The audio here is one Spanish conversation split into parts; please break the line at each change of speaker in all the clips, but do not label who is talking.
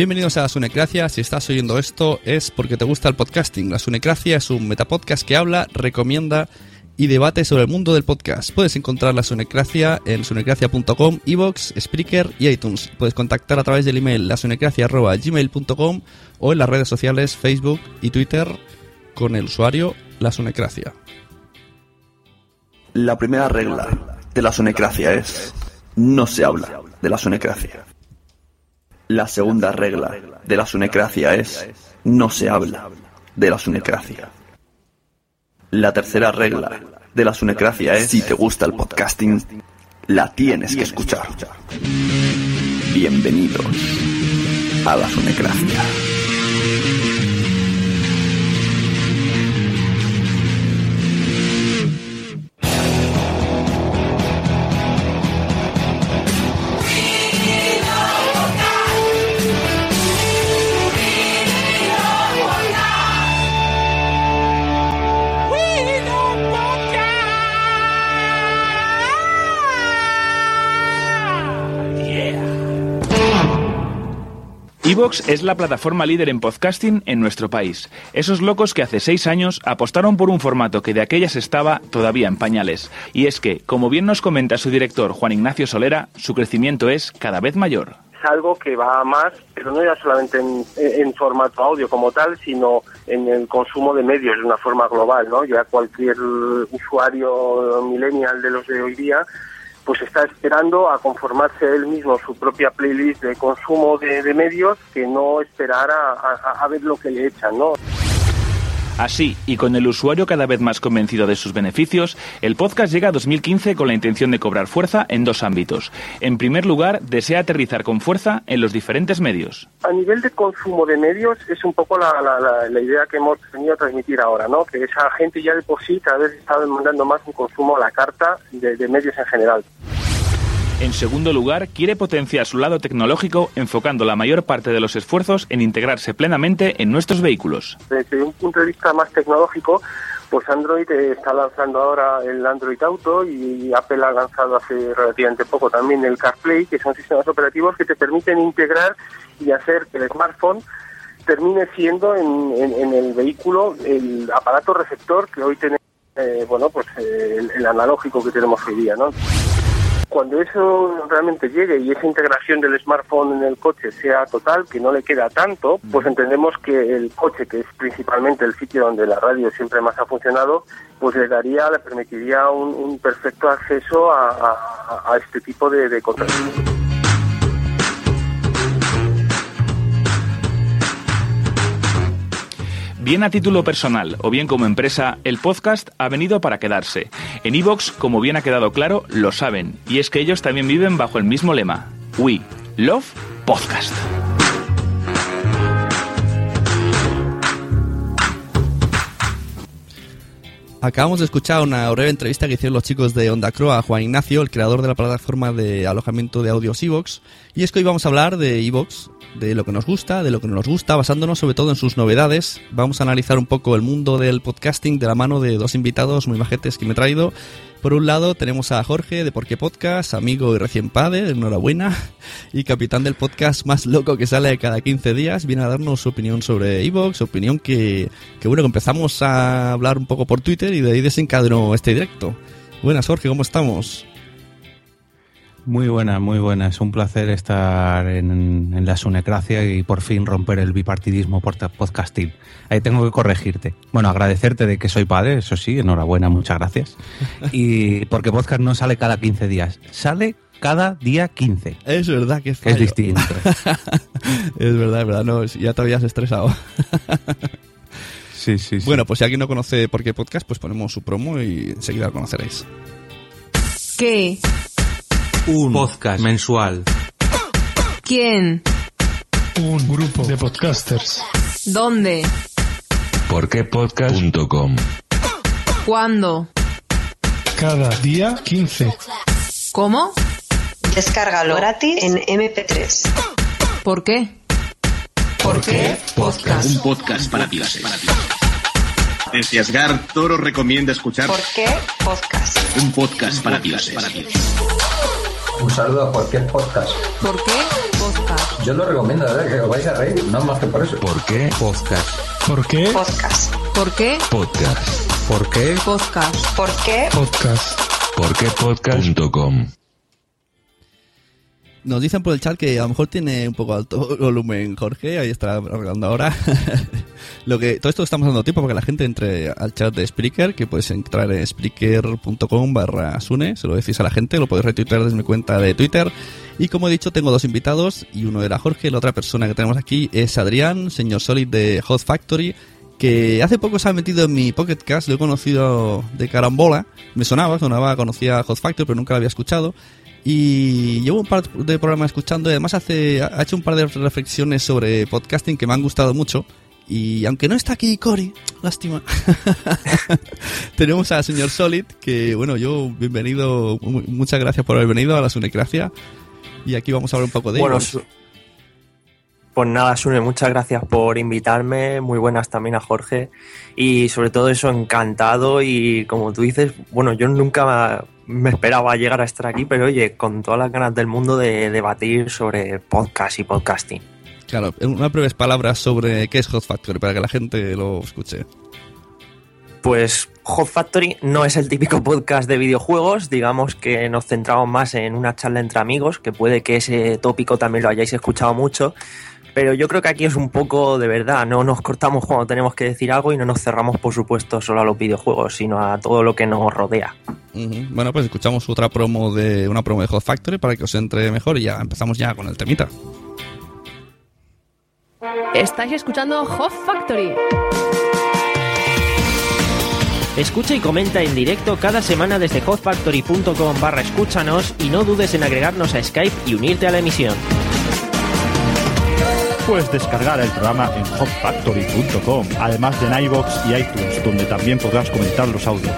Bienvenidos a la Sunecracia. Si estás oyendo esto es porque te gusta el podcasting. La Sunecracia es un metapodcast que habla, recomienda y debate sobre el mundo del podcast. Puedes encontrar la Sunecracia en sunecracia.com, iVoox, Spreaker y iTunes. Puedes contactar a través del email lasunecracia.gmail.com o en las redes sociales Facebook y Twitter con el usuario La Sunecracia.
La primera regla de la sonecracia es no se habla de la sonecracia. La segunda regla de la sonecracia es no se habla de la sonecracia. La tercera regla de la sonecracia es si te gusta el podcasting, la tienes que escuchar. Bienvenidos a la sonecracia.
Evox es la plataforma líder en podcasting en nuestro país. Esos locos que hace seis años apostaron por un formato que de aquellas estaba todavía en pañales. Y es que, como bien nos comenta su director Juan Ignacio Solera, su crecimiento es cada vez mayor.
Es algo que va a más, pero no ya solamente en, en formato audio como tal, sino en el consumo de medios de una forma global, ¿no? Ya cualquier usuario millennial de los de hoy día pues está esperando a conformarse él mismo su propia playlist de consumo de, medios que no esperar a, a- a ver lo que le echan, ¿no?
Así, y con el usuario cada vez más convencido de sus beneficios, el podcast llega a 2015 con la intención de cobrar fuerza en dos ámbitos. En primer lugar, desea aterrizar con fuerza en los diferentes medios.
A nivel de consumo de medios es un poco la, la, idea que hemos venido a transmitir ahora, ¿no? Que esa gente ya de por sí cada vez está demandando más un consumo a la carta de medios en general.
En segundo lugar, quiere potenciar su lado tecnológico enfocando la mayor parte de los esfuerzos en integrarse plenamente en nuestros vehículos.
Desde un punto de vista más tecnológico, pues Android eh, está lanzando ahora el Android Auto y Apple ha lanzado hace relativamente poco también el CarPlay, que son sistemas operativos que te permiten integrar y hacer que el smartphone termine siendo en, el vehículo el aparato receptor que hoy tenemos, eh, bueno, pues eh, el, el analógico que tenemos hoy día, ¿no? Cuando eso realmente llegue y esa integración del smartphone en el coche sea total, que no le queda tanto, pues entendemos que el coche, que es principalmente el sitio donde la radio siempre más ha funcionado, pues le daría, le permitiría un, un perfecto acceso a, a- a este tipo de, de contenido.
Bien a título personal o bien como empresa, el podcast ha venido para quedarse. En Evox, como bien ha quedado claro, lo saben. Y es que ellos también viven bajo el mismo lema. We Love Podcast.
Acabamos de escuchar una breve entrevista que hicieron los chicos de Onda Croa a Juan Ignacio, el creador de la plataforma de alojamiento de audios Evox. Y es que hoy vamos a hablar de Evox, de lo que nos gusta, de lo que no nos gusta, basándonos sobre todo en sus novedades. Vamos a analizar un poco el mundo del podcasting de la mano de dos invitados muy majetes que me he traído. Por un lado tenemos a Jorge de Porqué Podcast, amigo y recién padre, enhorabuena, y capitán del podcast más loco que sale cada 15 días. Viene a darnos su opinión sobre Evox, opinión que, bueno, que empezamos a hablar un poco por Twitter y de ahí desencadenó este directo. Buenas Jorge, ¿cómo estamos?
Muy buena, muy buena. Es un placer estar en, en la Sunecracia y por fin romper el bipartidismo por podcasting. Ahí tengo que corregirte. Bueno, agradecerte de que soy padre, eso sí, enhorabuena, muchas gracias. Y porque podcast no sale cada 15 días, sale cada día 15.
Es verdad que es,
que es
fallo.
distinto.
es verdad, es verdad, no, ya te habías estresado.
Sí, sí, sí.
Bueno, pues si alguien no conoce por qué podcast, pues ponemos su promo y enseguida lo conoceréis.
¿Qué?
Un podcast mensual.
¿Quién?
Un grupo de podcasters.
¿Dónde?
Porquepodcast.com
¿Cuándo?
Cada día 15.
¿Cómo?
Descárgalo gratis en MP3.
¿Por qué?
¿Por qué? Podcast.
Un podcast para dioses. Desde Asgard, Toro recomienda escuchar
¿Por qué? Podcast.
un podcast para dioses.
Un saludo a cualquier podcast.
¿Por qué? podcast?
Yo lo recomiendo, ¿verdad? Que os vais a reír, no más que por eso.
¿Por qué podcast?
¿Por qué?
Podcast.
¿Por qué?
Podcast. ¿Por qué?
Podcast.
¿Por qué?
Podcast.
¿Por qué podcast.com?
Nos dicen por el chat que a lo mejor tiene un poco alto volumen Jorge, ahí está arreglando ahora. lo que todo esto estamos dando tiempo para que la gente entre al chat de Spreaker, que puedes entrar en spreaker.com barra Sune, se lo decís a la gente, lo podéis retuitear desde mi cuenta de Twitter. Y como he dicho, tengo dos invitados y uno era Jorge, la otra persona que tenemos aquí es Adrián, señor Solid de Hot Factory, que hace poco se ha metido en mi Pocket Cast, lo he conocido de carambola, me sonaba, sonaba, conocía Hot Factory, pero nunca lo había escuchado. Y llevo un par de programas escuchando y además hace, ha hecho un par de reflexiones sobre podcasting que me han gustado mucho. Y aunque no está aquí Cory, lástima, tenemos al señor Solid, que bueno, yo bienvenido, mu- muchas gracias por haber venido a la Sunecracia. Y aquí vamos a hablar un poco de
Bueno,
ellos.
Pues nada, Sune, muchas gracias por invitarme. Muy buenas también a Jorge. Y sobre todo eso, encantado. Y como tú dices, bueno, yo nunca me esperaba llegar a estar aquí, pero oye, con todas las ganas del mundo de debatir sobre podcast y podcasting.
Claro, unas breves palabras sobre qué es Hot Factory para que la gente lo escuche.
Pues Hot Factory no es el típico podcast de videojuegos, digamos que nos centramos más en una charla entre amigos, que puede que ese tópico también lo hayáis escuchado mucho, pero yo creo que aquí es un poco de verdad, no nos cortamos cuando tenemos que decir algo y no nos cerramos por supuesto solo a los videojuegos, sino a todo lo que nos rodea.
Bueno, pues escuchamos otra promo de una promo de Hot Factory para que os entre mejor y ya empezamos ya con el temita.
Estáis escuchando Hot Factory.
Escucha y comenta en directo cada semana desde hotfactory.com barra escúchanos y no dudes en agregarnos a Skype y unirte a la emisión.
Puedes descargar el programa en hotfactory.com, además de en iVoox y iTunes, donde también podrás comentar los audios.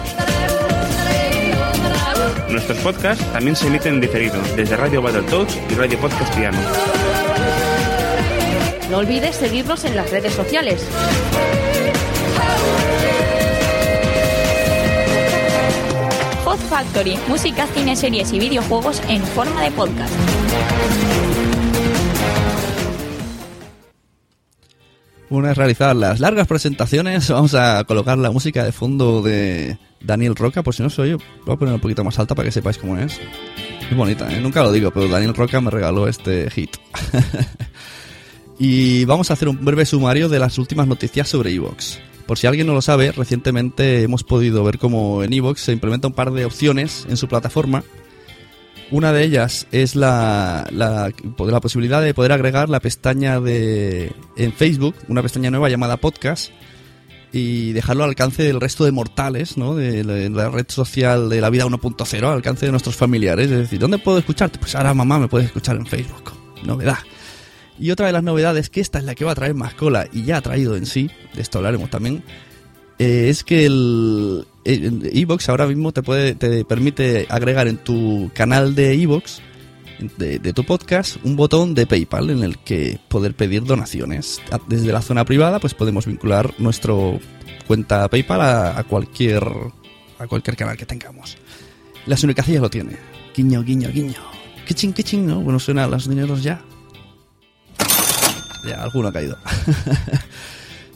Nuestros podcasts también se emiten en diferido desde Radio Battletoads y Radio Podcast Piano.
No olvides seguirnos en las redes sociales.
Hot Factory, música, cine, series y videojuegos en forma de podcast.
Una vez realizadas las largas presentaciones, vamos a colocar la música de fondo de Daniel Roca, por si no se oye, voy a poner un poquito más alta para que sepáis cómo es. Es bonita, ¿eh? nunca lo digo, pero Daniel Roca me regaló este hit. y vamos a hacer un breve sumario de las últimas noticias sobre Evox. Por si alguien no lo sabe, recientemente hemos podido ver cómo en Evox se implementa un par de opciones en su plataforma una de ellas es la, la, la, posibilidad de poder agregar la pestaña de en Facebook, una pestaña nueva llamada Podcast, y dejarlo al alcance del resto de mortales, ¿no? De, la red social de la vida 1.0, al alcance de nuestros familiares. Es decir, ¿dónde puedo escucharte? Pues ahora mamá me puede escuchar en Facebook. Novedad. Y otra de las novedades, que esta es la que va a traer más cola y ya ha traído en sí, de esto hablaremos también, eh, es que el Evox ahora mismo te puede te permite agregar en tu canal de Evox de, tu podcast un botón de PayPal en el que poder pedir donaciones. Desde la zona privada pues podemos vincular nuestro cuenta PayPal a, cualquier a cualquier canal que tengamos. La Sunicacilla lo tiene. Guiño guiño guiño. Qué ching qué ching no bueno suena los dineros ya. Ya alguno ha caído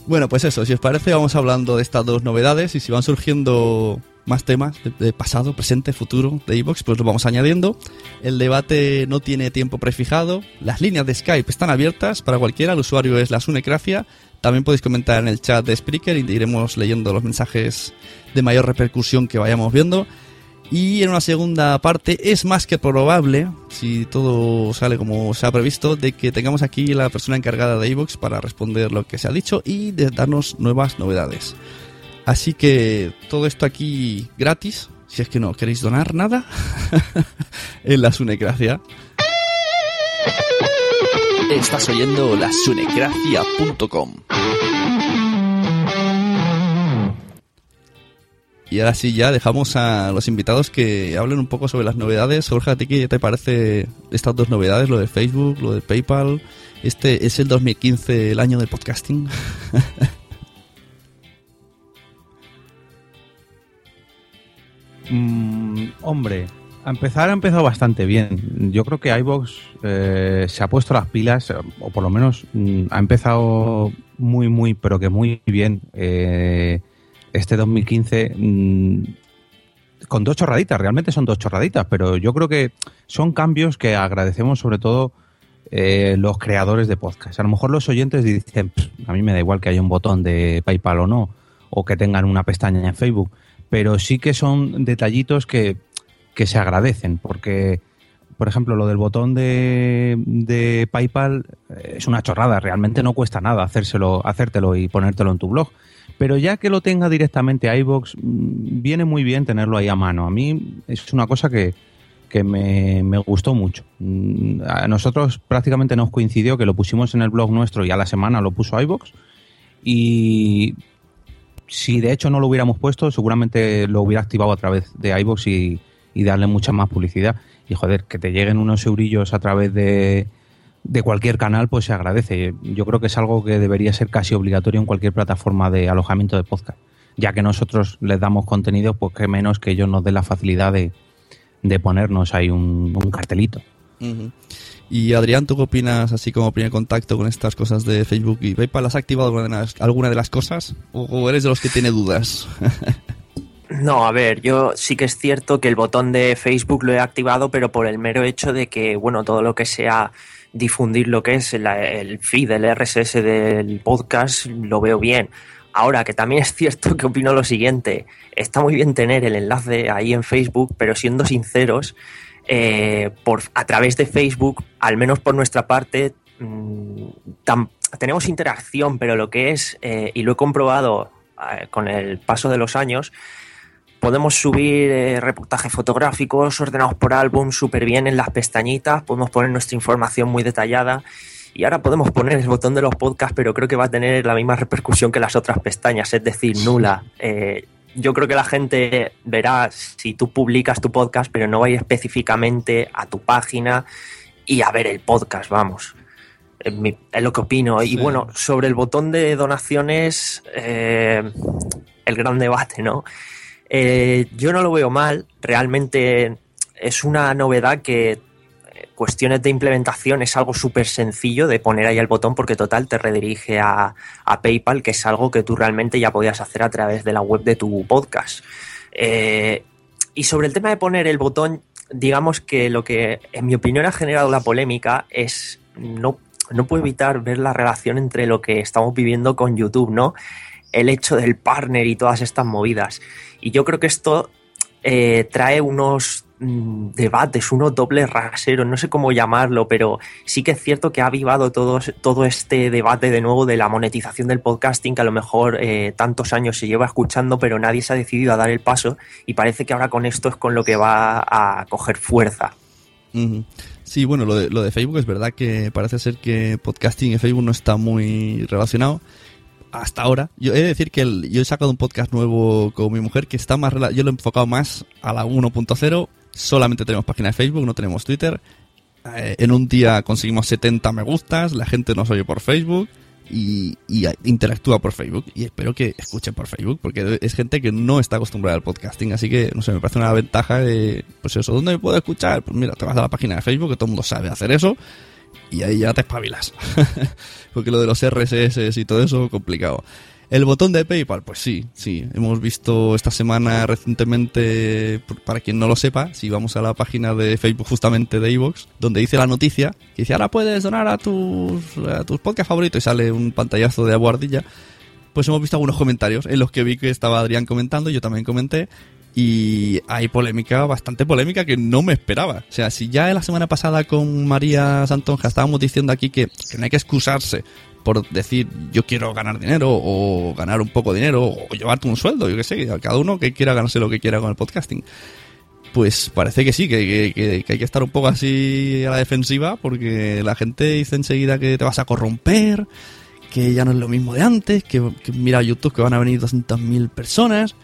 Bueno, pues eso, si os parece vamos hablando de estas dos novedades y si van surgiendo más temas de, pasado, presente, futuro de Evox, pues lo vamos añadiendo. El debate no tiene tiempo prefijado, las líneas de Skype están abiertas para cualquiera, el usuario es la Sunecracia. También podéis comentar en el chat de Spreaker y iremos leyendo los mensajes de mayor repercusión que vayamos viendo. Y en una segunda parte es más que probable, si todo sale como se ha previsto, de que tengamos aquí la persona encargada de iVoox para responder lo que se ha dicho y de darnos nuevas novedades. Así que todo esto aquí gratis, si es que no queréis donar nada, en la Sunecracia. Estás oyendo la sunecracia.com. Y ahora sí, ya dejamos a los invitados que hablen un poco sobre las novedades. Jorge, ¿a ti qué te parece estas dos novedades? Lo de Facebook, lo de PayPal. Este es el 2015, el año del podcasting.
mm, hombre, A empezar ha empezado bastante bien. Yo creo que iVox eh, se ha puesto las pilas, o por lo menos mm, ha empezado muy, muy, pero que muy bien eh, este 2015 mm, con dos chorraditas. Realmente son dos chorraditas, pero yo creo que son cambios que agradecemos sobre todo eh, los creadores de podcast. A lo mejor los oyentes dicen, "Pff, a mí me da igual que haya un botón de PayPal o no, o que tengan una pestaña en Facebook, pero sí que son detallitos que, que se agradecen, porque, por ejemplo, lo del botón de, de PayPal eh, es una chorrada, realmente no cuesta nada hacérselo, hacértelo y ponértelo en tu blog. Pero ya que lo tenga directamente a iVoox, mm, viene muy bien tenerlo ahí a mano. A mí es una cosa que, que me, me gustó mucho. Mm, A nosotros prácticamente nos coincidió que lo pusimos en el blog nuestro y a la semana lo puso iVoox. Y si de hecho no lo hubiéramos puesto, seguramente lo hubiera activado a través de iVoox y, y darle mucha más publicidad. Y joder, que te lleguen unos eurillos a través de, de cualquier canal, pues se agradece. Yo creo que es algo que debería ser casi obligatorio en cualquier plataforma de alojamiento de podcast. Ya que nosotros les damos contenido, pues que menos que ellos nos den la facilidad de, de ponernos ahí un, un cartelito.
Y Adrián, ¿tú qué opinas así como primer contacto con estas cosas de Facebook y PayPal? ¿Has activado alguna de las, alguna de las cosas? ¿O, o eres de los que tiene dudas?
No, a ver, yo sí que es cierto que el botón de Facebook lo he activado, pero por el mero hecho de que, bueno, todo lo que sea difundir lo que es la- el feed, el RSS del podcast, lo veo bien. Ahora, que también es cierto que opino lo siguiente, está muy bien tener el enlace ahí en Facebook, pero siendo sinceros, eh, por, a través de Facebook, al menos por nuestra parte, mm, tenemos interacción, pero lo que es, eh, y lo he comprobado eh, con el paso de los años, podemos subir eh, reportajes fotográficos ordenados por álbum súper bien en las pestañitas, podemos poner nuestra información muy detallada y ahora podemos poner el botón de los podcasts, pero creo que va a tener la misma repercusión que las otras pestañas, es decir, nula. Eh, yo creo que la gente verá si tú publicas tu podcast, pero no va a ir específicamente a tu página y a ver el podcast, vamos. Es, mi- es lo que opino. Y bueno, sobre el botón de donaciones, eh, el gran debate, ¿no? Eh, yo no lo veo mal, realmente es una novedad que eh, cuestiones de implementación es algo súper sencillo de poner ahí el botón porque total te redirige a, a PayPal, que es algo que tú realmente ya podías hacer a través de la web de tu podcast. Eh, y sobre el tema de poner el botón, digamos que lo que en mi opinión ha generado la polémica es no, no puedo evitar ver la relación entre lo que estamos viviendo con YouTube, ¿no? El hecho del partner y todas estas movidas. Y yo creo que esto eh, trae unos mm, debates, unos dobles raseros, no sé cómo llamarlo, pero sí que es cierto que ha avivado todo, todo este debate de nuevo de la monetización del podcasting, que a lo mejor eh, tantos años se lleva escuchando, pero nadie se ha decidido a dar el paso y parece que ahora con esto es con lo que va a coger fuerza.
Sí, bueno, lo de, lo de Facebook es verdad que parece ser que podcasting y Facebook no está muy relacionado. Hasta ahora, yo he de decir que yo he sacado un podcast nuevo con mi mujer que está más yo lo he enfocado más a la 1.0. Solamente tenemos página de Facebook, no tenemos Twitter. Eh, en un día conseguimos 70 me gustas, la gente nos oye por Facebook y, y interactúa por Facebook. Y espero que escuchen por Facebook, porque es gente que no está acostumbrada al podcasting. Así que, no sé, me parece una ventaja de, pues eso, ¿dónde me puedo escuchar? Pues mira, te vas a la página de Facebook, que todo el mundo sabe hacer eso, y ahí ya te espabilas. porque lo de los RSS y todo eso, complicado. El botón de PayPal, pues sí, sí. Hemos visto esta semana recientemente, para quien no lo sepa, si vamos a la página de Facebook justamente de iVoox, donde dice la noticia, que dice ahora puedes donar a tus, a tus podcasts favoritos y sale un pantallazo de aguardilla, pues hemos visto algunos comentarios en los que vi que estaba Adrián comentando, yo también comenté, y hay polémica, bastante polémica que no me esperaba. O sea, si ya la semana pasada con María Santonja estábamos diciendo aquí que, no hay que excusarse por decir yo quiero ganar dinero o ganar un poco de dinero o llevarte un sueldo, yo qué sé, cada uno que quiera ganarse lo que quiera con el podcasting. Pues parece que sí, que hay que estar un poco así a la defensiva porque la gente dice enseguida que te vas a corromper, que ya no es lo mismo de antes, que, que mira YouTube que van a venir 200.000 personas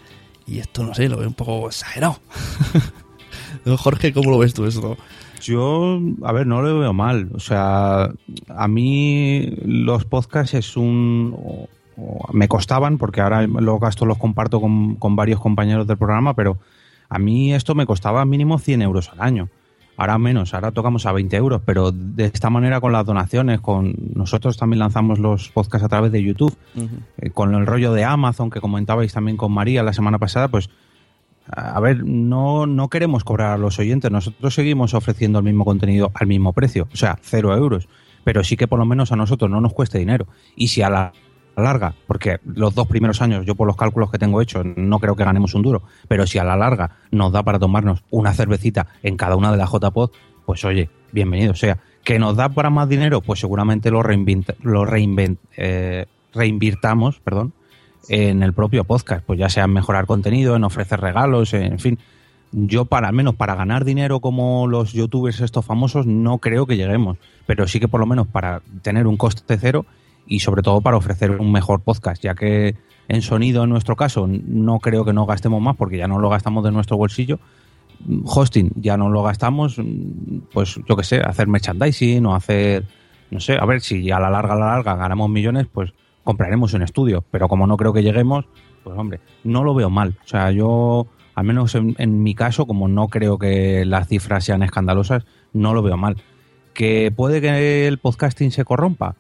y esto no sé, lo veo un poco exagerado. Jorge, ¿cómo lo ves tú esto?
Yo, a ver, no lo veo mal. O sea, a mí los podcasts es un... me costaban, porque ahora los gastos los comparto con, con varios compañeros del programa, pero A mí esto me costaba mínimo 100 euros al año. Ahora menos, ahora tocamos a 20 euros, pero de esta manera con las donaciones, con nosotros también lanzamos los podcasts a través de YouTube, eh, con el rollo de Amazon que comentabais también con María la semana pasada, pues a ver, no, no queremos cobrar a los oyentes, nosotros seguimos ofreciendo el mismo contenido al mismo precio, o sea, cero euros, pero sí que por lo menos a nosotros no nos cueste dinero. Y si a la larga, porque los dos primeros años, yo por los cálculos que tengo hechos, no creo que ganemos un duro, pero si a la larga nos da para tomarnos una cervecita en cada una de las JPod, pues oye, bienvenido. Sea, que nos da para más dinero, pues seguramente lo, lo reinvent, eh, reinvirtamos, perdón, en el propio podcast, pues ya sea en mejorar contenido, en ofrecer regalos, en fin. Yo para al menos para ganar dinero como los youtubers estos famosos no creo que lleguemos, pero sí que por lo menos para tener un coste cero y sobre todo para ofrecer un mejor podcast, ya que en sonido en nuestro caso no creo que no gastemos más porque ya no lo gastamos de nuestro bolsillo. Hosting ya no lo gastamos, pues yo qué sé, hacer merchandising o hacer, no sé, a ver si a la larga, a la larga ganamos millones, pues compraremos un estudio, pero como no creo que lleguemos, pues hombre, no lo veo mal. O sea, yo, al menos en, en mi caso, como no creo que las cifras sean escandalosas, no lo veo mal. ¿Que puede que el podcasting se corrompa?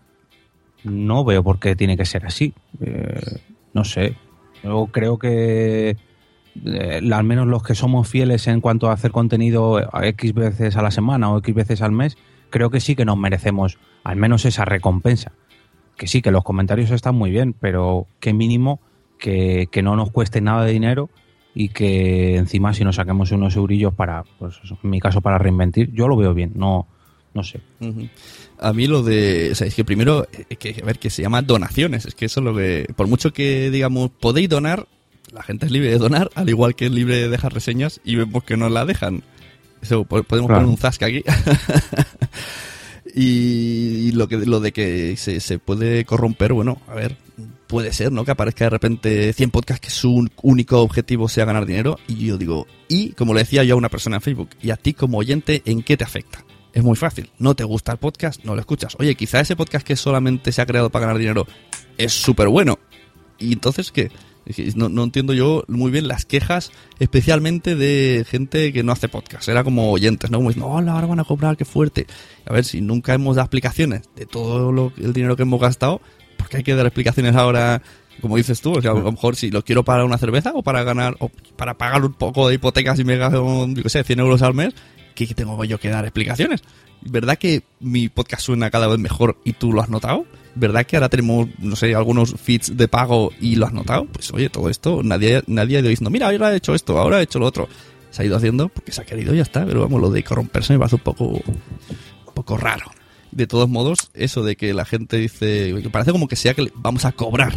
No veo por qué tiene que ser así. Eh, no sé. Yo creo que eh, al menos los que somos fieles en cuanto a hacer contenido X veces a la semana o X veces al mes, creo que sí que nos merecemos al menos esa recompensa. Que sí, que los comentarios están muy bien, pero que mínimo que, que no nos cueste nada de dinero y que encima si nos saquemos unos eurillos para, pues en mi caso para reinventir, yo lo veo bien, no, no sé.
A mí lo de, o sea, es que primero, eh, que, a ver, que se llama donaciones, es que eso es lo que, por mucho que digamos, podéis donar, la gente es libre de donar, al igual que es libre de dejar reseñas y vemos que no la dejan. Eso, po- podemos
Claro.
poner un zasca aquí. y, y lo que lo de que se, se puede corromper, bueno, a ver, puede ser, ¿no? Que aparezca de repente 100 podcasts que su único objetivo sea ganar dinero. Y yo digo, y como le decía yo a una persona en Facebook, y a ti como oyente, ¿en qué te afecta? Es muy fácil. No te gusta el podcast, no lo escuchas. Oye, quizá ese podcast que solamente se ha creado para ganar dinero es súper bueno. ¿Y entonces qué? No, no entiendo yo muy bien las quejas, especialmente de gente que no hace podcast. Era como oyentes, ¿no? Como diciendo, hola, ahora van a cobrar, qué fuerte. A ver, si nunca hemos dado explicaciones de todo lo, el dinero que hemos gastado, ¿por qué hay que dar explicaciones ahora? Como dices tú, o sea, a lo mejor si lo quiero para una cerveza o para ganar, o para pagar un poco de hipotecas y me gasto, yo sé, 100 euros al mes, ¿qué tengo yo que dar explicaciones? ¿Verdad que mi podcast suena cada vez mejor y tú lo has notado? ¿Verdad que ahora tenemos, no sé, algunos feeds de pago y lo has notado? Pues oye, todo esto, nadie, nadie ha ido diciendo, mira, ahora he hecho esto, ahora he hecho lo otro. Se ha ido haciendo porque se ha querido y ya está, pero vamos, lo de corromperse me parece un poco, un poco raro. De todos modos, eso de que la gente dice, que parece como que sea que vamos a cobrar.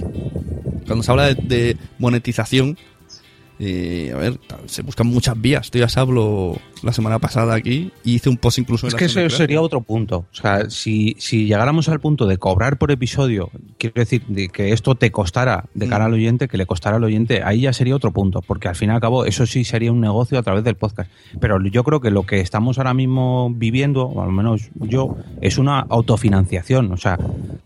Cuando se habla de, de monetización, eh, a ver, se buscan muchas vías. Yo ya se hablo la semana pasada aquí y hice un post incluso en
Es
la
que eso sería otro punto. O sea, si, si llegáramos al punto de cobrar por episodio, quiero decir, de que esto te costara de cara al oyente, que le costara al oyente, ahí ya sería otro punto, porque al fin y al cabo eso sí sería un negocio a través del podcast. Pero yo creo que lo que estamos ahora mismo viviendo, o al menos yo, es una autofinanciación. O sea,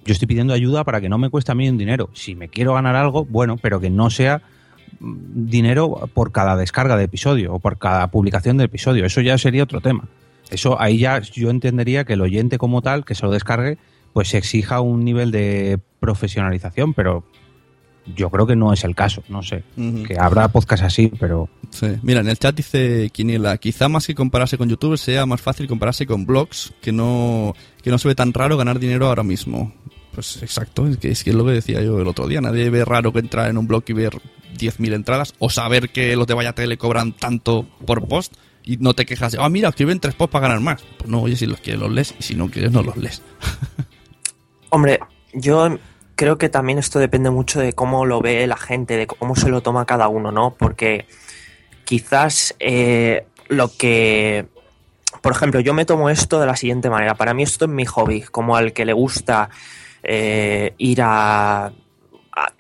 yo estoy pidiendo ayuda para que no me cueste a mí un dinero. Si me quiero ganar algo, bueno, pero que no sea mm, dinero por cada descarga de episodio o por cada publicación de episodio. Eso ya sería otro tema. Eso ahí ya yo entendería que el oyente como tal, que se lo descargue, pues se exija un nivel de profesionalización, pero yo creo que no es el caso, no sé. Que habrá podcast así, pero
Sí. Mira, en el chat dice Quiniela, quizá más que compararse con YouTube sea más fácil compararse con blogs, que no, que no se ve tan raro ganar dinero ahora mismo. Pues exacto, es que, es que es lo que decía yo el otro día. Nadie ve raro que entrar en un blog y ver 10.000 entradas o saber que los de Vaya Tele cobran tanto por post y no te quejas de, ah, mira, escriben tres posts para ganar más. Pues no, oye, si los quieres los lees y si no quieres no los lees.
Hombre, yo creo que también esto depende mucho de cómo lo ve la gente, de cómo se lo toma cada uno, ¿no? Porque quizás eh, lo que... Por ejemplo, yo me tomo esto de la siguiente manera. Para mí esto es mi hobby, como al que le gusta eh, ir a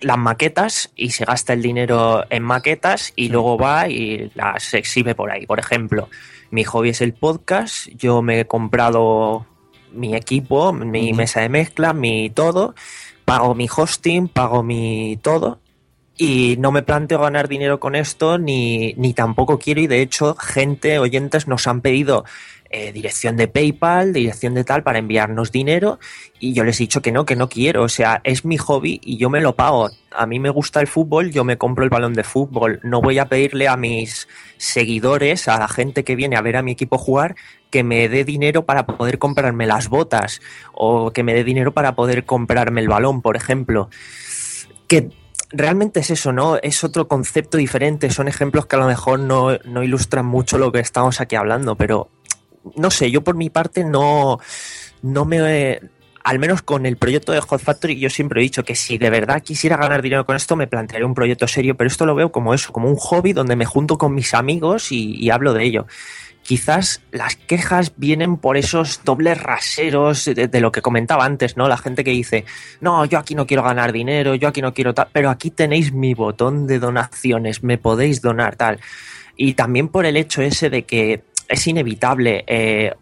las maquetas y se gasta el dinero en maquetas y luego va y las exhibe por ahí. Por ejemplo, mi hobby es el podcast, yo me he comprado mi equipo, mi mesa de mezcla, mi todo, pago mi hosting, pago mi todo Y no me planteo ganar dinero con esto, ni, ni tampoco quiero, y de hecho, gente, oyentes, nos han pedido eh, dirección de PayPal, dirección de tal, para enviarnos dinero, y yo les he dicho que no, que no quiero. O sea, es mi hobby y yo me lo pago. A mí me gusta el fútbol, yo me compro el balón de fútbol. No voy a pedirle a mis seguidores, a la gente que viene a ver a mi equipo jugar, que me dé dinero para poder comprarme las botas o que me dé dinero para poder comprarme el balón, por ejemplo. Que realmente es eso, ¿no? Es otro concepto diferente, son ejemplos que a lo mejor no, no ilustran mucho lo que estamos aquí hablando, pero no sé, yo por mi parte no, no me... Al menos con el proyecto de Hot Factory, yo siempre he dicho que si de verdad quisiera ganar dinero con esto, me plantearía un proyecto serio, pero esto lo veo como eso, como un hobby donde me junto con mis amigos y, y hablo de ello quizás las quejas vienen por esos dobles raseros de, lo que comentaba antes, ¿no? La gente que dice, no, yo aquí no quiero ganar dinero, yo aquí no quiero tal, pero aquí tenéis mi botón de donaciones, me podéis donar tal. Y también por el hecho ese de que es inevitable, eh,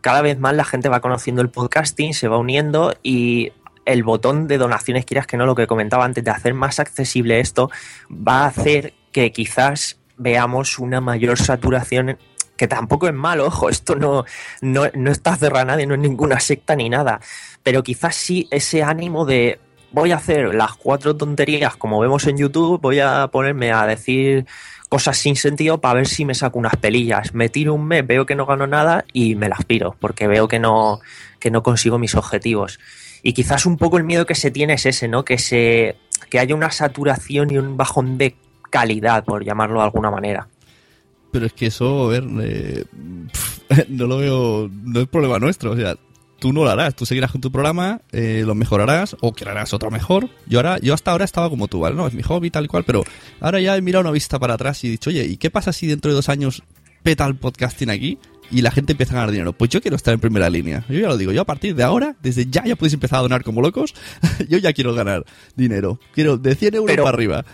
cada vez más la gente va conociendo el podcasting, se va uniendo y el botón de donaciones, quieras que no, lo que comentaba antes, de hacer más accesible esto, va a hacer que quizás veamos una mayor saturación que tampoco es malo, ojo, esto no, no, no está cerrado a nadie, no es ninguna secta ni nada, pero quizás sí ese ánimo de voy a hacer las cuatro tonterías como vemos en YouTube, voy a ponerme a decir cosas sin sentido para ver si me saco unas pelillas. Me tiro un mes, veo que no gano nada y me las piro, porque veo que no, que no consigo mis objetivos. Y quizás un poco el miedo que se tiene es ese, ¿no? Que se que haya una saturación y un bajón de calidad, por llamarlo de alguna manera
pero es que eso, a ver, eh, pff, no lo veo, no es problema nuestro, o sea, tú no lo harás, tú seguirás con tu programa, eh, lo mejorarás o crearás otro mejor. Yo ahora, yo hasta ahora estaba como tú, ¿vale? No, es mi hobby tal y cual, pero ahora ya he mirado una vista para atrás y he dicho, oye, ¿y qué pasa si dentro de dos años peta el podcasting aquí? Y la gente empieza a ganar dinero. Pues yo quiero estar en primera línea. Yo ya lo digo, yo a partir de ahora, desde ya, ya podéis empezar a donar como locos. yo ya quiero ganar dinero. Quiero de 100 euros
pero,
para arriba.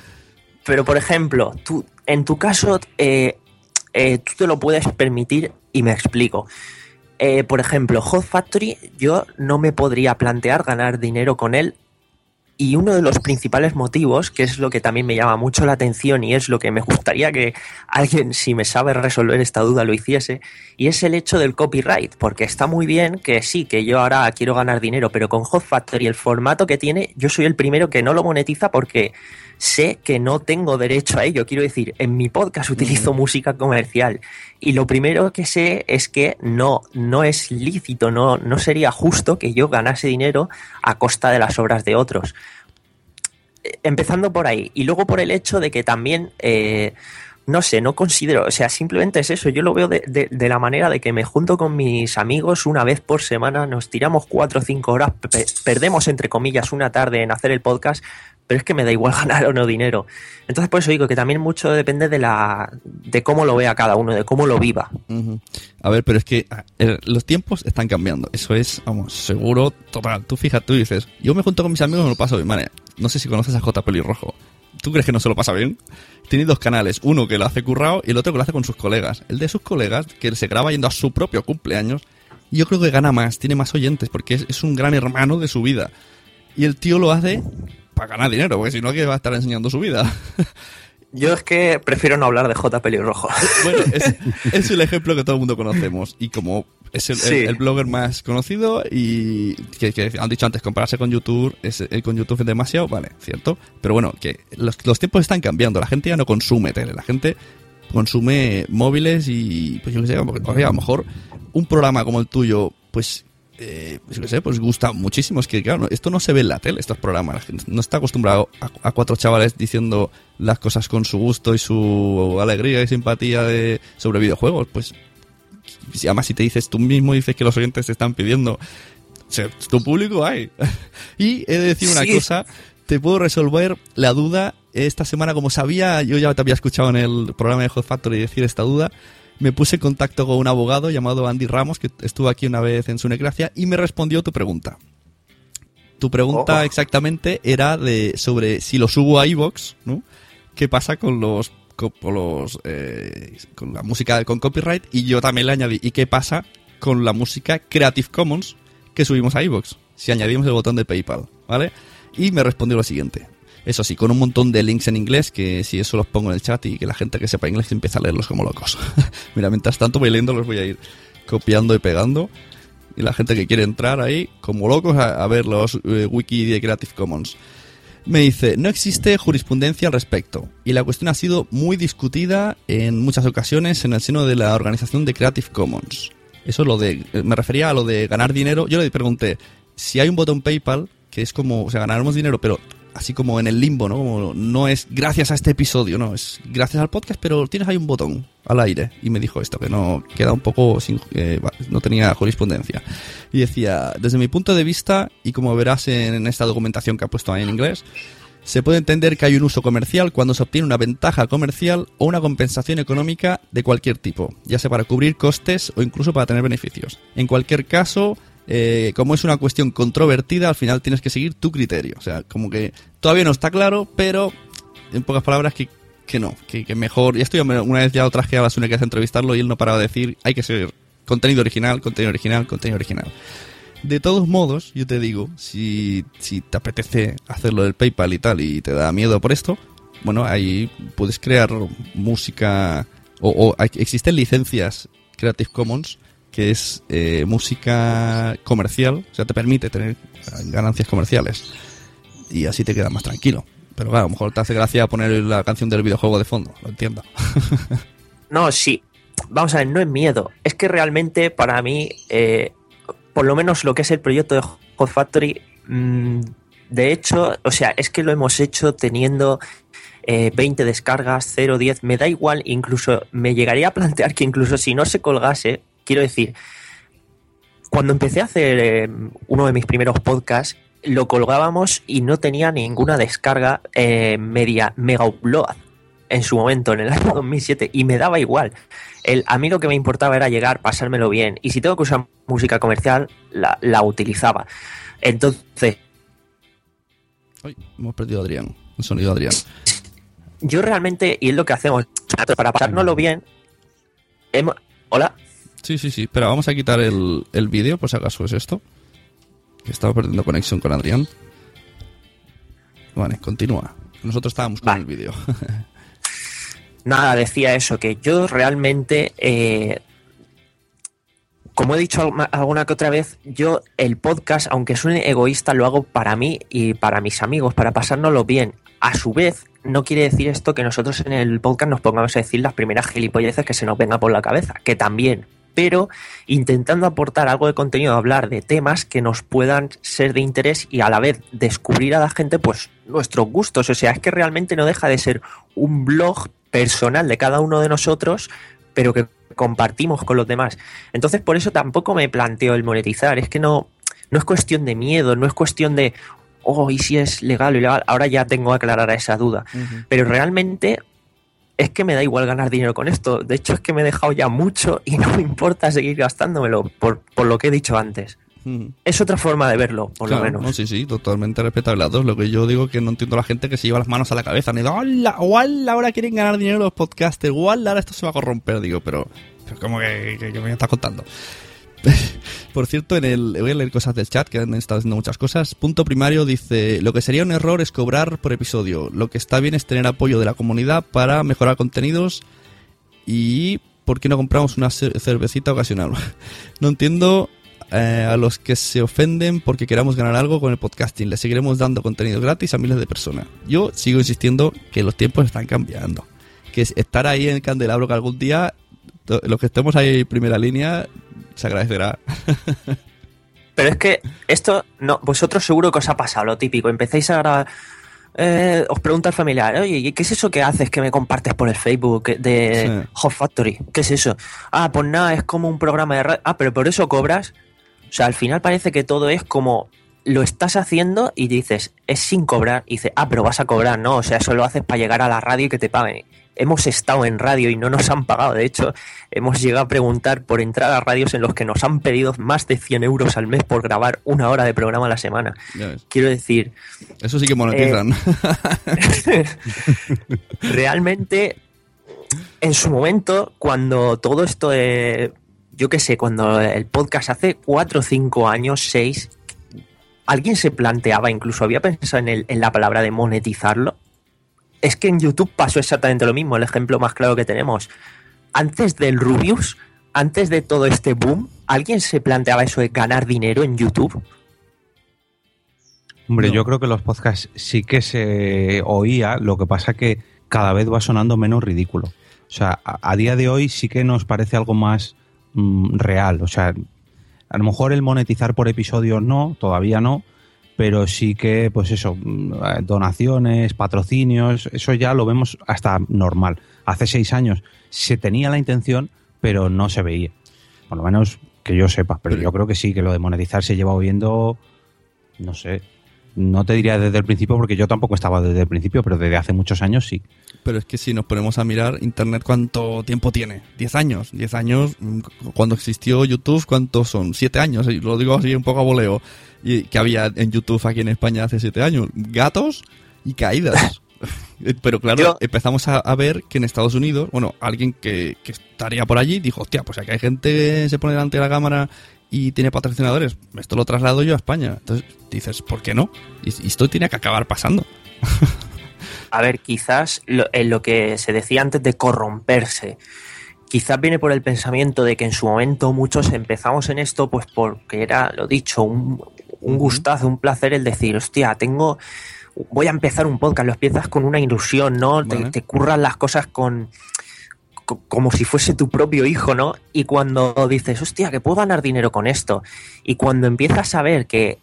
Pero, por ejemplo, tú, en tu caso, eh, eh, tú te lo puedes permitir y me explico. Eh, por ejemplo, Hot Factory, yo no me podría plantear ganar dinero con él. Y uno de los principales motivos, que es lo que también me llama mucho la atención y es lo que me gustaría que alguien, si me sabe resolver esta duda, lo hiciese, y es el hecho del copyright, porque está muy bien que sí, que yo ahora quiero ganar dinero, pero con Hot Factory el formato que tiene, yo soy el primero que no lo monetiza porque sé que no tengo derecho a ello. Quiero decir, en mi podcast utilizo música comercial y lo primero que sé es que no, no es lícito, no, no sería justo que yo ganase dinero a costa de las obras de otros. Empezando por ahí y luego por el hecho de que también... Eh, no sé, no considero, o sea, simplemente es eso, yo lo veo de, de, de, la manera de que me junto con mis amigos una vez por semana, nos tiramos cuatro o cinco horas, pe perdemos entre comillas una tarde en hacer el podcast, pero es que me da igual ganar o no dinero. Entonces por eso digo que también mucho depende de la de cómo lo vea cada uno, de cómo lo viva.
A ver, pero es que los tiempos están cambiando, eso es, vamos, seguro, total. Tú fíjate, tú dices, yo me junto con mis amigos y me lo paso bien, vale, no sé si conoces a J. Pelirrojo. ¿Tú crees que no se lo pasa bien? Tiene dos canales, uno que lo hace currado y el otro que lo hace con sus colegas. El de sus colegas, que se graba yendo a su propio cumpleaños, yo creo que gana más, tiene más oyentes, porque es, un gran hermano de su vida. Y el tío lo hace para ganar dinero, porque si no, que va a estar enseñando su vida.
Yo es que prefiero no hablar de J. Pelirrojo.
Bueno, es, es, el ejemplo que todo el mundo conocemos. Y como es el, sí. el, el blogger más conocido y que, que, han dicho antes, compararse con YouTube, es, eh, con YouTube es demasiado, vale, cierto. Pero bueno, que los, los tiempos están cambiando. La gente ya no consume tele, la gente consume móviles y, pues yo qué sé, a lo mejor un programa como el tuyo, pues eh, pues, yo qué sé, pues gusta muchísimo. Es que, claro, esto no se ve en la tele, estos programas. La gente no está acostumbrado a, a, cuatro chavales diciendo las cosas con su gusto y su alegría y simpatía de, sobre videojuegos. Pues, además, si te dices tú mismo, dices que los oyentes te están pidiendo, tu público hay. y he de decir una sí. cosa, te puedo resolver la duda. Esta semana, como sabía, yo ya te había escuchado en el programa de Hot Factory decir esta duda me puse en contacto con un abogado llamado Andy Ramos, que estuvo aquí una vez en su necracia, y me respondió tu pregunta. Tu pregunta oh. exactamente era de sobre si lo subo a iVoox, ¿no? ¿Qué pasa con los con, los eh, con la música con copyright? Y yo también le añadí, ¿y qué pasa con la música Creative Commons que subimos a iVoox? Si añadimos el botón de PayPal, ¿vale? Y me respondió lo siguiente. Eso sí, con un montón de links en inglés, que si eso los pongo en el chat y que la gente que sepa inglés empieza a leerlos como locos. Mira, mientras tanto voy leyendo, los voy a ir copiando y pegando. Y la gente que quiere entrar ahí, como locos, a, ver los eh, wiki de Creative Commons. Me dice, no existe jurisprudencia al respecto, y la cuestión ha sido muy discutida en muchas ocasiones en el seno de la organización de Creative Commons. Eso es lo de, eh, me refería a lo de ganar dinero. Yo le pregunté, si hay un botón PayPal, que es como, o sea, ganaremos dinero, pero así como en el limbo, ¿no? Como no es gracias a este episodio, no, es gracias al podcast, pero tienes ahí un botón al aire. Y me dijo esto, que no queda un poco sin, eh, no tenía jurisprudencia. Y decía, desde mi punto de vista, y como verás en esta documentación que ha puesto ahí en inglés, se puede entender que hay un uso comercial cuando se obtiene una ventaja comercial o una compensación económica de cualquier tipo, ya sea para cubrir costes o incluso para tener beneficios. En cualquier caso, eh, como es una cuestión controvertida, al final tienes que seguir tu criterio. O sea, como que todavía no está claro, pero en pocas palabras que, que no, que, que mejor. Y esto ya me- una vez ya lo traje a la Sune que hace entrevistarlo y él no paraba de decir, hay que ser contenido original, contenido original, contenido original. De todos modos, yo te digo, si, si te apetece hacerlo del PayPal y tal y te da miedo por esto, bueno, ahí puedes crear música o, o existen licencias Creative Commons que es eh, música comercial, o sea, te permite tener eh, ganancias comerciales y así te quedas más tranquilo. Pero claro, a lo mejor te hace gracia poner la canción del videojuego de fondo, lo entiendo.
No, sí. Vamos a ver, no es miedo. Es que realmente para mí, eh, por lo menos lo que es el proyecto de Hot Factory, mm, de hecho, o sea, es que lo hemos hecho teniendo eh, 20 descargas, 0, 10, me da igual, incluso me llegaría a plantear que incluso si no se colgase, quiero decir, cuando empecé a hacer eh, uno de mis primeros podcasts, lo colgábamos y no tenía ninguna descarga eh, media mega upload en su momento, en el año 2007, y me daba igual. El, a mí lo que me importaba era llegar, pasármelo bien, y si tengo que usar música comercial, la, la utilizaba. Entonces,
Uy, hemos perdido a Adrián, el sonido de Adrián.
yo realmente, y es lo que hacemos, para pasárnoslo bien, hemos... Hola.
Sí, sí, sí. Espera, vamos a quitar el, el vídeo, por si acaso es esto. Que estaba perdiendo conexión con Adrián. Vale, continúa. Nosotros estábamos con el vídeo.
Nada, decía eso, que yo realmente, eh, como he dicho alguna que otra vez, yo el podcast, aunque suene egoísta, lo hago para mí y para mis amigos, para pasárnoslo bien. A su vez, no quiere decir esto que nosotros en el podcast nos pongamos a decir las primeras gilipolleces que se nos venga por la cabeza, que también, pero intentando aportar algo de contenido, hablar de temas que nos puedan ser de interés y a la vez descubrir a la gente pues nuestros gustos. O sea, es que realmente no deja de ser un blog personal de cada uno de nosotros, pero que compartimos con los demás. Entonces, por eso tampoco me planteo el monetizar. Es que no, no es cuestión de miedo, no es cuestión de, oh, ¿y si es legal o ilegal? Ahora ya tengo que aclarar esa duda. Pero realmente es que me da igual ganar dinero con esto. De hecho, es que me he dejado ya mucho y no me importa seguir gastándomelo por, por lo que he dicho antes. Es otra forma de verlo, por
Claro,
lo menos.
no, sí, sí, totalmente respetable las dos. Lo que yo digo que no entiendo a la gente que se lleva las manos a la cabeza. Ni ¡Hola! ¡Igual ahora quieren ganar dinero los podcasters! ¡Igual ahora esto se va a corromper! Digo, pero, pero ¿cómo que, que- que me estás contando? Por cierto, en el, voy a leer cosas del chat que han estado haciendo muchas cosas. Punto primario dice: Lo que sería un error es cobrar por episodio. Lo que está bien es tener apoyo de la comunidad para mejorar contenidos. Y ¿por qué no compramos una cer- cervecita ocasional? no entiendo eh, a los que se ofenden porque queramos ganar algo con el podcasting. Le seguiremos dando contenido gratis a miles de personas. Yo sigo insistiendo que los tiempos están cambiando. Que es estar ahí en el candelabro que algún día, los que estemos ahí en primera línea, se agradecerá.
Pero es que esto, no, vosotros seguro que os ha pasado lo típico. Empezáis a grabar. eh, os pregunta el familiar, oye, ¿y ¿qué es eso que haces que me compartes por el Facebook de
Sí.
Hot Factory? ¿Qué es eso? Ah, pues nada, es como un programa de radio. Ah, pero por eso cobras. O sea, al final parece que todo es como lo estás haciendo y dices, es sin cobrar. Y dices, ah, pero vas a cobrar, ¿no? O sea, eso lo haces para llegar a la radio y que te paguen. Hemos estado en radio y no nos han pagado. De hecho, hemos llegado a preguntar por entrar a radios en los que nos han pedido más de 100 euros al mes por grabar una hora de programa a la semana. Quiero decir,
Eso sí que monetizan.
realmente en su momento, cuando todo esto de, yo qué sé, cuando el podcast hace cuatro, cinco años, seis, ¿alguien se planteaba, incluso había pensado en, el, en la palabra de monetizarlo? Es que en YouTube pasó exactamente lo mismo, el ejemplo más claro que tenemos. Antes del Rubius, antes de todo este boom, ¿alguien se planteaba eso de ganar dinero en YouTube?
Hombre, yo creo que los podcasts sí que se oía, lo que pasa que cada vez va sonando menos ridículo. O sea, a, a día de hoy sí que nos parece algo más mm, real. O sea, a lo mejor el monetizar por episodio no, todavía no, pero sí que, pues eso, mm, donaciones, patrocinios, eso ya lo vemos hasta normal. Hace seis años se tenía la intención, pero no se veía. Por lo menos que yo sepa, pero yo creo que sí, que lo de monetizar se lleva oyendo, no sé, no te diría desde el principio porque yo tampoco estaba desde el principio, pero desde hace muchos años sí.
Pero es que si nos ponemos a mirar Internet, ¿cuánto tiempo tiene? ¿10 años? 10 años, mm, cuando existió YouTube, ¿cuántos son? ¿7 años? Lo digo así un poco a voleo. Y que había en YouTube aquí en España hace 7 años. Gatos y caídas. Pero claro, empezamos a, a ver que en Estados Unidos, bueno, alguien que, que estaría por allí dijo, hostia, pues aquí hay gente que se pone delante de la cámara y tiene patrocinadores, esto lo traslado yo a España. Entonces dices, ¿por qué no? Y, y esto tiene que acabar pasando.
A ver, quizás lo, en lo que se decía antes de corromperse, quizás viene por el pensamiento de que en su momento muchos empezamos en esto, pues porque era, lo dicho, un, un gustazo, un placer el decir, hostia, tengo, voy a empezar un podcast, lo empiezas con una ilusión, ¿no? Te,
Vale.
te curran las cosas con co- como si fuese tu propio hijo, ¿no? Y cuando dices, hostia, que puedo ganar dinero con esto, y cuando empiezas a ver que,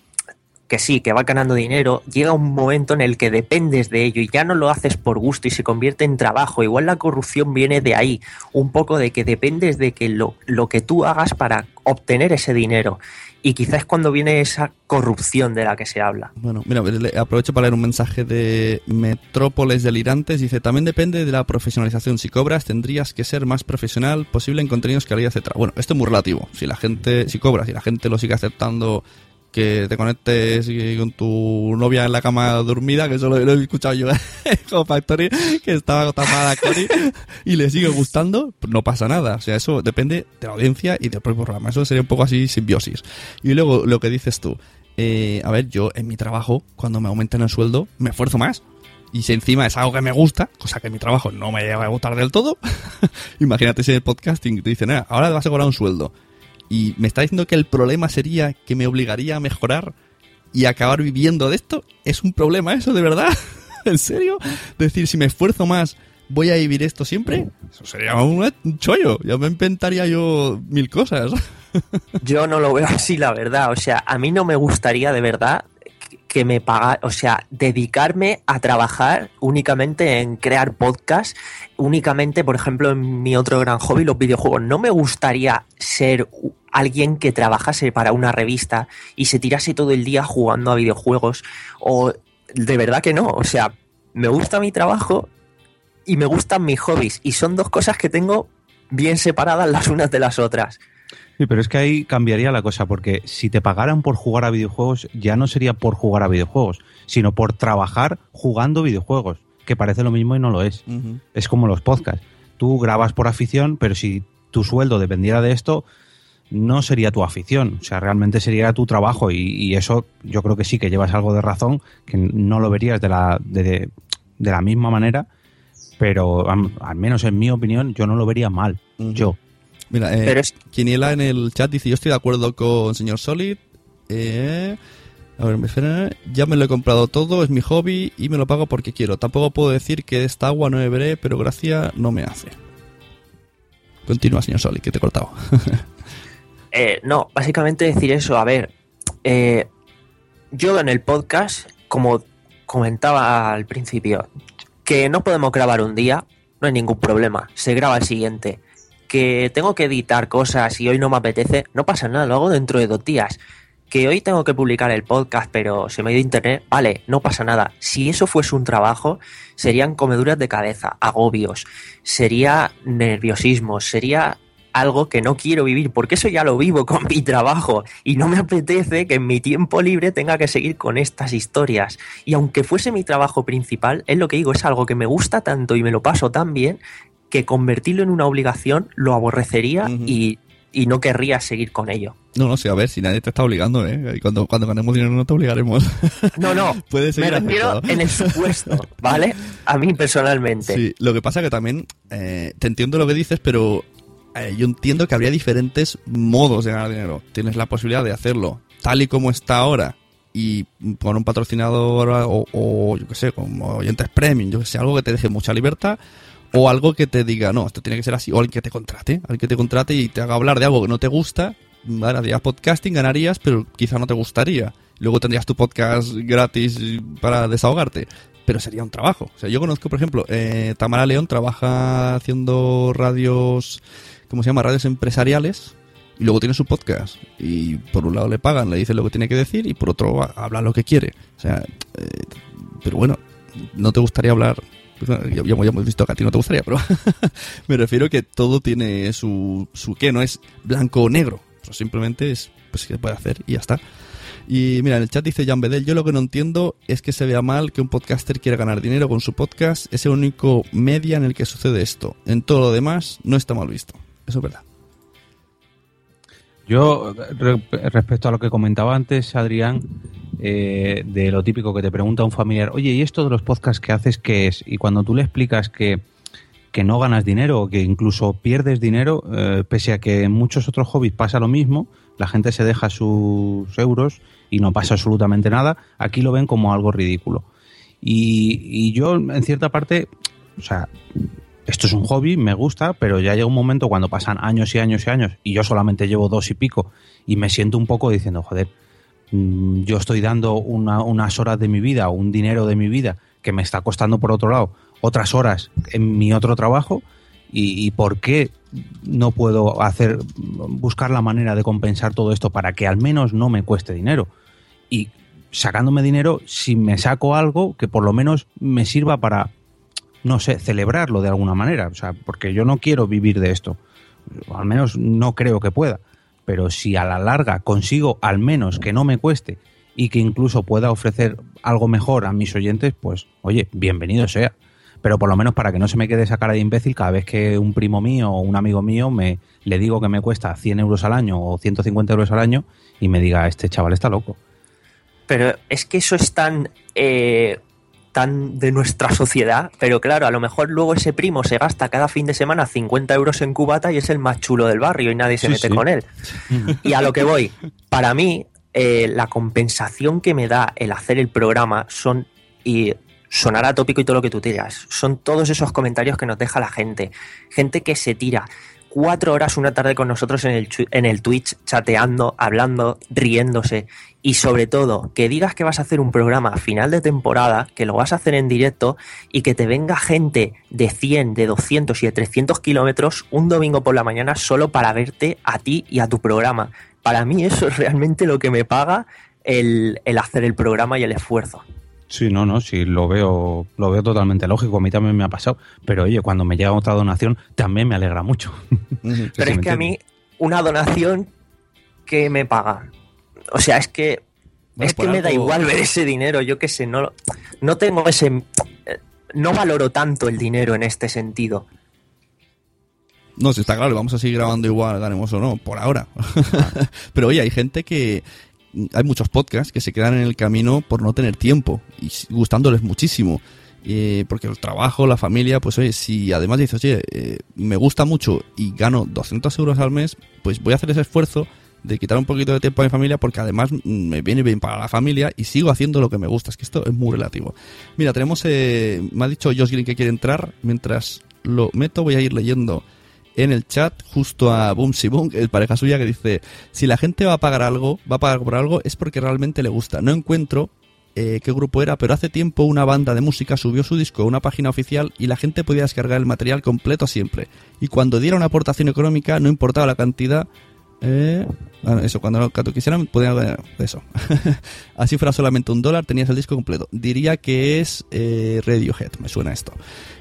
que sí, que va ganando dinero, llega un momento en el que dependes de ello y ya no lo haces por gusto y se convierte en trabajo. Igual la corrupción viene de ahí, un poco de que dependes de que lo, lo que tú hagas para obtener ese dinero. Y quizás cuando viene esa corrupción de la que se habla.
Bueno, mira, aprovecho para leer un mensaje de Metrópoles Delirantes. Dice, también depende de la profesionalización. Si cobras, tendrías que ser más profesional posible en contenidos, calidad, etcétera. Bueno, esto es muy relativo. Si la gente, si cobras y la gente lo sigue aceptando, que te conectes con tu novia en la cama dormida, que eso lo, he escuchado yo Home Factory, que estaba tapada Cory, y le sigue gustando, no pasa nada. O sea, eso depende de la audiencia y del propio programa. Eso sería un poco así simbiosis. Y luego lo que dices tú, eh, a ver, yo en mi trabajo, cuando me aumentan el sueldo, me esfuerzo más. Y si encima es algo que me gusta, cosa que en mi trabajo no me llega a gustar del todo, imagínate si en el podcasting te dicen, "Ah, ahora vas a cobrar un sueldo. Y me está diciendo que el problema sería que me obligaría a mejorar y acabar viviendo de esto. ¿Es un problema eso, de verdad? ¿En serio? Decir, si me esfuerzo más, ¿voy a vivir esto siempre? Eso sería un un chollo. Ya me inventaría yo mil cosas.
Yo no lo veo así, la verdad. O sea, a mí no me gustaría de verdad que- me paga, o sea, dedicarme a trabajar únicamente en crear podcasts, únicamente, por ejemplo, en mi otro gran hobby, los videojuegos. No me gustaría ser alguien que trabajase para una revista y se tirase todo el día jugando a videojuegos. O de verdad que no. O sea, me gusta mi trabajo y me gustan mis hobbies. Y son dos cosas que tengo bien separadas las unas de las otras.
Sí, pero es que ahí cambiaría la cosa, porque si te pagaran por jugar a videojuegos, ya no sería por jugar a videojuegos, sino por trabajar jugando videojuegos, que parece lo mismo y no lo es. Es como los podcasts. Tú grabas por afición, pero si tu sueldo dependiera de esto, no sería tu afición, o sea, realmente sería tu trabajo y, y eso yo creo que sí que llevas algo de razón, que no lo verías de la, de, de la misma manera, pero am- al menos en mi opinión yo no lo vería mal, yo.
Mira, eh,
Pero es-
Quiniela en el chat dice, yo estoy de acuerdo con señor Solid. Eh, a ver, me espera. Ya me lo he comprado todo, es mi hobby y me lo pago porque quiero. Tampoco puedo decir que esta agua no beberé, pero gracia no me hace. Continúa, señor Solid, que te he cortado.
Eh, no, básicamente decir eso. A ver, eh, yo en el podcast, como comentaba al principio, que no podemos grabar un día, no hay ningún problema, se graba el siguiente. Que tengo que editar cosas y hoy no me apetece, no pasa nada, lo hago dentro de dos días. Que hoy tengo que publicar el podcast, pero se me ha ido internet, vale, no pasa nada. Si eso fuese un trabajo, serían comeduras de cabeza, agobios, sería nerviosismo, sería algo que no quiero vivir, porque eso ya lo vivo con mi trabajo y no me apetece que en mi tiempo libre tenga que seguir con estas historias. Y aunque fuese mi trabajo principal, es lo que digo, es algo que me gusta tanto y me lo paso tan bien que convertirlo en una obligación lo aborrecería y y no querrías seguir con ello.
No, no sé, a ver, si nadie te está obligando, ¿eh? Y Cuando, cuando ganemos dinero no te obligaremos.
No, no,
Puedes
me refiero en el supuesto, ¿vale? A mí personalmente.
Sí, lo que pasa que también eh, te entiendo lo que dices, pero eh, yo entiendo que habría diferentes modos de ganar dinero. Tienes la posibilidad de hacerlo tal y como está ahora y con un patrocinador o, o, yo qué sé, como oyentes premium, yo que sé, algo que te deje mucha libertad o algo que te diga, no, esto tiene que ser así, o alguien que te contrate, alguien que te contrate y te haga hablar de algo que no te gusta, harías podcasting, ganarías, pero quizá no te gustaría. Luego tendrías tu podcast gratis para desahogarte, pero sería un trabajo. O sea, yo conozco, por ejemplo, eh, Tamara León trabaja haciendo radios, ¿cómo se llama? Radios empresariales. Y luego tiene su podcast. Y por un lado le pagan, le dicen lo que tiene que decir, y por otro habla lo que quiere. O sea, eh, pero bueno, no te gustaría hablar. ya, ya hemos visto que a ti no te gustaría, pero me refiero que todo tiene su, su qué, no es blanco o negro. Simplemente es, pues, se puede hacer y ya está. Y mira, en el chat dice Jan Bedel, yo lo que no entiendo es que se vea mal que un podcaster quiera ganar dinero con su podcast. Es el único media en el que sucede esto. En todo lo demás no está mal visto. Eso es verdad.
Yo, re- respecto a lo que comentaba antes, Adrián, eh, de lo típico que te pregunta un familiar, oye, ¿y esto de los podcasts que haces qué es? Y cuando tú le explicas que, que no ganas dinero que incluso pierdes dinero, eh, pese a que en muchos otros hobbies pasa lo mismo, la gente se deja sus euros y no pasa absolutamente nada, aquí lo ven como algo ridículo. Y, y yo, en cierta parte, o sea, esto es un hobby, me gusta, pero ya llega un momento cuando pasan años y años y años y yo solamente llevo dos y pico y me siento un poco diciendo, joder, mm, yo estoy dando una- unas horas de mi vida un dinero de mi vida que me está costando por otro lado otras horas en mi otro trabajo y, y por qué no puedo hacer buscar la manera de compensar todo esto para que al menos no me cueste dinero y sacándome dinero si me saco algo que por lo menos me sirva para no sé, celebrarlo de alguna manera. O sea, porque yo no quiero vivir de esto. Al menos no creo que pueda. Pero si a la larga consigo al menos que no me cueste y que incluso pueda ofrecer algo mejor a mis oyentes, pues oye, bienvenido sea. Pero por lo menos para que no se me quede esa cara de imbécil cada vez que un primo mío o un amigo mío me le digo que me cuesta 100 euros al año o 150 euros al año y me diga, este chaval está loco.
Pero es que eso es tan, eh, tan de nuestra sociedad. Pero claro, a lo mejor luego ese primo se gasta cada fin de semana 50 euros en cubata y es el más chulo del barrio y nadie se
Sí,
mete
sí.
con él. Y a lo que voy, para mí, eh, la compensación que me da el hacer el programa son, y sonará tópico y todo lo que tú tiras, son todos esos comentarios que nos deja la gente. Gente que se tira cuatro horas una tarde con nosotros en el, en el Twitch, chateando, hablando, riéndose. Y sobre todo, que digas que vas a hacer un programa final de temporada, que lo vas a hacer en directo y que te venga gente de 100, de 200 y de 300 kilómetros un domingo por la mañana solo para verte a ti y a tu programa. Para mí eso es realmente lo que me paga el, el hacer el programa y el esfuerzo.
Sí, no, no, sí, lo veo, lo veo totalmente lógico. A mí también me ha pasado. Pero oye, cuando me llega otra donación, también me alegra mucho.
Pero es que a mí una donación que me paga. O sea, es que
Bueno,
es que me da
algo-
igual ver ese dinero, yo qué sé, no no tengo ese eh, no valoro tanto el dinero en este sentido.
No, si está claro, vamos a seguir grabando igual, ganemos o no, por ahora. Pero oye, hay gente que. Hay muchos podcasts que se quedan en el camino por no tener tiempo y gustándoles muchísimo. Eh, porque el trabajo, la familia, pues oye, si además dices, oye, eh, me gusta mucho y gano 200 euros al mes, pues voy a hacer ese esfuerzo de quitar un poquito de tiempo a mi familia porque además mm, me viene bien para la familia y sigo haciendo lo que me gusta. Es que esto es muy relativo. Mira, tenemos, eh, me ha dicho Josh Green que quiere entrar. Mientras lo meto, voy a ir leyendo en el chat justo a Boomsy Boom, el pareja suya, que dice, si la gente va a pagar algo, va a pagar por algo, es porque realmente le gusta. No encuentro eh, qué grupo era, pero hace tiempo una banda de música subió su disco a una página oficial y la gente podía descargar el material completo siempre. Y cuando diera una aportación económica, no importaba la cantidad, eh, bueno, eso, cuando, cuando quisieran, podían eso. Así fuera solamente un dólar, tenías el disco completo. Diría que es eh, Radiohead, me suena esto.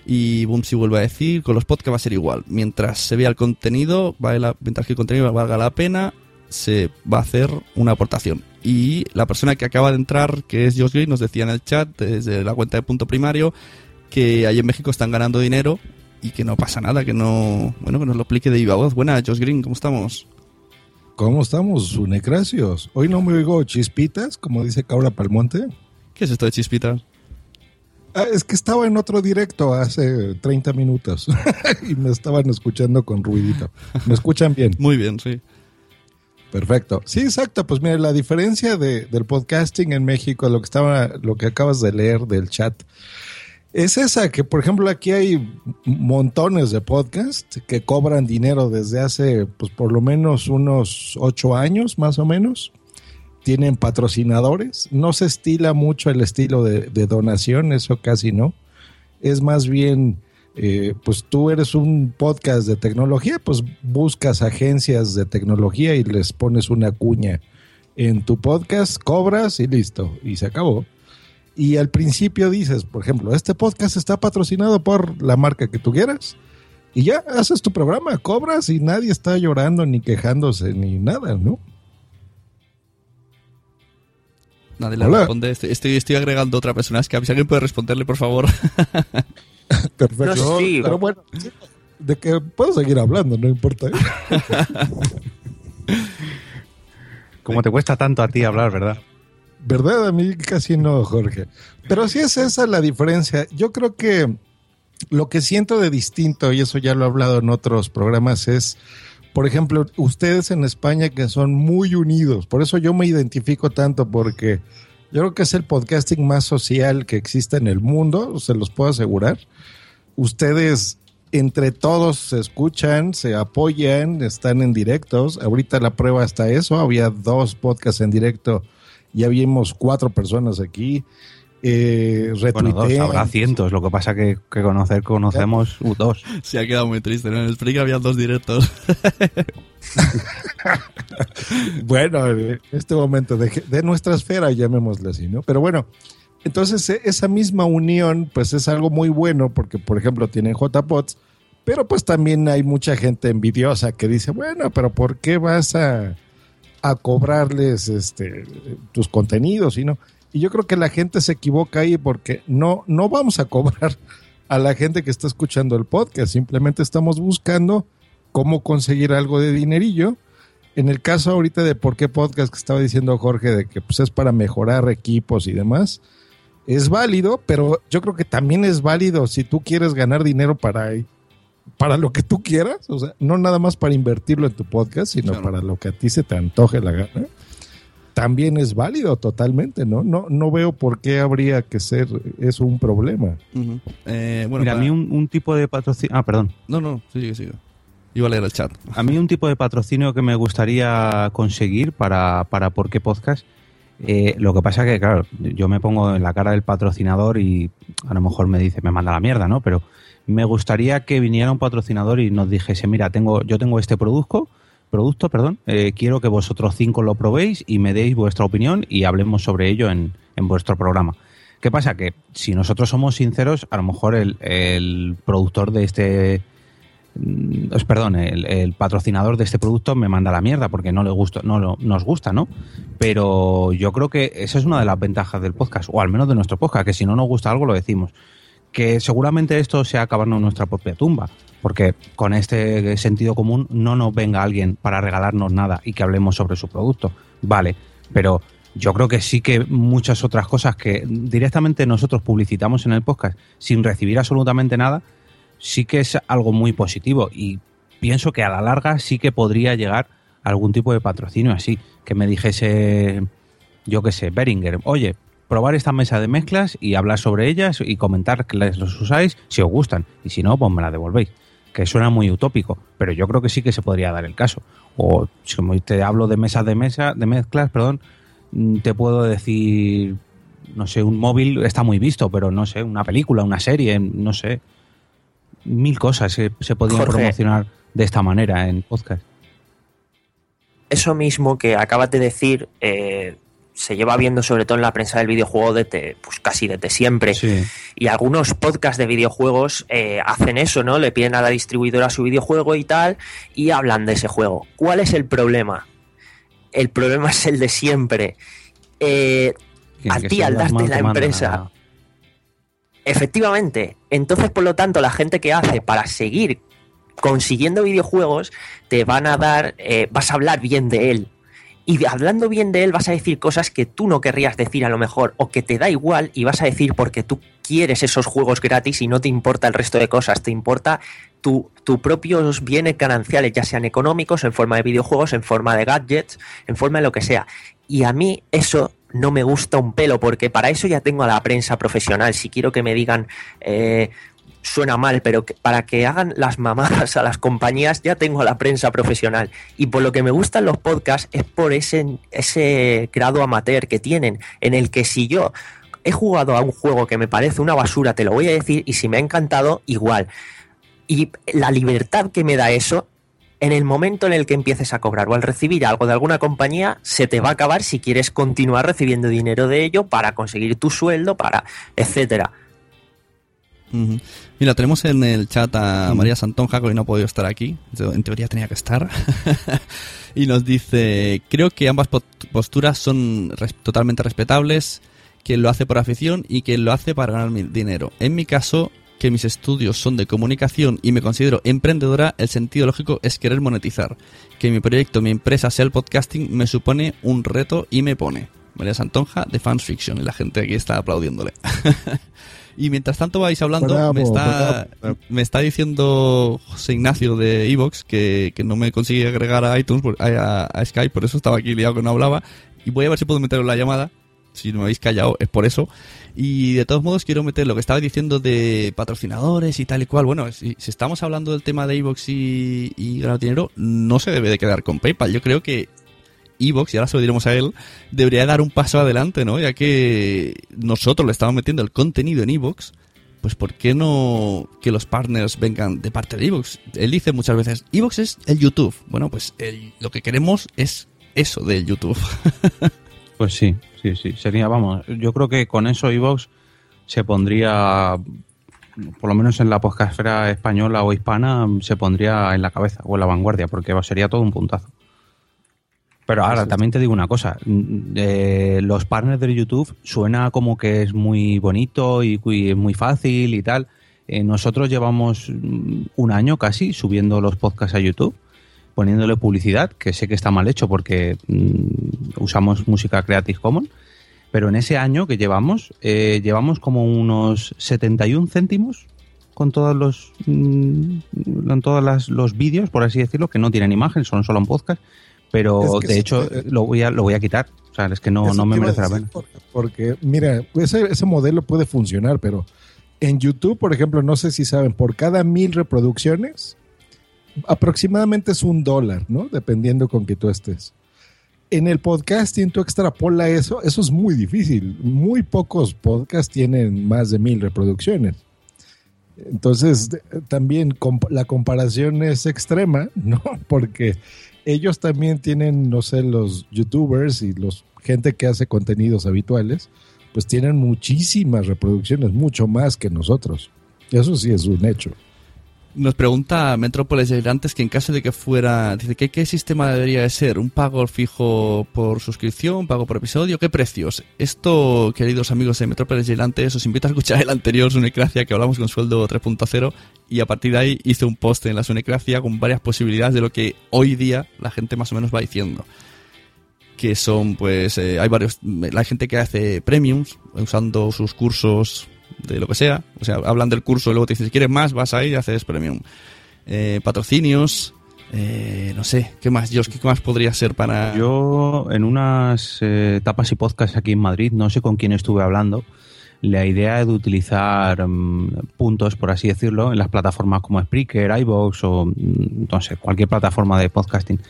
Y Boomsy vuelve a decir, con los podcasts va a ser igual. Mientras se vea el contenido, vale la- mientras que el contenido valga la pena, se va a hacer una aportación. Y la persona que acaba de entrar, que es Josh Green, nos decía en el chat, desde la cuenta de punto primario, que ahí en México están ganando dinero y que no pasa nada, que no... Bueno, que nos lo explique de viva voz. Buenas, Josh Green, ¿cómo estamos?
¿Cómo estamos, Sunecracios? Hoy no me oigo chispitas, como dice Cabra Palmonte.
¿Qué es esto de chispitas?
Ah, es que estaba en otro directo hace 30 minutos y me estaban escuchando con ruidito. ¿Me escuchan bien?
Muy bien, sí.
Perfecto. Sí, exacto. Pues mira, la diferencia de- del podcasting en México, lo que estaba, lo que acabas de leer del chat, es esa que, por ejemplo, aquí hay montones de podcasts que cobran dinero desde hace, pues, por lo menos unos ocho años, más o menos. Tienen patrocinadores. No se estila mucho el estilo de, donación, eso casi no. Es más bien, eh, pues tú eres un podcast de tecnología, pues buscas agencias de tecnología y les pones una cuña en tu podcast, cobras y listo, y se acabó. Y al principio dices, por ejemplo, este podcast está patrocinado por la marca que tú quieras. Y ya haces tu programa, cobras y nadie está llorando ni quejándose ni nada, ¿no?
Nadie le
Hola.
responde. Estoy, estoy, estoy agregando otra persona. Es que si alguien puede responderle, por favor.
Perfecto.
No, sí.
Pero bueno, de que puedo seguir hablando, no importa. ¿eh?
Como te cuesta tanto a ti hablar, ¿verdad?
¿Verdad? A mí casi no, Jorge. Pero sí es esa la diferencia. Yo creo que lo que siento de distinto, y eso ya lo he hablado en otros programas, es, por ejemplo, ustedes en España que son muy unidos. Por eso yo me identifico tanto, porque yo creo que es el podcasting más social que existe en el mundo, se los puedo asegurar. Ustedes entre todos se escuchan, se apoyan, están en directos. Ahorita la prueba está eso. Había dos podcasts en directo y habíamos cuatro personas aquí. Eh,
Bueno, dos, habrá cientos. Lo que pasa que, que conocer conocemos uh, dos.
Se ha quedado muy triste. ¿no? En el Spreaker había dos directos.
bueno, en este momento de, de nuestra esfera, llamémosle así, ¿no? Pero bueno, entonces e- esa misma unión, pues es algo muy bueno, porque por ejemplo tienen JPods, pero pues también hay mucha gente envidiosa que dice, bueno, pero ¿por qué vas a, a cobrarles este tus contenidos? Y no. Y yo creo que la gente se equivoca ahí porque no, no vamos a cobrar a la gente que está escuchando el podcast, simplemente estamos buscando cómo conseguir algo de dinerillo. En el caso ahorita de por qué podcast que estaba diciendo Jorge, de que pues es para mejorar equipos y demás, es válido, pero yo creo que también es válido si tú quieres ganar dinero para, para lo que tú quieras, o sea, no nada más para invertirlo en tu podcast, sino
Claro.
para lo que a ti se te antoje la gana. También es válido totalmente, ¿no? No, no veo por qué habría que ser eso un problema.
Eh, bueno,
Mira, a mí un, un tipo de patrocinio... Ah, perdón.
No, no, sigue, sigue. Iba a leer el chat.
A mí un tipo de patrocinio que me gustaría conseguir para, para ¿Por qué Podcast? eh, lo que pasa que, claro, yo me pongo en la cara del patrocinador y a lo mejor me dice, me manda la mierda, ¿no? Pero me gustaría que viniera un patrocinador y nos dijese, mira, tengo, yo tengo este producto, producto, perdón, eh, quiero que vosotros cinco lo probéis y me deis vuestra opinión y hablemos sobre ello en, en vuestro programa. ¿Qué pasa? Que si nosotros somos sinceros, a lo mejor el, el productor de este mm, perdón, el, el patrocinador de este producto me manda la mierda porque no le gusta, no lo- nos gusta, ¿no? Pero yo creo que esa es una de las ventajas del podcast, o al menos de nuestro podcast, que si no nos gusta algo lo decimos. Que seguramente esto sea acabarnos nuestra propia tumba, porque con este sentido común no nos venga alguien para regalarnos nada y que hablemos sobre su producto. Vale, pero yo creo que sí que muchas otras cosas que directamente nosotros publicitamos en el podcast sin recibir absolutamente nada, sí que es algo muy positivo y pienso que a la larga sí que podría llegar algún tipo de patrocinio así, que me dijese, yo qué sé, Beringer, oye, probar esta mesa de mezclas y hablar sobre ellas y comentar que las los usáis si os gustan y si no, pues me la devolvéis. Que suena muy utópico, pero yo creo que sí que se podría dar el caso. O si te hablo de mesas de mesa, de mezclas, perdón, mm, te puedo decir, no sé, un móvil está muy visto, pero no sé, una película, una serie, no sé, mil cosas se, se podían
Jorge.
promocionar de esta manera en podcast.
Eso mismo que acabas de decir eh, se lleva viendo sobre todo en la prensa del videojuego desde, pues casi desde siempre. Y algunos podcasts de videojuegos eh, hacen eso, ¿no? Le piden a la distribuidora su videojuego y tal y hablan de ese juego. ¿Cuál es el problema? El problema es el de siempre. Eh, a ti al darte la empresa Efectivamente. Entonces, por lo tanto, la gente que hace para seguir consiguiendo videojuegos te van a dar, eh, vas a hablar bien de él. Y hablando bien de él vas a decir cosas que tú no querrías decir a lo mejor, o que te da igual y vas a decir porque tú quieres esos juegos gratis y no te importa el resto de cosas, te importa tu, tu propios bienes gananciales, ya sean económicos, en forma de videojuegos, en forma de gadgets, en forma de lo que sea. Y a mí eso no me gusta un pelo, porque para eso ya tengo a la prensa profesional. Si quiero que me digan, eh, suena mal, pero para que hagan las mamadas a las compañías, ya tengo a la prensa profesional. Y por lo que me gustan los podcasts es por ese, ese grado amateur que tienen, en el que si yo he jugado a un juego que me parece una basura, te lo voy a decir, y si me ha encantado, igual. Y la libertad que me da eso, en el momento en el que empieces a cobrar o al recibir algo de alguna compañía, se te va a acabar si quieres continuar recibiendo dinero de ello para conseguir tu sueldo, para etcétera.
Ujú. Mira, tenemos en el chat a María Santonja, que hoy no ha podido estar aquí. En teoría tenía que estar. y nos dice, creo que ambas posturas son res- totalmente respetables. Quien lo hace por afición y quien lo hace para ganar mi- dinero. En mi caso, que mis estudios son de comunicación y me considero emprendedora, el sentido lógico es querer monetizar. Que mi proyecto, mi empresa sea el podcasting, me supone un reto y me pone. María Santonja de Fans Fiction. Y la gente aquí está aplaudiéndole. Y mientras tanto vais hablando,
Bravo,
me, está,
bravo.
me está diciendo José Ignacio de Evox que, que no me consigue agregar a iTunes, a, a Skype, por eso estaba aquí liado que no hablaba. Y voy a ver si puedo meterlo en la llamada. Si no me habéis callado, es por eso. Y de todos modos, quiero meter lo que estaba diciendo de patrocinadores y tal y cual. Bueno, si, si estamos hablando del tema de Evox y, y ganar dinero, no se debe de quedar con PayPal. Yo creo que Evox, y ahora se lo diremos a él, debería dar un paso adelante, ¿no? Ya que nosotros le estamos metiendo el contenido en Evox, pues ¿por qué no que los partners vengan de parte de Evox? Él dice muchas veces, Evox es el YouTube. Bueno, pues el- lo que queremos es eso del YouTube.
Pues sí, sí, sí. Sería, vamos, yo creo que con eso Evox se pondría, por lo menos en la podcastfera española o hispana, se pondría en la cabeza o en la vanguardia, porque sería todo un puntazo. Pero ahora también te digo una cosa, mm, eh, los partners de YouTube suena como que es muy bonito y, y es muy fácil y tal. Eh, nosotros llevamos mm, un año casi subiendo los podcasts a YouTube, poniéndole publicidad, que sé que está mal hecho porque mm, usamos música Creative Commons, pero en ese año que llevamos, eh, llevamos como unos 71 céntimos con todos los mm, con todos las- los vídeos, por así decirlo, que no tienen imagen, son solo un podcast, pero
Es que
de hecho
eh,
lo voy a lo voy a quitar, o sea, es que no, no me merece la pena.
Porque, porque, mira, ese, ese modelo puede funcionar, pero en YouTube, por ejemplo, no sé si saben, por cada mil reproducciones, aproximadamente es un dólar, ¿no? Dependiendo con que tú estés. En el podcasting, tú extrapola eso, eso es muy difícil. Muy pocos podcasts tienen más de mil reproducciones. Entonces, también la comparación es extrema, ¿no? Porque ellos también tienen, no sé, los youtubers y los gente que hace contenidos habituales, pues tienen muchísimas reproducciones, mucho más que nosotros. Eso sí es un hecho.
Nos pregunta Metrópolis antes que en caso de que fuera, dice que qué sistema debería de ser, un pago fijo por suscripción, pago por episodio, qué precios. Esto, queridos amigos de Metrópolis Gigantes, os invito a escuchar el anterior Sunecracia que hablamos con sueldo 3.0 y a partir de ahí hice un post en la Sunecracia con varias posibilidades de lo que hoy día la gente más o menos va diciendo. Que son, pues, eh, hay varios, la gente que hace premiums usando sus cursos de lo que sea. O sea, hablan del curso y luego te dicen, si quieres más, vas ahí y haces premium. Eh, patrocinios, eh, no sé, ¿qué más, Josh? ¿Qué más podría ser para...?
Yo en unas eh, tapas y podcasts aquí en Madrid, no sé con quién estuve hablando, la idea de utilizar mm, puntos, por así decirlo, en las plataformas como Spreaker, iVoox o mm, no sé, cualquier plataforma de podcasting.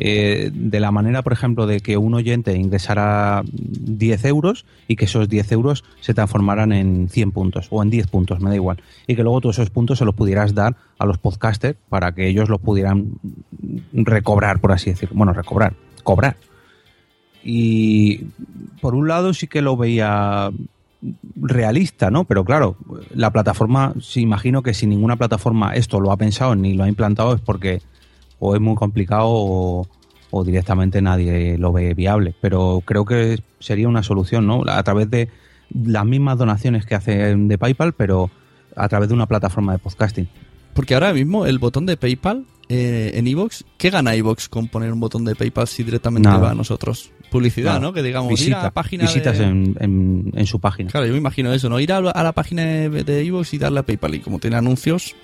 Eh, de la manera, por ejemplo, de que un oyente ingresara 10 euros y que esos 10 euros se transformaran en 100 puntos o en 10 puntos, me da igual. Y que luego todos esos puntos se los pudieras dar a los podcasters para que ellos los pudieran recobrar, por así decirlo. Bueno, recobrar, cobrar. Y por un lado sí que lo veía realista, ¿no? Pero claro, la plataforma, sí imagino que si ninguna plataforma esto lo ha pensado ni lo ha implantado es porque o es muy complicado o, o directamente nadie lo ve viable. Pero creo que sería una solución, ¿no? A través de las mismas donaciones que hacen de PayPal, pero a través de una plataforma de podcasting.
Porque ahora mismo el botón de PayPal eh, en iVoox, ¿qué gana iVoox con poner un botón de PayPal si directamente
Nada.
va a nosotros? Publicidad. ¿no? Que digamos, ir a la página
visitas
de...
en, en- en su página.
Claro, yo me imagino eso, ¿no? Ir a, a la página de, iVoox y darle a PayPal. Y como tiene anuncios,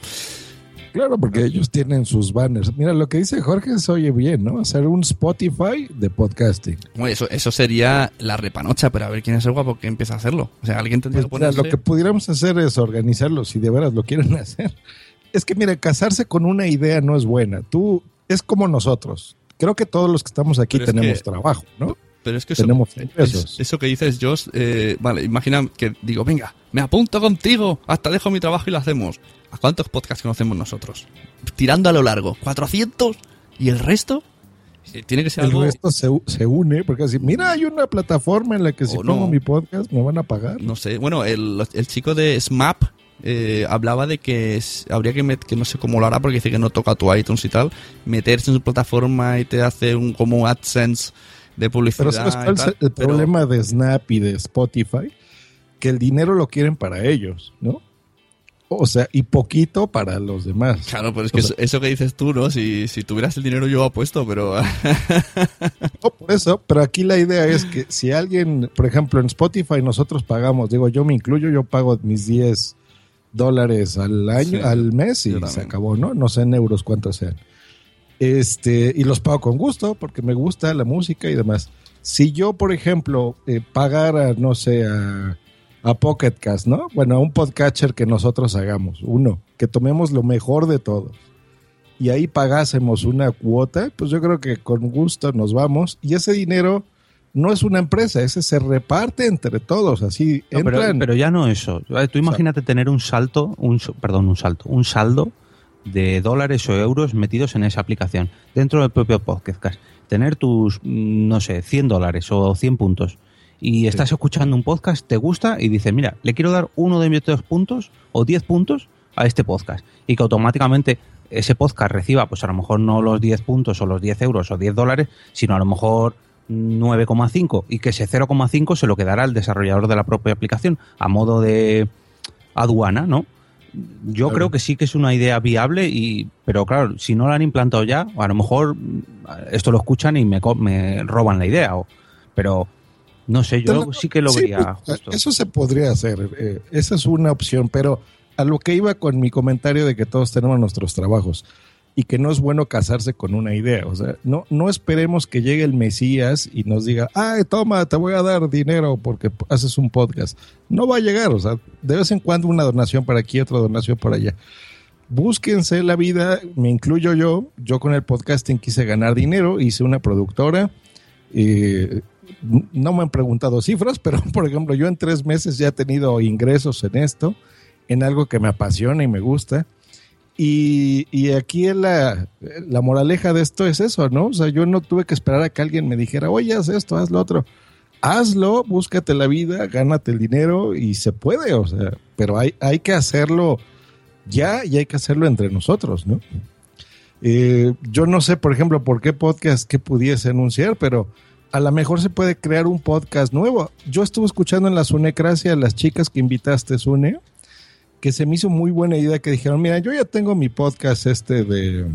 Claro, porque ellos tienen sus banners. Mira, lo que dice Jorge se oye bien, ¿no? Hacer un Spotify de podcasting.
bueno, eso, eso sería la repanocha, pero a ver quién es el guapo que empieza a hacerlo. O sea, alguien tendría
Pues
que
mira,
ponerse...
lo que pudiéramos hacer es organizarlo, si de veras lo quieren hacer. Es que, mira, casarse con una idea no es buena. Tú, es como nosotros. Creo que todos los que estamos aquí
Pero es
tenemos
que-
trabajo, ¿no?
Pero es que eso,
tenemos
es- eso que dices, Josh, eh, vale, imagina que digo, venga, me apunto contigo, hasta dejo mi trabajo y lo hacemos. ¿A cuántos podcasts conocemos nosotros? Tirando a lo largo, ¿400? ¿Y el resto? Eh, Tiene que ser
El
algo...
resto se, se une, porque así, mira, hay una plataforma en la que si pongo
no.
mi podcast me van a pagar.
No sé, bueno, el, el chico de SMAP eh, hablaba de que es- habría que, met- que no sé cómo lo hará porque dice que no toca tu iTunes y tal, meterse en su plataforma y te hace un como AdSense de publicidad.
Pero ¿sabes cuál es el
pero-
problema de Snap y de Spotify? Que el dinero lo quieren para ellos, ¿no? O sea, y poquito para los demás.
Claro, pero es que
O sea,
eso, eso que dices tú, ¿no? Si, si tuvieras el dinero yo apuesto, pero...
No, por eso, pero aquí la idea es que si alguien, por ejemplo, en Spotify nosotros pagamos, digo, yo me incluyo, yo pago mis 10 dólares al año,
Sí,
al mes y se acabó, ¿no? No sé en euros cuántos sean. Este, y los pago con gusto porque me gusta la música y demás. Si yo, por ejemplo, eh, pagara, no sé, a, a Pocket Cast, ¿no? Bueno, a un podcatcher que nosotros hagamos, uno, que tomemos lo mejor de todos y ahí pagásemos una cuota, pues yo creo que con gusto nos vamos y ese dinero no es una empresa, ese se reparte entre todos, así
No,
entran.
pero ya no eso. Tú imagínate tener un salto, un, perdón, un salto, un saldo de dólares o euros metidos en esa aplicación, dentro del propio podcast. Tener tus, mm, no sé, 100 dólares o 100 puntos. Y estás escuchando un podcast, te gusta y dices, mira, le quiero dar uno de mis dos puntos o 10 puntos a este podcast. Y que automáticamente ese podcast reciba, pues a lo mejor no los 10 puntos o los 10 euros o 10 dólares, sino a lo mejor 9,5 y que ese 0,5 se lo quedará al desarrollador de la propia aplicación a modo de aduana, ¿no? Yo creo que sí que es una idea viable, y pero claro, si no la han implantado ya, a lo mejor mm, esto lo escuchan y me, roban la idea. O, pero no sé, yo sí que lo
Sí,
vería
pues,
justo.
Eso se podría hacer, eh, esa es una opción, pero a lo que iba con mi comentario de que todos tenemos nuestros trabajos y que no es bueno casarse con una idea, o sea, no, no esperemos que llegue el Mesías y nos diga, ay, toma, te voy a dar dinero porque haces un podcast. No va a llegar, o sea, de vez en cuando una donación para aquí, otra donación para allá. Búsquense la vida, me incluyo yo, yo con el podcasting quise ganar dinero, hice una productora, eh, no me han preguntado cifras, pero por ejemplo, yo en tres meses ya he tenido ingresos en esto, en algo que me apasiona y me gusta. Y, y aquí la, la moraleja de esto es eso, ¿no? O sea, yo no tuve que esperar a que alguien me dijera, oye, haz esto, haz lo otro. Hazlo, búscate la vida, gánate el dinero y se puede, o sea, pero hay, hay que hacerlo ya y hay que hacerlo entre nosotros, ¿no? Eh, yo no sé, por ejemplo, por qué podcast que pudiese anunciar, pero a lo mejor se puede crear un podcast nuevo. Yo estuve escuchando en la Sunecracia a las chicas que invitaste, Sune, que se me hizo muy buena idea que dijeron, mira, yo ya tengo mi podcast este de,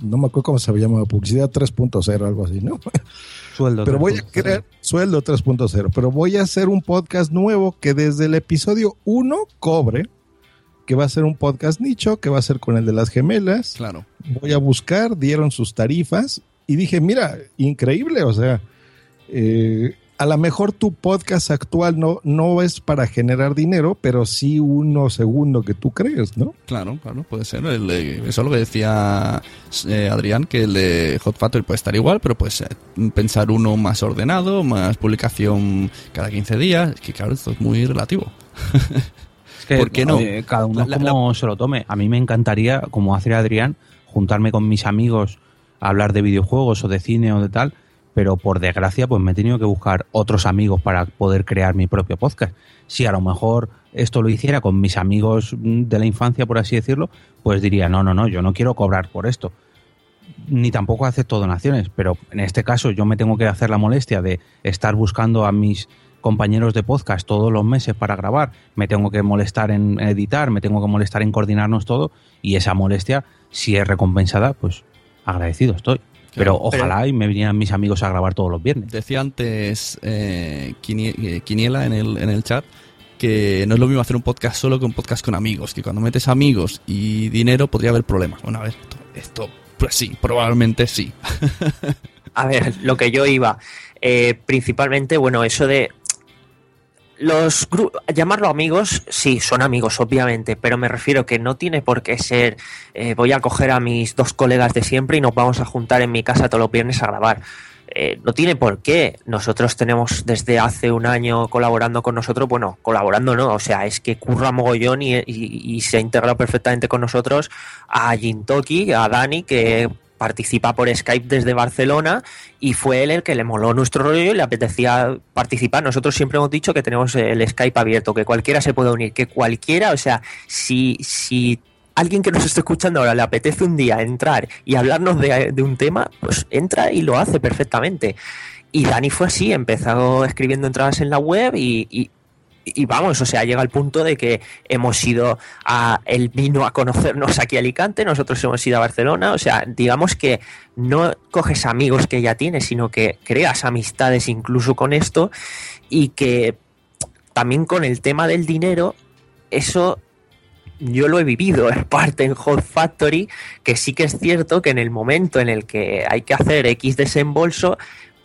no me acuerdo cómo se llama, publicidad 3.0, algo así, ¿no?
Sueldo.
Pero voy a crear sueldo 3.0, pero voy a hacer un podcast nuevo que desde el episodio 1 cobre, que va a ser un podcast nicho, que va a ser con el de las gemelas.
Claro.
Voy a buscar, dieron sus tarifas y dije, mira, increíble, o sea, eh, a lo mejor tu podcast actual no, no es para generar dinero, pero sí uno segundo que tú crees, ¿no?
Claro, claro, puede ser. El de- eso es lo que decía eh, Adrián, que el de Hot Factory puede estar igual, pero pues eh, pensar uno más ordenado, más publicación cada 15 días. Es que claro, esto es muy relativo.
Es que,
¿Por qué no?
oye, cada uno
La- la-
como se lo tome. A mí me encantaría, como hace Adrián, juntarme con mis amigos a hablar de videojuegos o de cine o de tal, pero por desgracia pues me he tenido que buscar otros amigos para poder crear mi propio podcast. Si a lo mejor esto lo hiciera con mis amigos de la infancia, por así decirlo, pues diría, no, no, no, yo no quiero cobrar por esto. Ni tampoco acepto donaciones, pero en este caso yo me tengo que hacer la molestia de estar buscando a mis compañeros de podcast todos los meses para grabar, me tengo que molestar en editar, me tengo que molestar en coordinarnos todo y esa molestia, si es recompensada, pues agradecido estoy. Pero ojalá y me vinieran mis amigos a grabar todos los viernes.
Decía antes eh, eh, Quiniela en el, en el chat que no es lo mismo hacer un podcast solo que un podcast con amigos, que cuando metes amigos y dinero podría haber problemas. Bueno, a ver, esto, esto pues sí, probablemente sí.
A ver, lo que yo iba. eh, principalmente, bueno, eso de. Los llamarlo amigos, sí, son amigos, obviamente, pero me refiero que no tiene por qué ser. eh, voy a coger a mis dos colegas de siempre y nos vamos a juntar en mi casa todos los viernes a grabar. Eh, no tiene por qué. Nosotros tenemos desde hace un año colaborando con nosotros, bueno, colaborando no, o sea, es que curra mogollón y, y- y se ha integrado perfectamente con nosotros a Jintoki, a Dani, que participa por Skype desde Barcelona y fue él el que le moló nuestro rollo y le apetecía participar. Nosotros siempre hemos dicho que tenemos el Skype abierto, que cualquiera se puede unir, que cualquiera, o sea, si, si alguien que nos esté escuchando ahora le apetece un día entrar y hablarnos de, un tema, pues entra y lo hace perfectamente. Y Dani fue así, empezó escribiendo entradas en la web y- y vamos, o sea, llega al punto de que hemos ido a. Él vino a conocernos aquí a Alicante, nosotros hemos ido a Barcelona. O sea, digamos que no coges amigos que ya tienes, sino que creas amistades incluso con esto. Y que también con el tema del dinero, eso yo lo he vivido en parte en Hot Factory, que sí que es cierto que en el momento en el que hay que hacer X desembolso,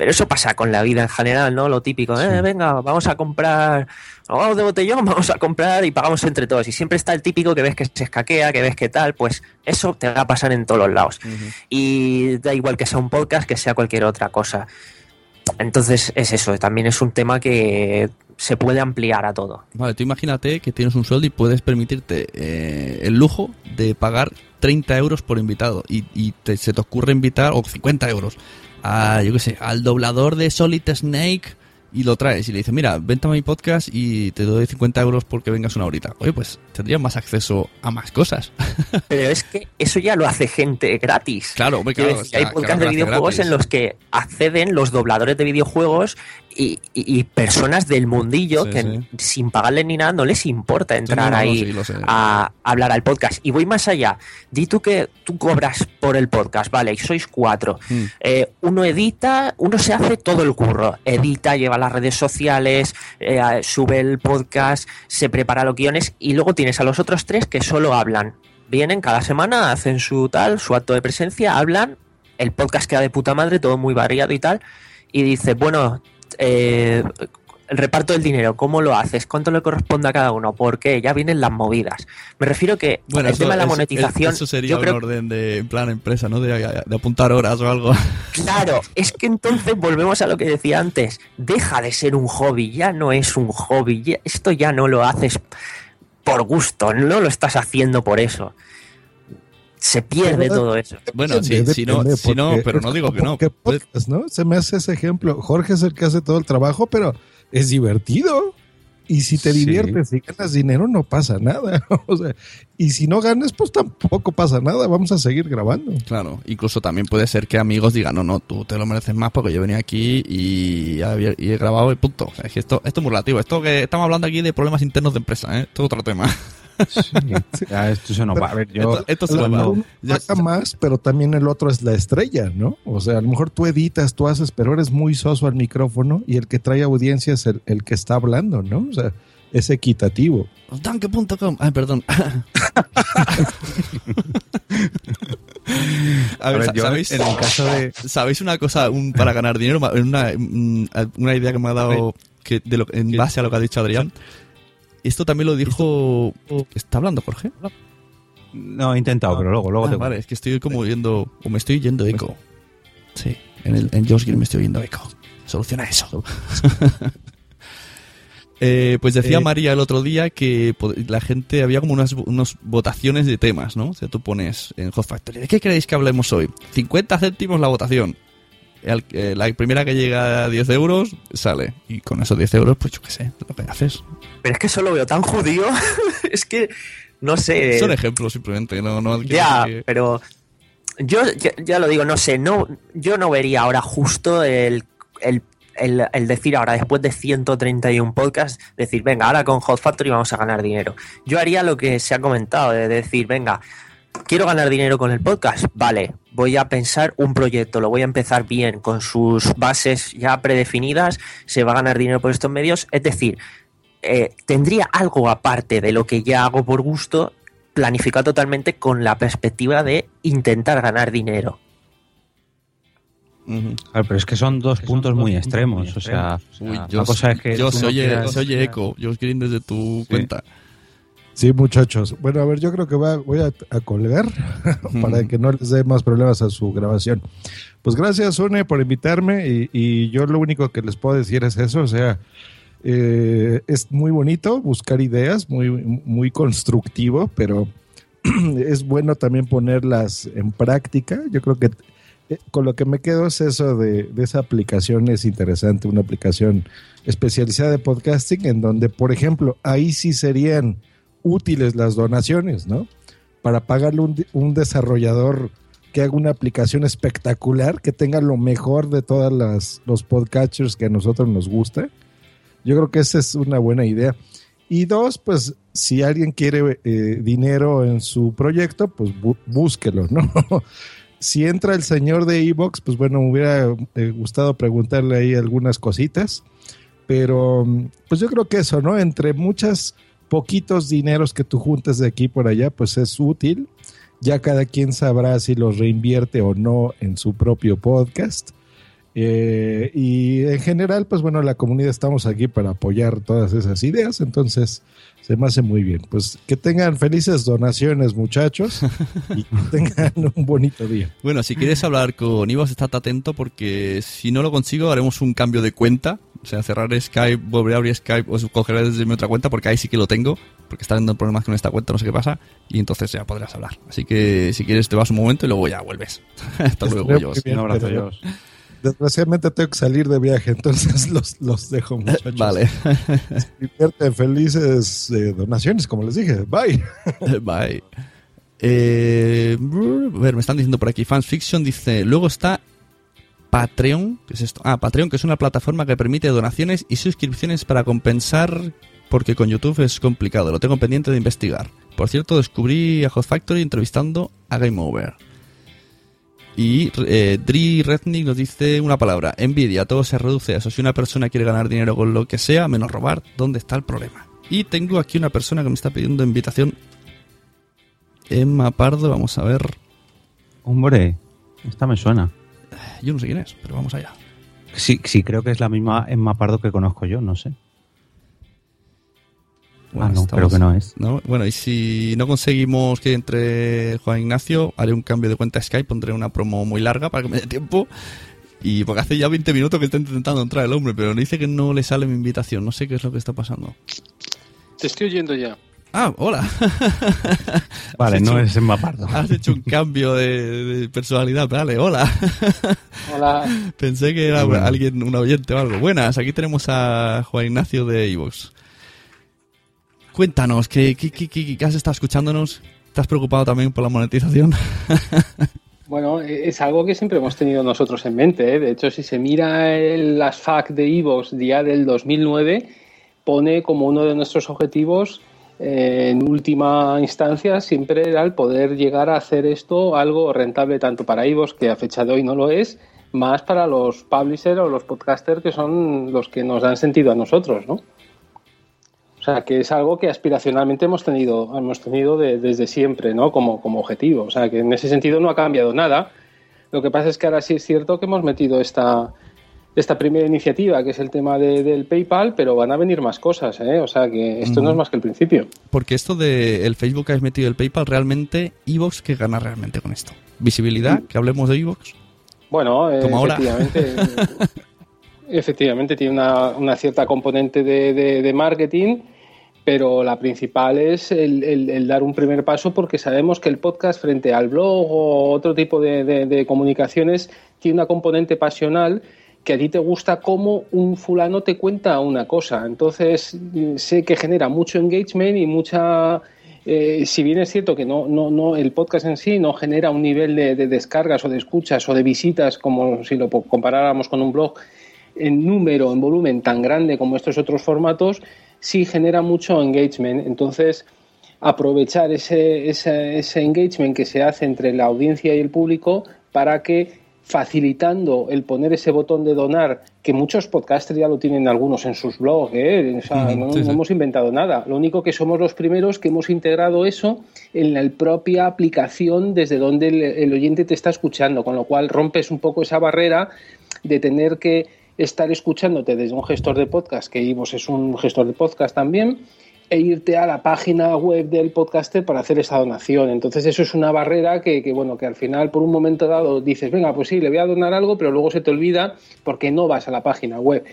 pero eso pasa con la vida en general, ¿no? Lo típico, eh, venga, vamos a comprar, vamos de botellón, vamos a comprar y pagamos entre todos. Y siempre está el típico que ves que se escaquea, que ves que tal, pues eso te va a pasar en todos los lados. Y da igual que sea un podcast, que sea cualquier otra cosa. Entonces es eso, también es un tema que se puede ampliar a todo.
Vale, tú imagínate que tienes un sueldo y puedes permitirte eh, el lujo de pagar 30 euros por invitado y, y te- se te ocurre invitar, o 50 euros, a, yo qué sé, al doblador de Solid Snake y lo traes y le dices, mira, vente a mi podcast y te doy 50 euros porque vengas una horita. Oye, pues tendrías más acceso a más cosas.
Pero es que eso ya lo hace gente gratis.
Claro, hombre, claro,
decir, hay podcasts
claro
de videojuegos
gratis.
en los que acceden los dobladores de videojuegos y, y- y personas del mundillo
Sí,
que
sí.
sin pagarle ni nada no les importa entrar
no,
ahí a hablar al podcast. Y voy más allá. Di tú que tú cobras por el podcast, vale, y sois cuatro.
Mm.
Eh, uno edita, uno se hace todo el curro. Edita, lleva las redes sociales, eh, sube el podcast, se prepara los guiones y luego tienes a los otros tres que solo hablan. Vienen cada semana, hacen su tal, su acto de presencia, hablan, el podcast queda de puta madre, todo muy variado y tal. Y dice, bueno, eh, el reparto del dinero, ¿cómo lo haces? ¿Cuánto le corresponde a cada uno? ¿Por qué? Ya vienen las movidas. Me refiero que
Bueno,
el
eso,
tema de la monetización,
eso sería
yo
un
creo
orden de, en plan empresa, ¿no? De, de apuntar horas o algo.
Claro, es que entonces volvemos a lo que decía antes. Deja de ser un hobby, ya no es un hobby. ya- esto ya no lo haces por gusto, no lo estás haciendo por eso. Se pierde
Pero-
todo eso.
Bueno, sí,
Depende,
si no, si no, pero no digo que no.
podcast, ¿no? Se me hace ese ejemplo. Jorge es el que hace todo el trabajo, pero es divertido. Y si te
Sí.
diviertes y ganas dinero, no pasa nada. O sea, y si no ganas, pues tampoco pasa nada. Vamos a seguir grabando.
Claro, incluso también puede ser que amigos digan, no, no, tú te lo mereces más porque yo venía aquí y, había- y he grabado y punto. O sea, es que esto, esto es muy relativo. Esto que estamos hablando aquí de problemas internos de empresa, ¿eh? Esto es otro tema.
Ya, esto se nos va. A ver, yo
Esto, esto se nos va.
uno paga más, pero también el otro es la estrella, ¿no? O sea, a lo mejor tú editas, tú haces, pero eres muy soso al micrófono y el que trae audiencia es el, el que está hablando, ¿no? O sea, es equitativo.
Tanque.com. Ay, perdón. A ver,
ver,
sa-
yo,
¿sabéis,
en el caso de-
¿sabéis una cosa un- para ganar dinero? Una, mm, una idea que me ha dado que de lo, en base a lo que ha dicho Adrián. Esto también lo dijo... ¿Está hablando Jorge?
no he intentado, pero luego, luego
Ah,
te
vale, es que estoy como oyendo... O me estoy oyendo eco. Sí, en, el, en Josh Gill me estoy oyendo eco. Soluciona eso. Eh, pues decía
Eh,
María el otro día que la gente había como unas, unas votaciones de temas, ¿no? O sea, tú pones en Hot Factory, ¿de qué queréis que hablemos hoy? 50 céntimos la votación. El- eh, la primera que llega a 10 euros sale. Y con esos 10 euros, pues yo qué sé, lo que haces.
Pero es que eso lo veo tan judío. es que, no sé.
Son ejemplos simplemente, no, no
Ya,
que-
pero yo ya, ya lo digo, no sé, no, yo no vería ahora justo el, el el, el decir ahora, después de 131 podcasts, decir, venga, ahora con Hot Factory vamos a ganar dinero. Yo haría lo que se ha comentado, de decir, venga, quiero ganar dinero con el podcast, vale, voy a pensar un proyecto, lo voy a empezar bien, con sus bases ya predefinidas, se va a ganar dinero por estos medios, es decir, eh, tendría algo aparte de lo que ya hago por gusto, planificado totalmente con la perspectiva de intentar ganar dinero.
Claro, pero es que son dos puntos muy extremos. O sea,
Uy,
la
yo,
cosa es que
yo se oye,
quieras-
se oye eco. Yo Green desde tu cuenta.
Sí, muchachos. Bueno, a ver, yo creo que va- voy a, a colgar para que no les dé más problemas a su grabación. Pues gracias, Une, por invitarme y, y yo lo único que les puedo decir es eso, o sea, eh, es muy bonito buscar ideas, muy, muy constructivo, pero es bueno también ponerlas en práctica. Yo creo que eh, con lo que me quedo es eso de, de esa aplicación, es interesante, una aplicación especializada de podcasting en donde, por ejemplo, ahí sí serían útiles las donaciones, ¿no? Para pagarle un, desarrollador que haga una aplicación espectacular, que tenga lo mejor de todas las los podcatchers que a nosotros nos gusta. Yo creo que esa es una buena idea. Y dos, pues si alguien quiere eh, dinero en su proyecto, pues bú- búsquelo, ¿no? si entra el señor de Evox, pues bueno, me hubiera eh, gustado preguntarle ahí algunas cositas. Pero pues yo creo que eso, ¿no? Entre muchas poquitos dineros que tú juntes de aquí por allá, pues es útil. Ya cada quien sabrá si los reinvierte o no en su propio podcast. Eh, y en general, pues bueno, la comunidad estamos aquí para apoyar todas esas ideas, entonces se me hace muy bien. Pues que tengan felices donaciones, muchachos, y que tengan un bonito día.
Bueno, si quieres hablar con Ivos, estate atento porque si no lo consigo haremos un cambio de cuenta. O sea, cerrar Skype, volver a abrir Skype o cogeré desde mi otra cuenta porque ahí sí que lo tengo. Porque está dando problemas con esta cuenta, no sé qué pasa. Y entonces ya podrás hablar. Así que si quieres te vas un momento y luego ya vuelves. Hasta luego, Jos.
muy bien, pero Desgraciadamente tengo que salir de viaje, entonces los, los dejo, muchachos.
Vale.
Divierten felices eh, donaciones, como les dije. Bye.
Bye. Eh, a ver, me están diciendo por aquí, Fans Fiction dice, luego está Patreon, ¿qué es esto? Ah, Patreon, que es una plataforma que permite donaciones y suscripciones para compensar, porque con YouTube es complicado, lo tengo pendiente de investigar. Por cierto, descubrí a Hot Factory entrevistando a Game Over. Y eh, Dri Rednick nos dice una palabra, envidia, todo se reduce a eso. Si una persona quiere ganar dinero con lo que sea, menos robar, ¿dónde está el problema? Y tengo aquí una persona que me está pidiendo invitación. Emma Pardo, vamos a ver.
Hombre, esta me suena.
Yo no sé quién es, pero vamos allá.
Sí, sí, creo que es la misma Emma Pardo que conozco yo, no sé. ah, no,
estamos-
creo que no es.
¿no? Bueno, y si no conseguimos que entre Juan Ignacio, haré un cambio de cuenta Skype, pondré una promo muy larga para que me dé tiempo. Y porque hace ya 20 minutos que está intentando entrar el hombre, pero me dice que no le sale mi invitación. No sé qué es lo que está pasando.
Te estoy oyendo ya.
Ah, hola.
Vale, no es Emma Pardo.
Has hecho un cambio de, de personalidad. Vale, hola.
Hola.
Pensé que era
bueno.
alguien, un oyente o algo. Buenas, aquí tenemos a Juan Ignacio de Ivox. Cuéntanos, ¿qué, qué, qué, qué- qué has estado escuchándonos? ¿Estás preocupado también por la monetización?
Bueno, es algo que siempre hemos tenido nosotros en mente. ¿eh? De hecho, si se mira el- las FAQ de Evox día del 2009, pone como uno de nuestros objetivos, en última instancia, siempre era el poder llegar a hacer esto algo rentable tanto para Evox, que a fecha de hoy no lo es, más para los publishers o los podcasters que son los que nos dan sentido a nosotros, ¿no? O sea, que es algo que aspiracionalmente hemos tenido, hemos tenido de- desde siempre, ¿no? Como, como objetivo. O sea, que en ese sentido no ha cambiado nada. Lo que pasa es que ahora sí es cierto que hemos metido esta, esta primera iniciativa, que es el tema de- del PayPal, pero van a venir más cosas, ¿eh? O sea, que esto no es más que el principio.
Porque esto de el Facebook que has metido el PayPal, realmente, Evox, ¿qué gana realmente con esto? ¿Visibilidad? ¿Que hablemos de Evox?
Bueno, eh, efectivamente, efectivamente tiene una, una cierta componente de, de- de marketing, pero la principal es el, el- el dar un primer paso porque sabemos que el podcast frente al blog o otro tipo de, de- de comunicaciones tiene una componente pasional que a ti te gusta cómo un fulano te cuenta una cosa. Entonces mm, sé que genera mucho engagement y mucha... eh, si bien es cierto que no, no, no, el podcast en sí no genera un nivel de, de descargas o de escuchas o de visitas como si lo comparáramos con un blog, en número, en volumen tan grande como estos otros formatos, sí genera mucho engagement. Entonces, aprovechar ese, ese engagement que se hace entre la audiencia y el público para que facilitando el poner ese botón de donar, que muchos podcasters ya lo tienen algunos en sus blogs, ¿eh? o sea, no, no hemos inventado nada. Lo único que somos los primeros que hemos integrado eso en la propia aplicación desde donde el, el oyente te está escuchando, con lo cual rompes un poco esa barrera de tener que estar escuchándote desde un gestor de podcast, que Ivos es un gestor de podcast también, e irte a la página web del podcaster para hacer esa donación. Entonces eso es una barrera que, bueno, que al final por un momento dado dices, venga, pues sí, le voy a donar algo, pero luego se te olvida porque no vas a la página web.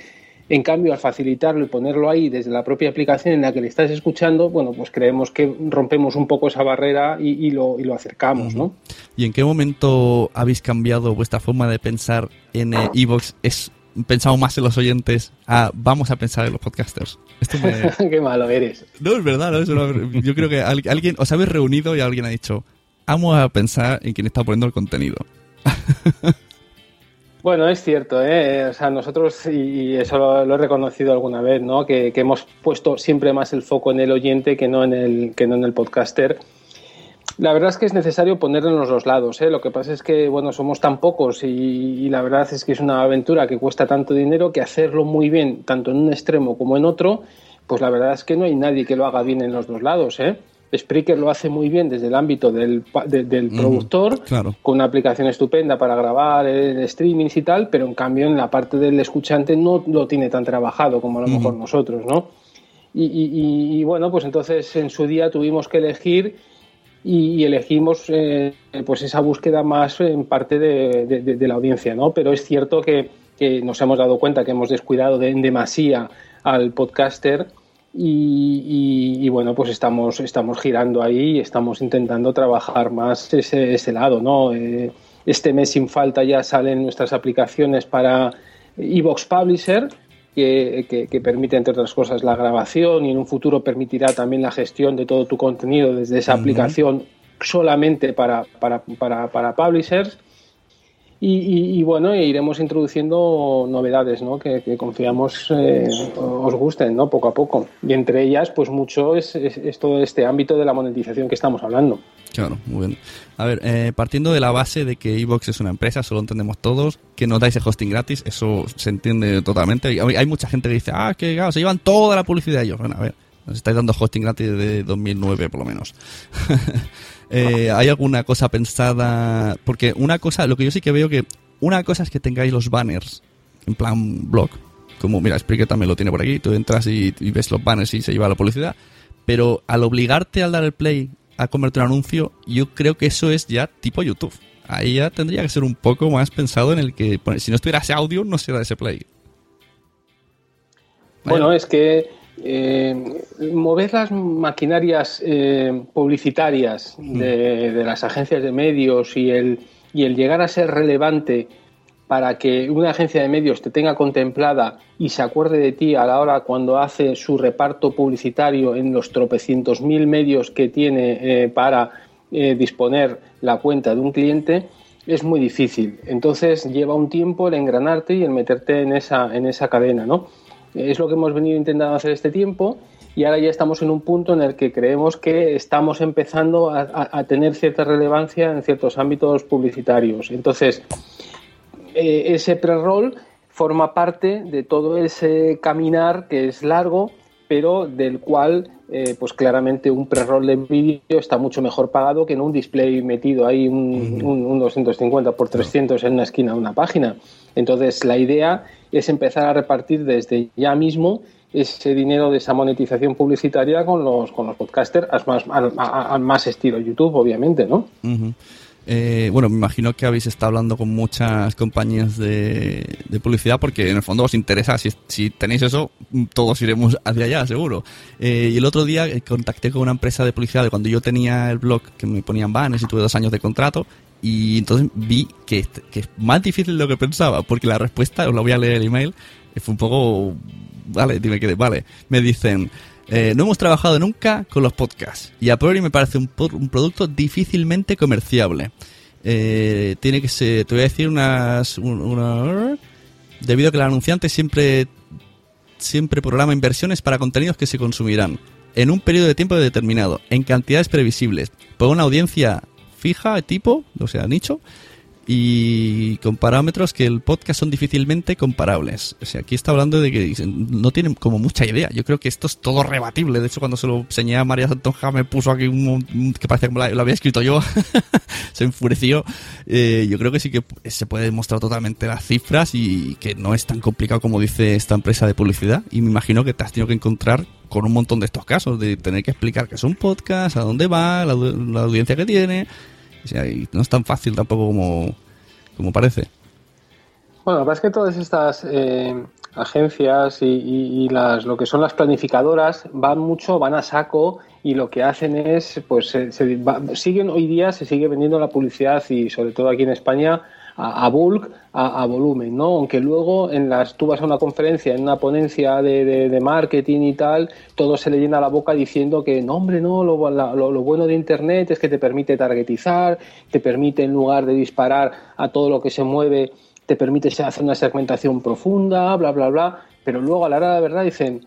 En cambio, al facilitarlo y ponerlo ahí desde la propia aplicación en la que le estás escuchando, bueno, pues creemos que rompemos un poco esa barrera y, lo, y lo, acercamos, ¿no?
¿Y en qué momento habéis cambiado vuestra forma de pensar en Evox? ¿Es pensamos más en los oyentes a vamos a pensar en los podcasters.
Esto me... Qué malo eres.
No, es verdad, ¿no? Es una... yo creo que alguien os habéis reunido y alguien ha dicho, vamos a pensar en quién está poniendo el contenido.
Bueno, es cierto, ¿eh? o sea, nosotros, y eso lo, lo, he reconocido alguna vez, ¿no? Que, que, hemos puesto siempre más el foco en el oyente que no en el, que no en el podcaster. La verdad es que es necesario ponerlo en los dos lados. ¿eh? Lo que pasa es que bueno, somos tan pocos y, y, la verdad es que es una aventura que cuesta tanto dinero que hacerlo muy bien, tanto en un extremo como en otro, pues la verdad es que no hay nadie que lo haga bien en los dos lados. ¿eh? Spreaker lo hace muy bien desde el ámbito del, de, del productor,
claro.
con una aplicación estupenda para grabar el streaming y tal, pero en cambio en la parte del escuchante no lo tiene tan trabajado como a lo
Mm.
mejor nosotros, ¿no? Y, y, y, bueno, pues entonces en su día tuvimos que elegir y, elegimos eh, pues esa búsqueda más en parte de, la audiencia, ¿no? Pero es cierto que, nos hemos dado cuenta que hemos descuidado de, en demasía al podcaster y, bueno, pues estamos, estamos girando ahí y estamos intentando trabajar más ese, ese lado, ¿no? Eh, este mes sin falta ya salen nuestras aplicaciones para Evox Publisher, que, que, que, permite, entre otras cosas, la grabación y en un futuro permitirá también la gestión de todo tu contenido desde esa uh -huh. aplicación solamente para, para, para, para publishers. Y, bueno, iremos introduciendo novedades ¿no? que, confiamos eh, os gusten ¿no? poco a poco. Y entre ellas, pues mucho es, es, es, todo este ámbito de la monetización que estamos hablando.
Claro, muy bien. A ver, eh, partiendo de la base de que Evox es una empresa, eso lo entendemos todos, que nos dais el hosting gratis, eso se entiende totalmente. Hay, hay mucha gente que dice, ah, que claro, se llevan toda la publicidad ellos. Bueno, a ver, nos estáis dando hosting gratis desde 2009 por lo menos. eh, ¿Hay alguna cosa pensada? Porque una cosa, lo que yo sí que veo que una cosa es que tengáis los banners en plan blog, como mira, Spreaker también lo tiene por aquí, tú entras y, y ves los banners y se lleva la publicidad, pero al obligarte al dar el play a convertir un anuncio, yo creo que eso es ya tipo YouTube. Ahí ya tendría que ser un poco más pensado en el que, si no estuviera ese audio, no se da ese play.
Bueno, es que eh, mover las maquinarias eh, publicitarias de, de, las agencias de medios y el, y el llegar a ser relevante para que una agencia de medios te tenga contemplada y se acuerde de ti a la hora cuando hace su reparto publicitario en los tropecientos mil medios que tiene eh, para eh, disponer la cuenta de un cliente, es muy difícil. Entonces lleva un tiempo el engranarte y el meterte en esa, en esa cadena, ¿no? Es lo que hemos venido intentando hacer este tiempo y ahora ya estamos en un punto en el que creemos que estamos empezando a, tener cierta relevancia en ciertos ámbitos publicitarios. Entonces, eh, ese pre-roll forma parte de todo ese caminar que es largo, pero del cual, eh, pues claramente un pre-roll de vídeo está mucho mejor pagado que en un display metido ahí un, un, un 250 por 300 en una esquina de una página. Entonces, la idea es empezar a repartir desde ya mismo ese dinero de esa monetización publicitaria con los, con los podcasters, más, al más estilo YouTube, obviamente, ¿no?
Uh -huh. Eh, bueno, me imagino que habéis estado hablando con muchas compañías de, publicidad porque en el fondo os interesa, si, tenéis eso, todos iremos hacia allá, seguro. Eh, y el otro día contacté con una empresa de publicidad de cuando yo tenía el blog que me ponían banners y tuve dos años de contrato y entonces vi que, que es más difícil de lo que pensaba porque la respuesta, os la voy a leer el email, fue un poco... Vale, dime que... Vale, me dicen... Eh, no hemos trabajado nunca con los podcasts y a priori me parece un, producto difícilmente comerciable. Eh, tiene que ser, te voy a decir unas, una, debido a que el anunciante siempre, siempre programa inversiones para contenidos que se consumirán en un periodo de tiempo determinado, en cantidades previsibles, por una audiencia fija, tipo, o sea, nicho, y con parámetros que el podcast son difícilmente comparables. O sea, aquí está hablando de que no tienen como mucha idea. Yo creo que esto es todo rebatible. De hecho, cuando se lo enseñé a María Santonja me puso aquí un, que parecía que lo había escrito yo. se enfureció. Eh, yo creo que sí que se puede demostrar totalmente las cifras y que no es tan complicado como dice esta empresa de publicidad. Y me imagino que te has tenido que encontrar con un montón de estos casos, de tener que explicar que es un podcast, a dónde va, la audiencia que tiene. No es tan fácil tampoco como, como parece.
Bueno, que pasa es que todas estas eh, agencias y, y- y las, lo que son las planificadoras van mucho, van a saco y lo que hacen es, pues se- se va- siguen hoy día, se sigue vendiendo la publicidad y sobre todo aquí en España a, a bulk, a, volumen, ¿no? Aunque luego en las, tú vas a una conferencia, en una ponencia de, de- de marketing y tal, todo se le llena la boca diciendo que no, hombre, no, lo- lo bueno de Internet es que te permite targetizar, te permite en lugar de disparar a todo lo que se mueve, te permite hacer una segmentación profunda, bla, bla, bla, pero luego a la hora de la verdad dicen,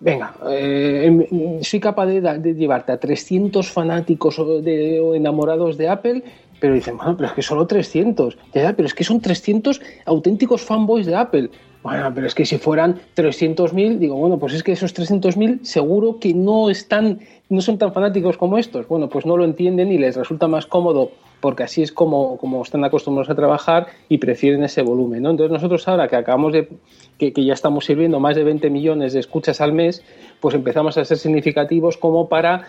venga, eh, em- soy capaz de, llevarte a 300 fanáticos o, de, enamorados de Apple, pero dicen, bueno, pero es que solo 300, ya, ya, pero es que son 300 auténticos fanboys de Apple. Bueno, pero es que si fueran 300.000, digo, bueno, pues es que esos 300.000 seguro que no están, no son tan fanáticos como estos. Bueno, pues no lo entienden y les resulta más cómodo porque así es como, como están acostumbrados a trabajar y prefieren ese volumen. ¿no? Entonces nosotros ahora que acabamos de, que, ya estamos sirviendo más de 20 millones de escuchas al mes, pues empezamos a ser significativos como para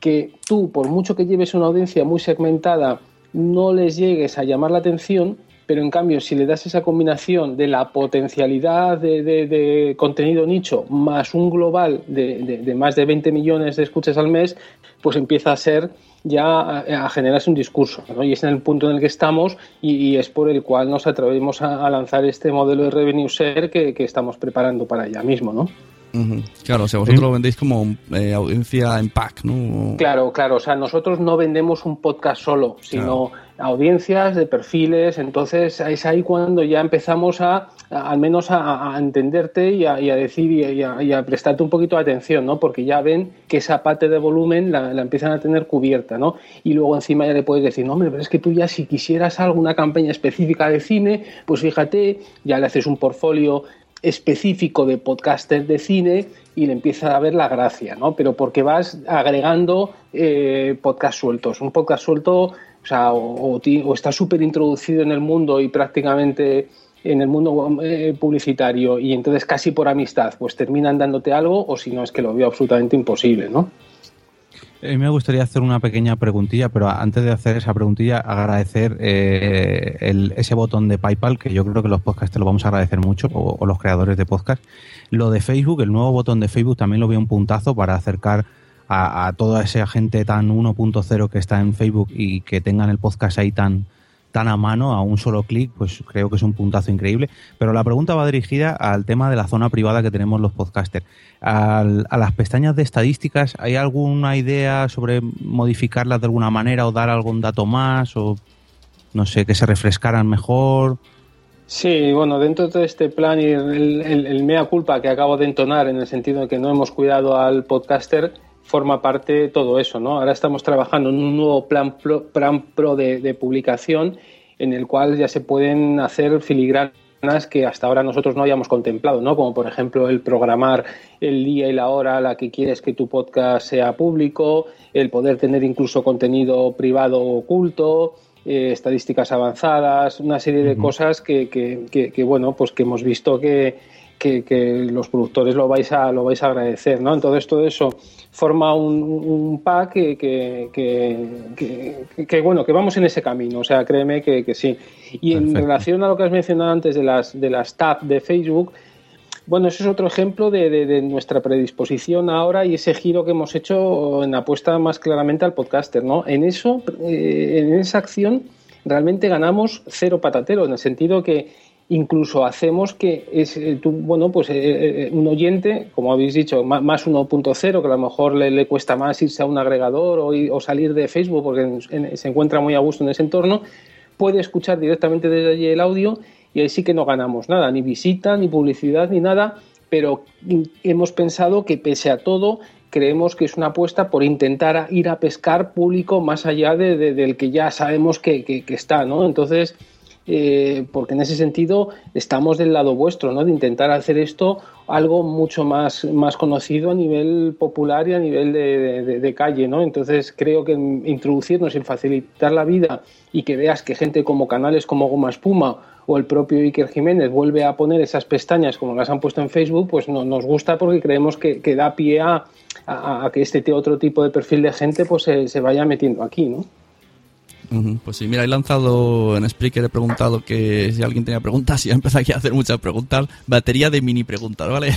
que tú, por mucho que lleves una audiencia muy segmentada, no les llegues a llamar la atención, pero en cambio si le das esa combinación de la potencialidad de, de- de contenido nicho más un global de, más de 20 millones de escuchas al mes, pues empieza a ser ya a, a generarse un discurso. ¿no? Y es en el punto en el que estamos y, y es por el cual nos atrevemos a, a lanzar este modelo de revenue share que, que estamos preparando para allá mismo. ¿no?
Claro, o sea, vosotros lo vendéis como eh, audiencia en pack, ¿no?
Claro, claro. O sea, nosotros no vendemos un podcast solo, sino audiencias de perfiles. Entonces es ahí cuando ya empezamos a, al menos a, entenderte y a, decir y a, prestarte un poquito de atención, ¿no? Porque ya ven que esa parte de volumen la, la empiezan a tener cubierta, ¿no? Y luego encima ya le puedes decir, no, hombre, pero es que tú ya si quisieras alguna campaña específica de cine, pues fíjate, ya le haces un portfolio específico de podcaster de cine y le empieza a ver la gracia, ¿no? Pero porque vas agregando eh, podcast sueltos. Un podcast suelto, o sea, o, o está súper introducido en el mundo y prácticamente en el mundo eh, publicitario y entonces casi por amistad, pues terminan dándote algo o si no es que lo veo absolutamente imposible, ¿no?
A mí me gustaría hacer una pequeña preguntilla, pero antes de hacer esa preguntilla, agradecer eh, ese botón de PayPal, que yo creo que los podcasts te lo vamos a agradecer mucho, o, o los creadores de podcast. Lo de Facebook, el nuevo botón de Facebook, también lo veo un puntazo para acercar a, toda esa gente tan 1.0 que está en Facebook y que tengan el podcast ahí tan, tan a mano, a un solo clic, pues creo que es un puntazo increíble. Pero la pregunta va dirigida al tema de la zona privada que tenemos los podcasters. A las pestañas de estadísticas, ¿hay alguna idea sobre modificarlas de alguna manera o dar algún dato más o no sé, que se refrescaran mejor?
Sí, bueno, dentro de este plan y el- el mea culpa que acabo de entonar en el sentido de que no hemos cuidado al podcaster, forma parte de todo eso, ¿no? Ahora estamos trabajando en un nuevo plan pro, plan pro de, de publicación en el cual ya se pueden hacer filigranas que hasta ahora nosotros no habíamos contemplado, ¿no? Como por ejemplo el programar el día y la hora a la que quieres que tu podcast sea público, el poder tener incluso contenido privado oculto, eh, estadísticas avanzadas, una serie de cosas que, que- que- que, bueno, pues que hemos visto que, que- que los productores lo vais a lo vais a agradecer, ¿no? Entonces todo eso forma un, un pack que, que, que- bueno que vamos en ese camino, o sea créeme que, que sí. Y en relación a lo que has mencionado antes de las de las tab de Facebook, bueno, eso es otro ejemplo de, de- de nuestra predisposición ahora y ese giro que hemos hecho en apuesta más claramente al podcaster, ¿no? En eso, eh, en esa acción, realmente ganamos cero patatero, en el sentido que incluso hacemos que es, eh, tú, bueno, pues eh, eh, un oyente, como habéis dicho, más 1.0, que a lo mejor le, cuesta más irse a un agregador o, salir de Facebook porque en- se encuentra muy a gusto en ese entorno, puede escuchar directamente desde allí el audio y ahí sí que no ganamos nada, ni visita, ni publicidad, ni nada, pero hemos pensado que pese a todo creemos que es una apuesta por intentar ir a pescar público más allá de, de- del que ya sabemos que, que- que está, ¿no? Entonces, eh, porque en ese sentido estamos del lado vuestro, ¿no? De intentar hacer esto algo mucho más, más conocido a nivel popular y a nivel de, calle, ¿no? Entonces creo que introducirnos en facilitar la vida y que veas que gente como canales como Goma Espuma o el propio Iker Jiménez vuelve a poner esas pestañas como las han puesto en Facebook, pues no- nos gusta porque creemos que, que da pie a, que este te- otro tipo de perfil de gente pues se, se vaya metiendo aquí, ¿no?
Pues sí, mira, he lanzado en Spreaker, he preguntado que si alguien tenía preguntas y he empezado aquí a hacer muchas preguntas. Batería de mini preguntas, ¿vale?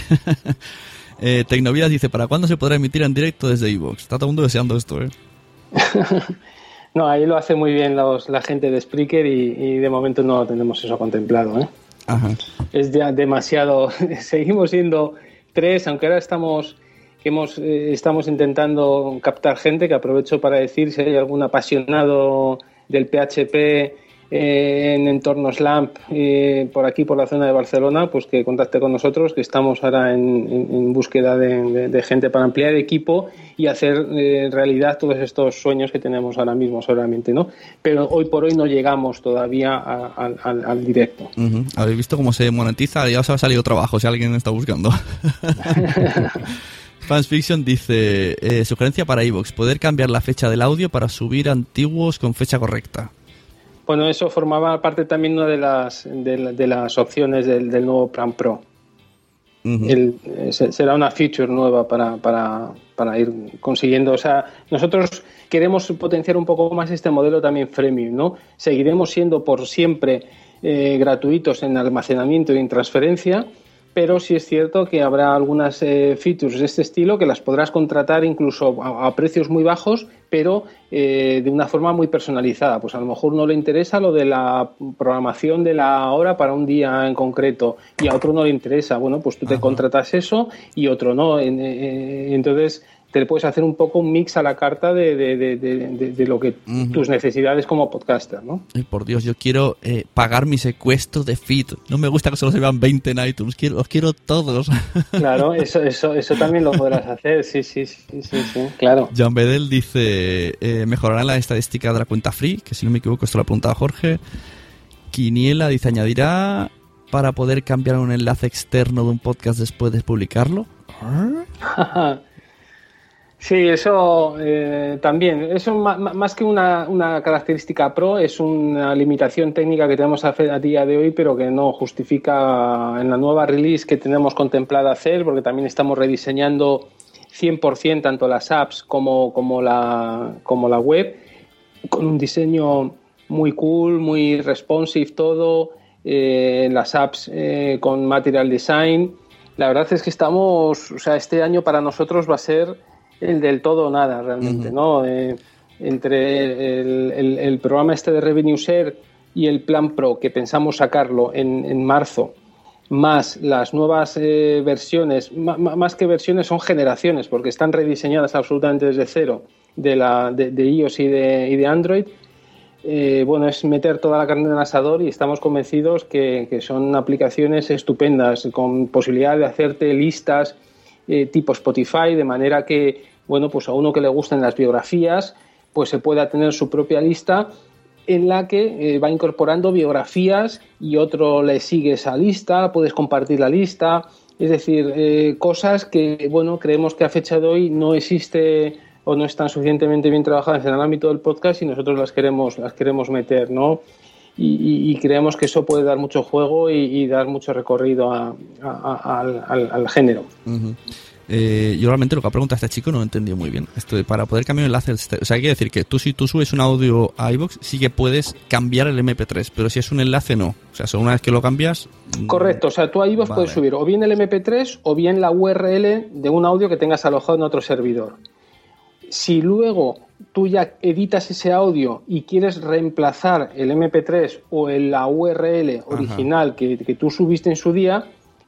eh, Tecnovidas dice, ¿para cuándo se podrá emitir en directo desde Evox? Está todo el mundo deseando esto, ¿eh?
No, ahí lo hace muy bien los, la gente de Spreaker y, y de momento no tenemos eso contemplado, ¿eh?
Ajá.
es ya demasiado. Seguimos siendo tres, aunque ahora estamos que hemos eh, estamos intentando captar gente, que aprovecho para decir si hay algún apasionado del PHP eh, en entornos LAMP eh, por aquí, por la zona de Barcelona, pues que contacte con nosotros, que estamos ahora en, en- en búsqueda de, de- de gente para ampliar equipo y hacer eh, realidad todos estos sueños que tenemos ahora mismo solamente, ¿no? Pero hoy por hoy no llegamos todavía a- al- al- al directo.
Habéis visto cómo se monetiza, ya os ha salido trabajo si alguien está buscando. Fans Fiction dice, eh, sugerencia para Evox, poder cambiar la fecha del audio para subir antiguos con fecha correcta.
Bueno, eso formaba parte también una de las, de, la- de las opciones del, del nuevo Plan Pro. Eh, se- será una feature nueva para, para, para ir consiguiendo. O sea, nosotros queremos potenciar un poco más este modelo también freemium, ¿no? Seguiremos siendo por siempre eh, gratuitos en almacenamiento y en transferencia, pero sí es cierto que habrá algunas eh, features de este estilo que las podrás contratar incluso a, a precios muy bajos, pero eh, de una forma muy personalizada. Pues a lo mejor no le interesa lo de la programación de la hora para un día en concreto y a otro no le interesa. Bueno, pues tú te contratas eso y otro no. En- eh, entonces te puedes hacer un poco un mix a la carta de, de- de- de- lo que tus necesidades como podcaster, ¿no?
Ay, por Dios, yo quiero eh, pagar mi secuestro de feed. No me gusta que solo se vean 20 en iTunes, quiero, los quiero todos.
Claro, eso, eso, eso también lo podrás hacer, sí, sí, sí, sí, sí, claro.
Jan Bedel dice, eh, mejorará la estadística de la cuenta free, que si no me equivoco esto lo ha preguntado Jorge. Quiniela dice, añadirá para poder cambiar un enlace externo de un podcast después de publicarlo.
Sí, eso eh, también. Eso más que una, característica pro, es una limitación técnica que tenemos a, día de hoy, pero que no justifica en la nueva release que tenemos contemplada hacer, porque también estamos rediseñando 100% tanto las apps como, como, la, como la web, con un diseño muy cool, muy responsive todo, eh, las apps eh, con material design. La verdad es que estamos, o sea, este año para nosotros va a ser el del todo o nada realmente, ¿no? Eh, entre el, el- el programa este de Revenue Share y el Plan Pro, que pensamos sacarlo en, en marzo, más las nuevas eh, versiones, más que versiones son generaciones, porque están rediseñadas absolutamente desde cero de, la, de, de iOS y de, y de Android. Eh, bueno, es meter toda la carne en el asador y estamos convencidos que, que son aplicaciones estupendas, con posibilidad de hacerte listas eh, tipo Spotify, de manera que, bueno, pues a uno que le gusten las biografías, pues se pueda tener su propia lista en la que eh, va incorporando biografías y otro le sigue esa lista, puedes compartir la lista, es decir, eh, cosas que, bueno, creemos que a fecha de hoy no existe o no están suficientemente bien trabajadas en el ámbito del podcast y nosotros las queremos, las queremos meter, ¿no? Y, creemos que eso puede dar mucho juego y, dar mucho recorrido al, género.
Eh, yo realmente lo que ha preguntado este chico no lo he entendido muy bien. Esto de para poder cambiar el enlace, este- o sea, hay que decir que tú si tú subes un audio a iVoox sí que puedes cambiar el MP3, pero si es un enlace no. O sea, solo una vez que lo cambias, mm,
Correcto, o sea, tú vos
Vale.
puedes subir o bien el MP3 o bien la URL de un audio que tengas alojado en otro servidor. Si luego tú ya editas ese audio y quieres reemplazar el MP3 o el- la URL original que, que tú subiste en su día,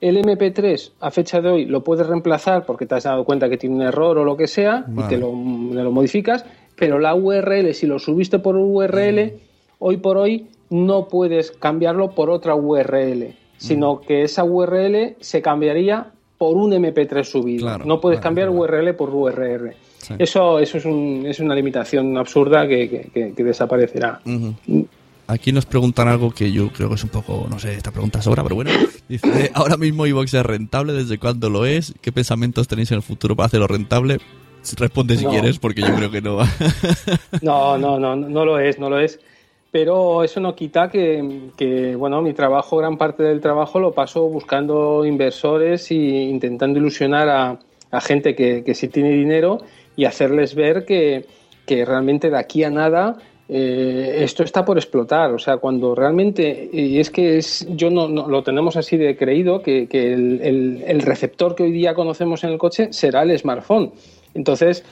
el MP3 a fecha de hoy lo puedes reemplazar porque te has dado cuenta que tiene un error o lo que sea y te lo, modificas, pero la URL, si lo subiste por URL, hoy por hoy no puedes cambiarlo por otra URL, sino que esa URL se cambiaría por un MP3 subido.
Claro,
no puedes
claro,
cambiar URL por URL. Eso, eso es, un- es una limitación absurda que, que- que- que desaparecerá.
Aquí nos preguntan algo que yo creo que es un poco, no sé, esta pregunta sobra, pero bueno. Dice, ahora mismo iVox es rentable, ¿desde cuándo lo es? ¿Qué pensamientos tenéis en el futuro para hacerlo rentable? Responde si
No.
quieres, porque yo creo que no.
No, no, no, no lo es, no lo es. Pero eso no quita que, que, bueno, mi trabajo, gran parte del trabajo lo paso buscando inversores e intentando ilusionar a, a gente que, que sí tiene dinero y hacerles ver que, que realmente de aquí a nada eh, esto está por explotar. O sea, cuando realmente, y es que es, yo no, lo tenemos así de creído, que, el, receptor que hoy día conocemos en el coche será el smartphone. Entonces,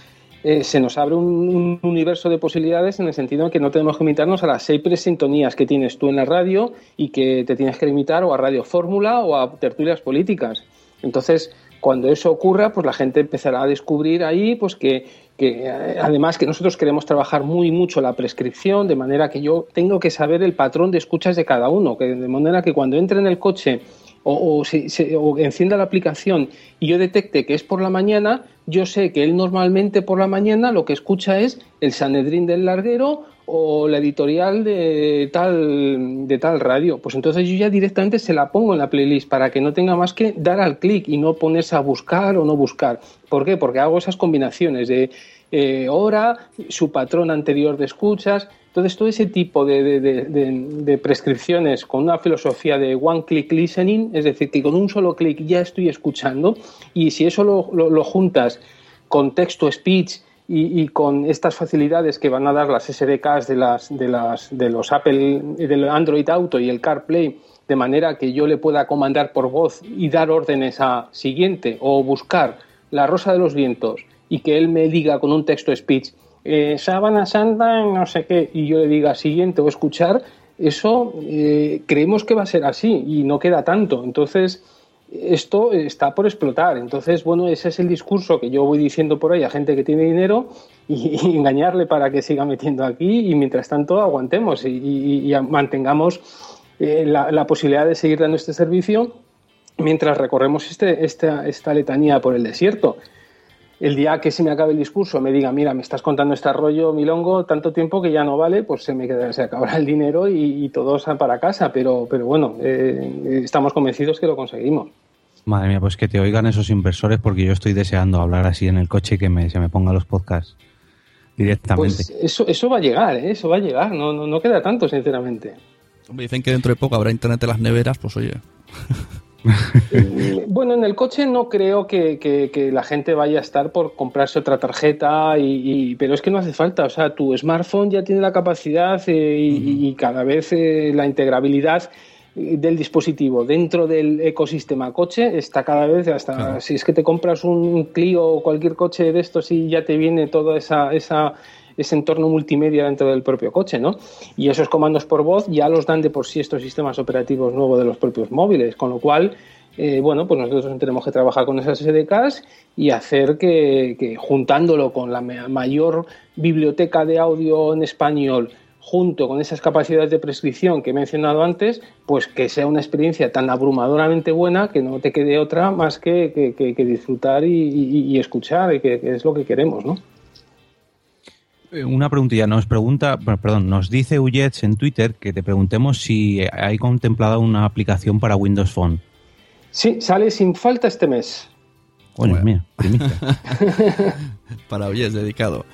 eh, se nos abre un, un universo de posibilidades en el sentido en que no tenemos que limitarnos a las seis presintonías que tienes tú en la radio y que te tienes que limitar o a Radio Fórmula o a tertulias políticas. Entonces, cuando eso ocurra, pues la gente empezará a descubrir ahí pues que, que, además que nosotros queremos trabajar muy mucho la prescripción, de manera que yo tengo que saber el patrón de escuchas de cada uno, que de manera que cuando entre en el coche o, se- o encienda la aplicación y yo detecte que es por la mañana, yo sé que él normalmente por la mañana lo que escucha es el Sanedrín del Larguero o la editorial de tal, de tal radio. Pues entonces yo ya directamente se la pongo en la playlist para que no tenga más que dar al clic y no ponerse a buscar o no buscar. ¿Por qué? Porque hago esas combinaciones de eh, hora, su patrón anterior de escuchas. Entonces, todo ese tipo de, prescripciones con una filosofía de one click listening, es decir, que con un solo clic ya estoy escuchando, y si eso lo, juntas con texto speech y, y con estas facilidades que van a dar las SDKs de, las, de, las, de los Apple, del Android Auto y el CarPlay, de manera que yo le pueda comandar por voz y dar órdenes a siguiente o buscar la rosa de los vientos y que él me diga con un texto speech eh, sábana santa, no sé qué, y yo le diga siguiente o escuchar, eso eh, creemos que va a ser así y no queda tanto. Entonces, esto está por explotar. Entonces, bueno, ese es el discurso que yo voy diciendo por ahí a gente que tiene dinero y, engañarle para que siga metiendo aquí y mientras tanto aguantemos y, mantengamos eh, la, posibilidad de seguir dando este servicio mientras recorremos este, esta letanía por el desierto. El día que se me acabe el discurso me diga, mira, me estás contando este rollo, milongo, tanto tiempo que ya no vale, pues se me queda, se acabará el dinero y, y todos para casa. Pero, pero bueno, eh, estamos convencidos que lo conseguimos.
Madre mía, pues que te oigan esos inversores porque yo estoy deseando hablar así en el coche y que me, se me pongan los podcasts directamente.
Pues eso, eso va a llegar, ¿eh? eso va a llegar, no, no, no queda tanto, sinceramente.
Hombre, dicen que dentro de poco habrá internet en las neveras, pues oye.
Bueno, en el coche no creo que, que- que la gente vaya a estar por comprarse otra tarjeta, y, y- pero es que no hace falta. O sea, tu smartphone ya tiene la capacidad eh, y, y cada vez eh, la integrabilidad eh, del dispositivo dentro del ecosistema coche está cada vez hasta si es que te compras un Clio o cualquier coche de estos y ya te viene toda esa, esa ese entorno multimedia dentro del propio coche, ¿no? Y esos comandos por voz ya los dan de por sí estos sistemas operativos nuevos de los propios móviles, con lo cual, eh, bueno, pues nosotros tenemos que trabajar con esas SDKs y hacer que, juntándolo con la ma- mayor biblioteca de audio en español, junto con esas capacidades de prescripción que he mencionado antes, pues que sea una experiencia tan abrumadoramente buena que no te quede otra más que, que- disfrutar y, escuchar, que es lo que queremos, ¿no?
Eh, Una preguntilla, nos pregunta, bueno, perdón, nos dice Uyets en Twitter que te preguntemos si hay contemplada una aplicación para Windows Phone.
Sí, sale sin falta este mes.
Bueno, mira, primicia.
Para hoy es dedicado.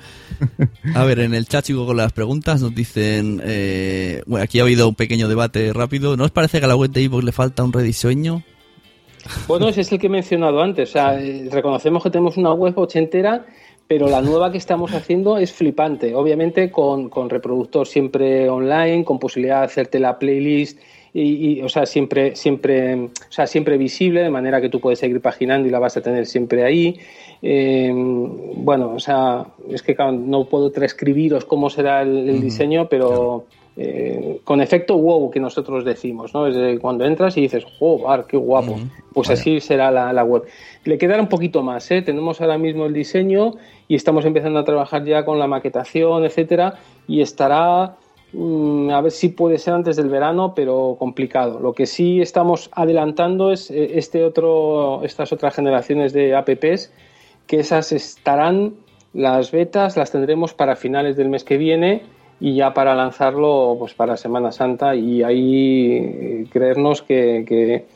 A ver, en el chat sigo con las preguntas. Nos dicen. eh, bueno, aquí ha habido un pequeño debate rápido. ¿No os parece que a la web de iVoox le falta un rediseño?
Bueno, ese es el que he mencionado antes. O sea, eh, reconocemos que tenemos una web ochentera, pero la nueva que estamos haciendo es flipante. Obviamente con, con reproductor siempre online, con posibilidad de hacerte la playlist y, y, o sea, siempre, siempre, o sea, siempre visible, de manera que tú puedes seguir paginando y la vas a tener siempre ahí. Eh, bueno, o sea, es que claro, no puedo transcribiros cómo será el, el diseño, pero eh, con efecto wow que nosotros decimos, ¿no? Es de cuando entras y dices, ¡joder, qué guapo! Pues así será la, la web. Le quedará un poquito más, ¿eh? Tenemos ahora mismo el diseño y estamos empezando a trabajar ya con la maquetación, etcétera, y estará mm, a ver si puede ser antes del verano, pero complicado. Lo que sí estamos adelantando es eh, este otro, estas otras generaciones de apps, que esas estarán, las betas las tendremos para finales del mes que viene y ya para lanzarlo pues para Semana Santa. Y ahí eh, creernos que, que,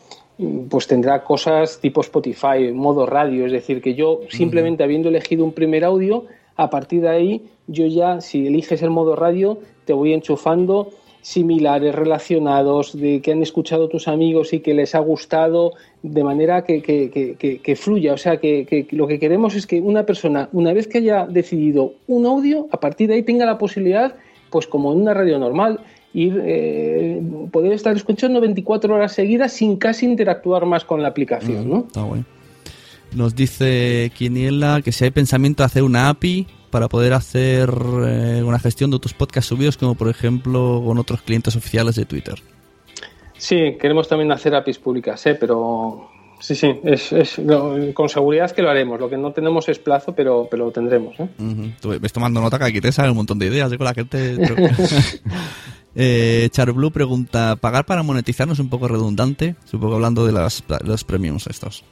pues tendrá cosas tipo Spotify, modo radio, es decir, que yo simplemente habiendo elegido un primer audio, a partir de ahí yo ya, si eliges el modo radio, te voy enchufando similares, relacionados, de que han escuchado tus amigos y que les ha gustado, de manera que, que, que, que fluya. O sea, que, lo que queremos es que una persona, una vez que haya decidido un audio, a partir de ahí tenga la posibilidad, pues como en una radio normal, ir, eh, poder estar escuchando 24 horas seguidas sin casi interactuar más con la aplicación. ¿no?
Está bueno. Nos dice Quiniela que si hay pensamiento de hacer una API para poder hacer eh, una gestión de otros podcasts subidos, como por ejemplo con otros clientes oficiales de Twitter.
Sí, queremos también hacer APIs públicas, ¿eh? pero sí, sí, es, es con seguridad que lo haremos. Lo que no tenemos es plazo, pero, pero lo tendremos. ¿eh?
Uh -huh. Tú ves tomando nota que aquí te sale un montón de ideas ¿eh? con la gente. eh, Charblue pregunta: ¿pagar para monetizarnos es un poco redundante? Supongo hablando de las, los premiums estos.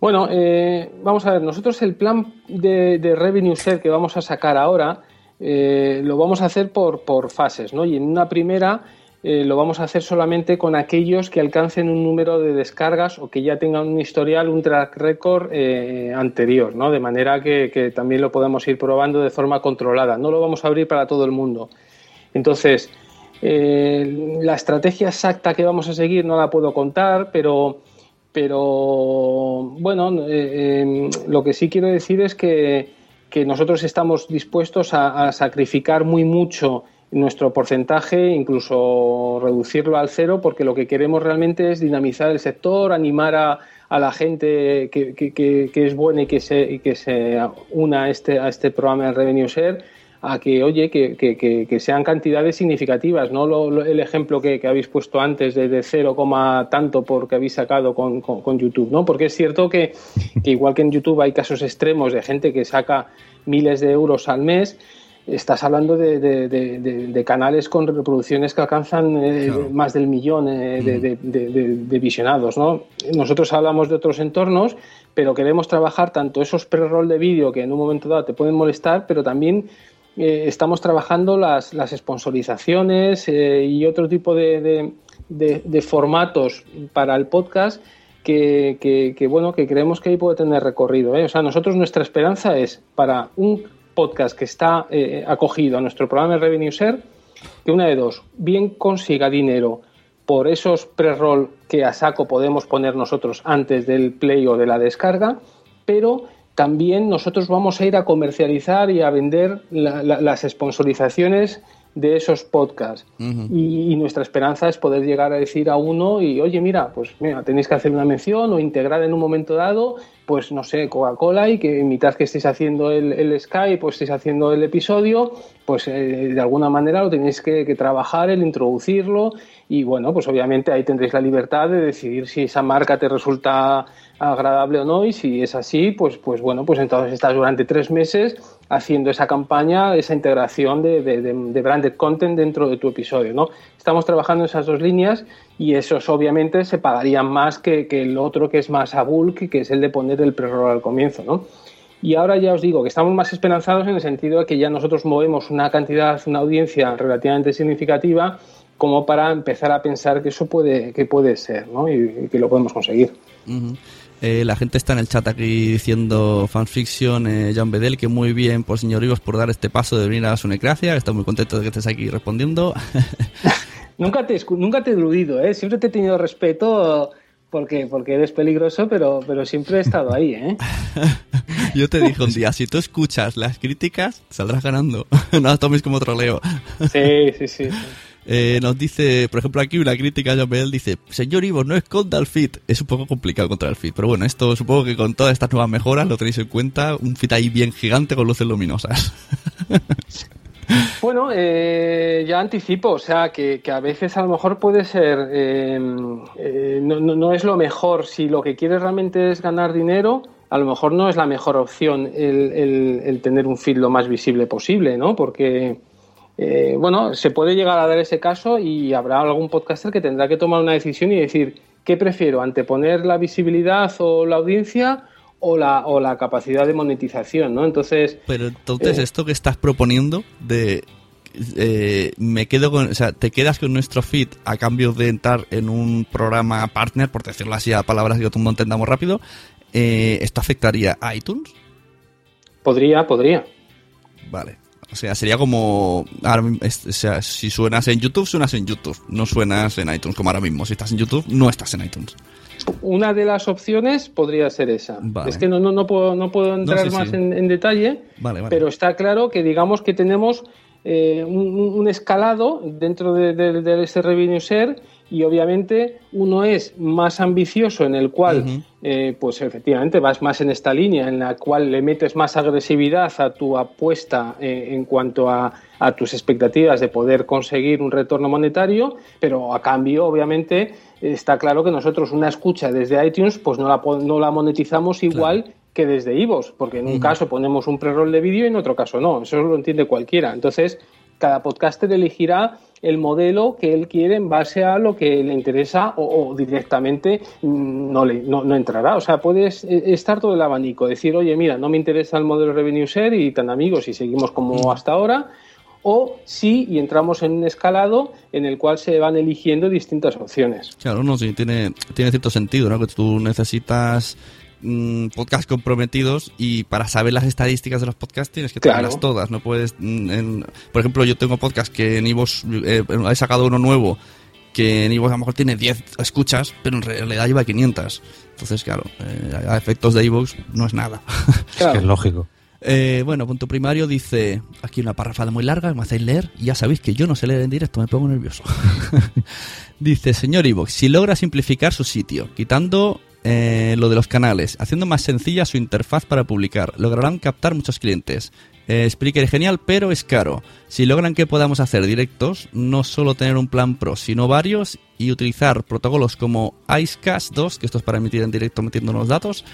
Bueno, eh, vamos a ver, nosotros el plan de, de revenue share que vamos a sacar ahora eh, lo vamos a hacer por, por fases, ¿no? Y en una primera eh, lo vamos a hacer solamente con aquellos que alcancen un número de descargas o que ya tengan un historial, un track record eh, anterior, ¿no? De manera que, también lo podamos ir probando de forma controlada. No lo vamos a abrir para todo el mundo. Entonces, eh, la estrategia exacta que vamos a seguir no la puedo contar, pero pero bueno, lo que sí quiero decir es que, que nosotros estamos dispuestos a, sacrificar muy mucho nuestro porcentaje, incluso reducirlo al cero, porque lo que queremos realmente es dinamizar el sector, animar a, a la gente que, que, que, es buena y que se, y que se una a este, a este programa de Revenue Share a que, oye, que, que, sean cantidades significativas, no lo, el ejemplo que, habéis puesto antes de, de 0, tanto porque habéis sacado con, con, con, YouTube, ¿no? Porque es cierto que, igual que en YouTube hay casos extremos de gente que saca miles de euros al mes, estás hablando de, de, de, de, canales con reproducciones que alcanzan eh, claro. más del millón eh, mm. de, visionados. ¿no? Nosotros hablamos de otros entornos, pero queremos trabajar tanto esos pre-roll de vídeo que en un momento dado te pueden molestar, pero también eh, estamos trabajando las, las sponsorizaciones y otro tipo de, formatos para el podcast que, que, que, bueno, que creemos que ahí puede tener recorrido. O sea, nosotros nuestra esperanza es para un podcast que está eh, acogido a nuestro programa de Revenue Share, que una de dos, bien consiga dinero por esos pre-roll que a saco podemos poner nosotros antes del play o de la descarga, pero también nosotros vamos a ir a comercializar y a vender la, la, las sponsorizaciones de esos podcasts. Uh -huh. y, y, nuestra esperanza es poder llegar a decir a uno y, oye, mira, pues mira, tenéis que hacer una mención o integrar en un momento dado, pues no sé, Coca-Cola y que mitad que estéis haciendo el, el Skype pues estéis haciendo el episodio, pues eh, de alguna manera lo tenéis que, que, trabajar, el introducirlo y bueno, pues obviamente ahí tendréis la libertad de decidir si esa marca te resulta agradable o no y si es así, pues, pues bueno, pues entonces estás durante tres meses haciendo esa campaña, esa integración de, de, de, branded content dentro de tu episodio, ¿no? Estamos trabajando en esas dos líneas y esos obviamente se pagarían más que, que el otro que es más a bulk, que es el de poner el pre-roll al comienzo, ¿no? Y ahora ya os digo que estamos más esperanzados en el sentido de que ya nosotros movemos una cantidad, una audiencia relativamente significativa como para empezar a pensar que eso puede, que puede ser, ¿no? Y, y que lo podemos conseguir.
Uh -huh. Eh, la gente está en el chat aquí diciendo fanfiction, eh, John Bedell, que muy bien por señor Rivos por dar este paso de venir a su necracia. Está muy contento de que estés aquí respondiendo.
nunca, te, nunca te he eludido, ¿eh? siempre te he tenido respeto porque, porque eres peligroso, pero, pero siempre he estado ahí. ¿eh?
Yo te dije un día, si tú escuchas las críticas, saldrás ganando. no las tomes como troleo.
sí, sí, sí. sí.
Eh, nos dice, por ejemplo, aquí una crítica John Bell dice, señor Ivo, no esconda el feed. Es un poco complicado encontrar el feed, pero bueno, esto supongo que con todas estas nuevas mejoras lo tenéis en cuenta. Un feed ahí bien gigante con luces luminosas.
Bueno, eh, ya anticipo, o sea, que, que, a veces a lo mejor puede ser, eh, eh, no, no, es lo mejor, si lo que quieres realmente es ganar dinero, a lo mejor no es la mejor opción el, el, el tener un feed lo más visible posible, ¿no? Porque eh, bueno, se puede llegar a dar ese caso y habrá algún podcaster que tendrá que tomar una decisión y decir, ¿qué prefiero? ¿Anteponer la visibilidad o la audiencia o la, o la capacidad de monetización? ¿no? Entonces,
Pero entonces
Eh.
esto que estás proponiendo de eh, me quedo con, o sea, te quedas con nuestro feed a cambio de entrar en un programa partner, por decirlo así a palabras que todo entendamos rápido, eh, ¿esto afectaría a iTunes?
podría, podría.
Vale. O sea, sería como. ahora o sea, si suenas en YouTube, suenas en YouTube. No suenas en iTunes, como ahora mismo. Si estás en YouTube, no estás en iTunes.
Una de las opciones podría ser esa.
Vale.
Es que no, no, no, puedo, no puedo entrar
sí.
más En, en detalle,
Vale, vale.
pero está claro que digamos que tenemos eh, un escalado dentro de, de- de ese revenue share y obviamente uno es más ambicioso en el cual eh, pues efectivamente vas más en esta línea en la cual le metes más agresividad a tu apuesta eh, en cuanto a, a tus expectativas de poder conseguir un retorno monetario pero a cambio obviamente está claro que nosotros una escucha desde iTunes pues no la, no la monetizamos igual que desde iVoox, porque en un caso ponemos un pre-roll de vídeo y en otro caso no, eso lo entiende cualquiera. Entonces, cada podcaster elegirá el modelo que él quiere en base a lo que le interesa o, o directamente mm, no, le, no, no entrará. O sea, puedes eh, estar todo el abanico, decir, oye, mira, no me interesa el modelo revenue share y tan amigos y seguimos como hasta ahora, o sí y entramos en un escalado en el cual se van eligiendo distintas opciones.
Claro, no, sí, tiene, tiene cierto sentido, ¿no? Que tú necesitas mm, podcasts comprometidos y para saber las estadísticas de los podcasts tienes que
Claro.
tenerlas todas. No puedes. mm, en- por ejemplo, yo tengo podcast que en Ivos eh, he sacado uno nuevo que en Ivos a lo mejor tiene 10 escuchas, pero en realidad lleva 500. Entonces, claro, eh, a efectos de Ivox no es nada.
Es que es lógico.
Eh, bueno, punto primario dice, aquí una parrafada muy larga, me hacéis leer, y ya sabéis que yo no sé leer en directo, me pongo nervioso. dice, señor Ivox, si logra simplificar su sitio, quitando eh, lo de los canales, haciendo más sencilla su interfaz para publicar, lograrán captar muchos clientes. Eh, es genial, pero es caro. Si logran que podamos hacer directos, no solo tener un plan pro, sino varios, y utilizar protocolos como Icecast 2, que esto es para emitir en directo metiendo los datos,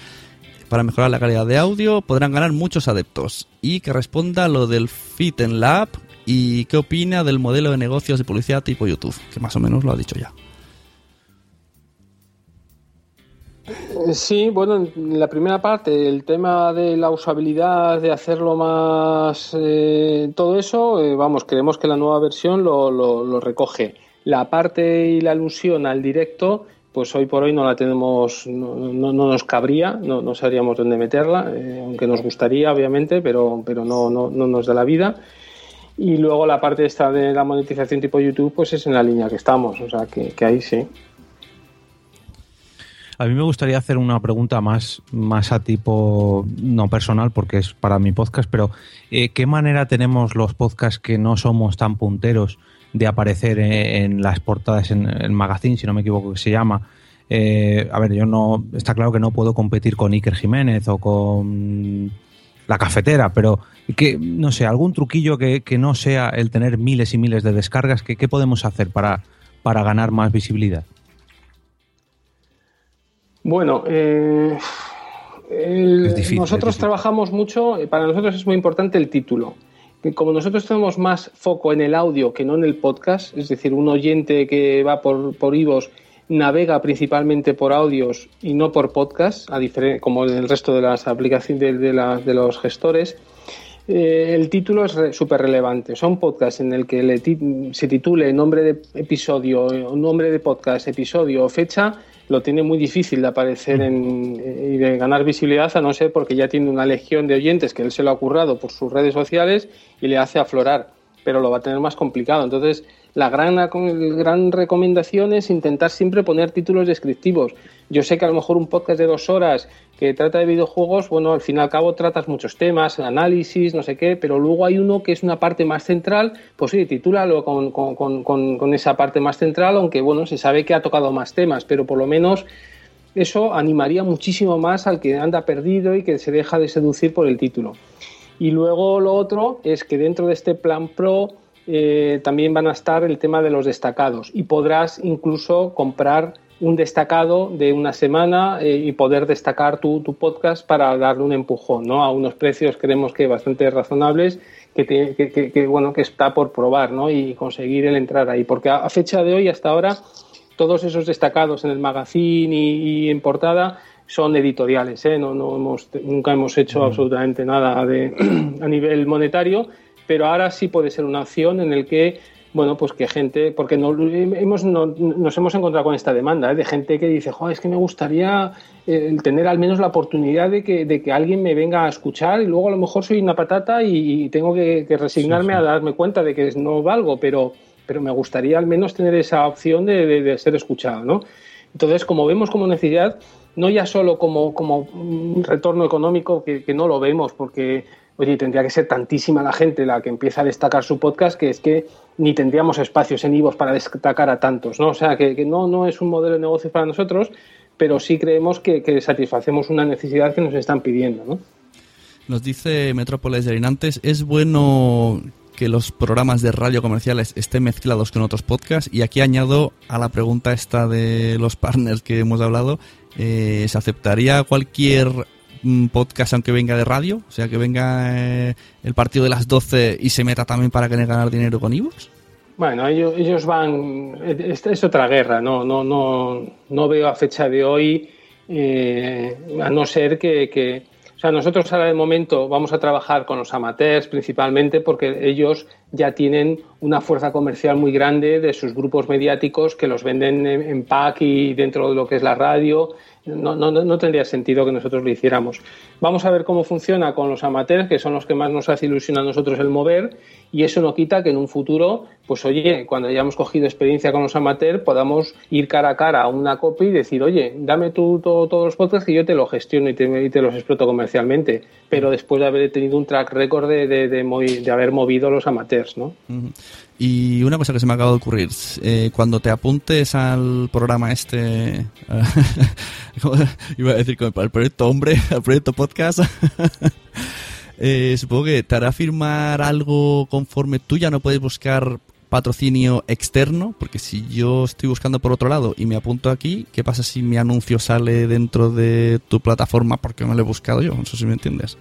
para mejorar la calidad de audio, podrán ganar muchos adeptos. Y que responda lo del fit en la app y qué opina del modelo de negocios de publicidad tipo YouTube, que más o menos lo ha dicho ya.
Sí, bueno, en la primera parte, el tema de la usabilidad, de hacerlo más. eh, todo eso, eh, vamos, creemos que la nueva versión lo, lo- recoge. La parte y la alusión al directo, pues hoy por hoy no la tenemos, no, no- no nos cabría, no, no sabríamos dónde meterla, eh, aunque nos gustaría, obviamente, pero, pero no, no, no nos da la vida. Y luego la parte esta de la monetización tipo YouTube, pues es en la línea que estamos, o sea, que, que ahí sí.
A mí me gustaría hacer una pregunta más, más a tipo, no personal, porque es para mi podcast, pero eh, ¿qué manera tenemos los podcasts que no somos tan punteros de aparecer en, en las portadas en el magazine, si no me equivoco que se llama? Eh, a ver, yo no, está claro que no puedo competir con Iker Jiménez o con la cafetera, pero que, no sé, algún truquillo que, que no sea el tener miles y miles de descargas, que, ¿qué podemos hacer para, para ganar más visibilidad?
Bueno, eh, el-
Es difícil,
nosotros trabajamos mucho, eh, para nosotros es muy importante el título. Como nosotros tenemos más foco en el audio que no en el podcast, es decir, un oyente que va por, por IVOS navega principalmente por audios y no por podcast, a como en el resto de las aplicaciones de, de la- de los gestores, eh, el título es re- súper relevante. Son podcasts en el que le se titule nombre de episodio, eh, nombre de podcast, episodio o fecha, lo tiene muy difícil de aparecer en, y de ganar visibilidad, a no ser porque ya tiene una legión de oyentes que él se lo ha currado por sus redes sociales y le hace aflorar, pero lo va a tener más complicado. Entonces, la gran, gran recomendación es intentar siempre poner títulos descriptivos. Yo sé que a lo mejor un podcast de dos horas que trata de videojuegos, bueno, al fin y al cabo tratas muchos temas, análisis, no sé qué, pero luego hay uno que es una parte más central, pues sí, titúlalo con, con, con, con- con esa parte más central, aunque bueno, se sabe que ha tocado más temas, pero por lo menos eso animaría muchísimo más al que anda perdido y que se deja de seducir por el título. Y luego lo otro es que dentro de este plan pro eh, también van a estar el tema de los destacados y podrás incluso comprar un destacado de una semana eh, y poder destacar tu, tu podcast para darle un empujón ¿no? a unos precios creemos que bastante razonables que, tiene- que- que- que, bueno, que está por probar ¿no? y conseguir el entrar ahí. Porque a, a fecha de hoy, hasta ahora, todos esos destacados en el magazine y, y en portada son editoriales, ¿eh? no, no hemos, nunca hemos hecho absolutamente nada de, a nivel monetario, pero ahora sí puede ser una opción en el que bueno, pues que gente, porque no, hemos, no- nos hemos encontrado con esta demanda ¿eh? de gente que dice, Joder, es que me gustaría eh, tener al menos la oportunidad de que, de que alguien me venga a escuchar y luego a lo mejor soy una patata y, y tengo que, que resignarme a darme cuenta de que no valgo, pero, pero me gustaría al menos tener esa opción de, de- de ser escuchado, ¿no? Entonces, como vemos como necesidad, no ya solo como, como un retorno económico, que, que no lo vemos, porque, oye, tendría que ser tantísima la gente la que empieza a destacar su podcast, que es que ni tendríamos espacios en IVOS para destacar a tantos, ¿no? O sea, que, no, no es un modelo de negocio para nosotros, pero sí creemos que, que satisfacemos una necesidad que nos están pidiendo, ¿no?
Nos dice Metrópolis de Arinantes, ¿es bueno que los programas de radio comerciales estén mezclados con otros podcasts? Y aquí añado a la pregunta esta de los partners que hemos hablado, eh, ¿se aceptaría cualquier podcast aunque venga de radio? O sea, que venga eh, el partido de las 12 y se meta también para querer ganar dinero con Evox.
Bueno, ellos, ellos van. Es, es otra guerra, no, no, no, no veo a fecha de hoy, eh, a no ser que, que- O sea, nosotros ahora de momento vamos a trabajar con los amateurs principalmente porque ellos ya tienen una fuerza comercial muy grande de sus grupos mediáticos que los venden en, en pack y dentro de lo que es la radio. No, no, no tendría sentido que nosotros lo hiciéramos. Vamos a ver cómo funciona con los amateurs, que son los que más nos hace ilusión a nosotros el mover, y eso no quita que en un futuro, pues oye, cuando hayamos cogido experiencia con los amateurs, podamos ir cara a cara a una copia y decir, oye, dame tú todo- todos los podcasts que yo te lo gestiono y te, y te los exploto comercialmente, pero después de haber tenido un track record de, de, de haber movido los amateurs,
Y una cosa que se me acaba de ocurrir, eh, cuando te apuntes al programa este, ¿cómo iba a decir con el proyecto hombre, al proyecto podcast, eh, supongo que te hará firmar algo conforme tú ya no puedes buscar patrocinio externo, porque si yo estoy buscando por otro lado y me apunto aquí, ¿qué pasa si mi anuncio sale dentro de tu plataforma porque me lo he buscado yo? No sé si me entiendes.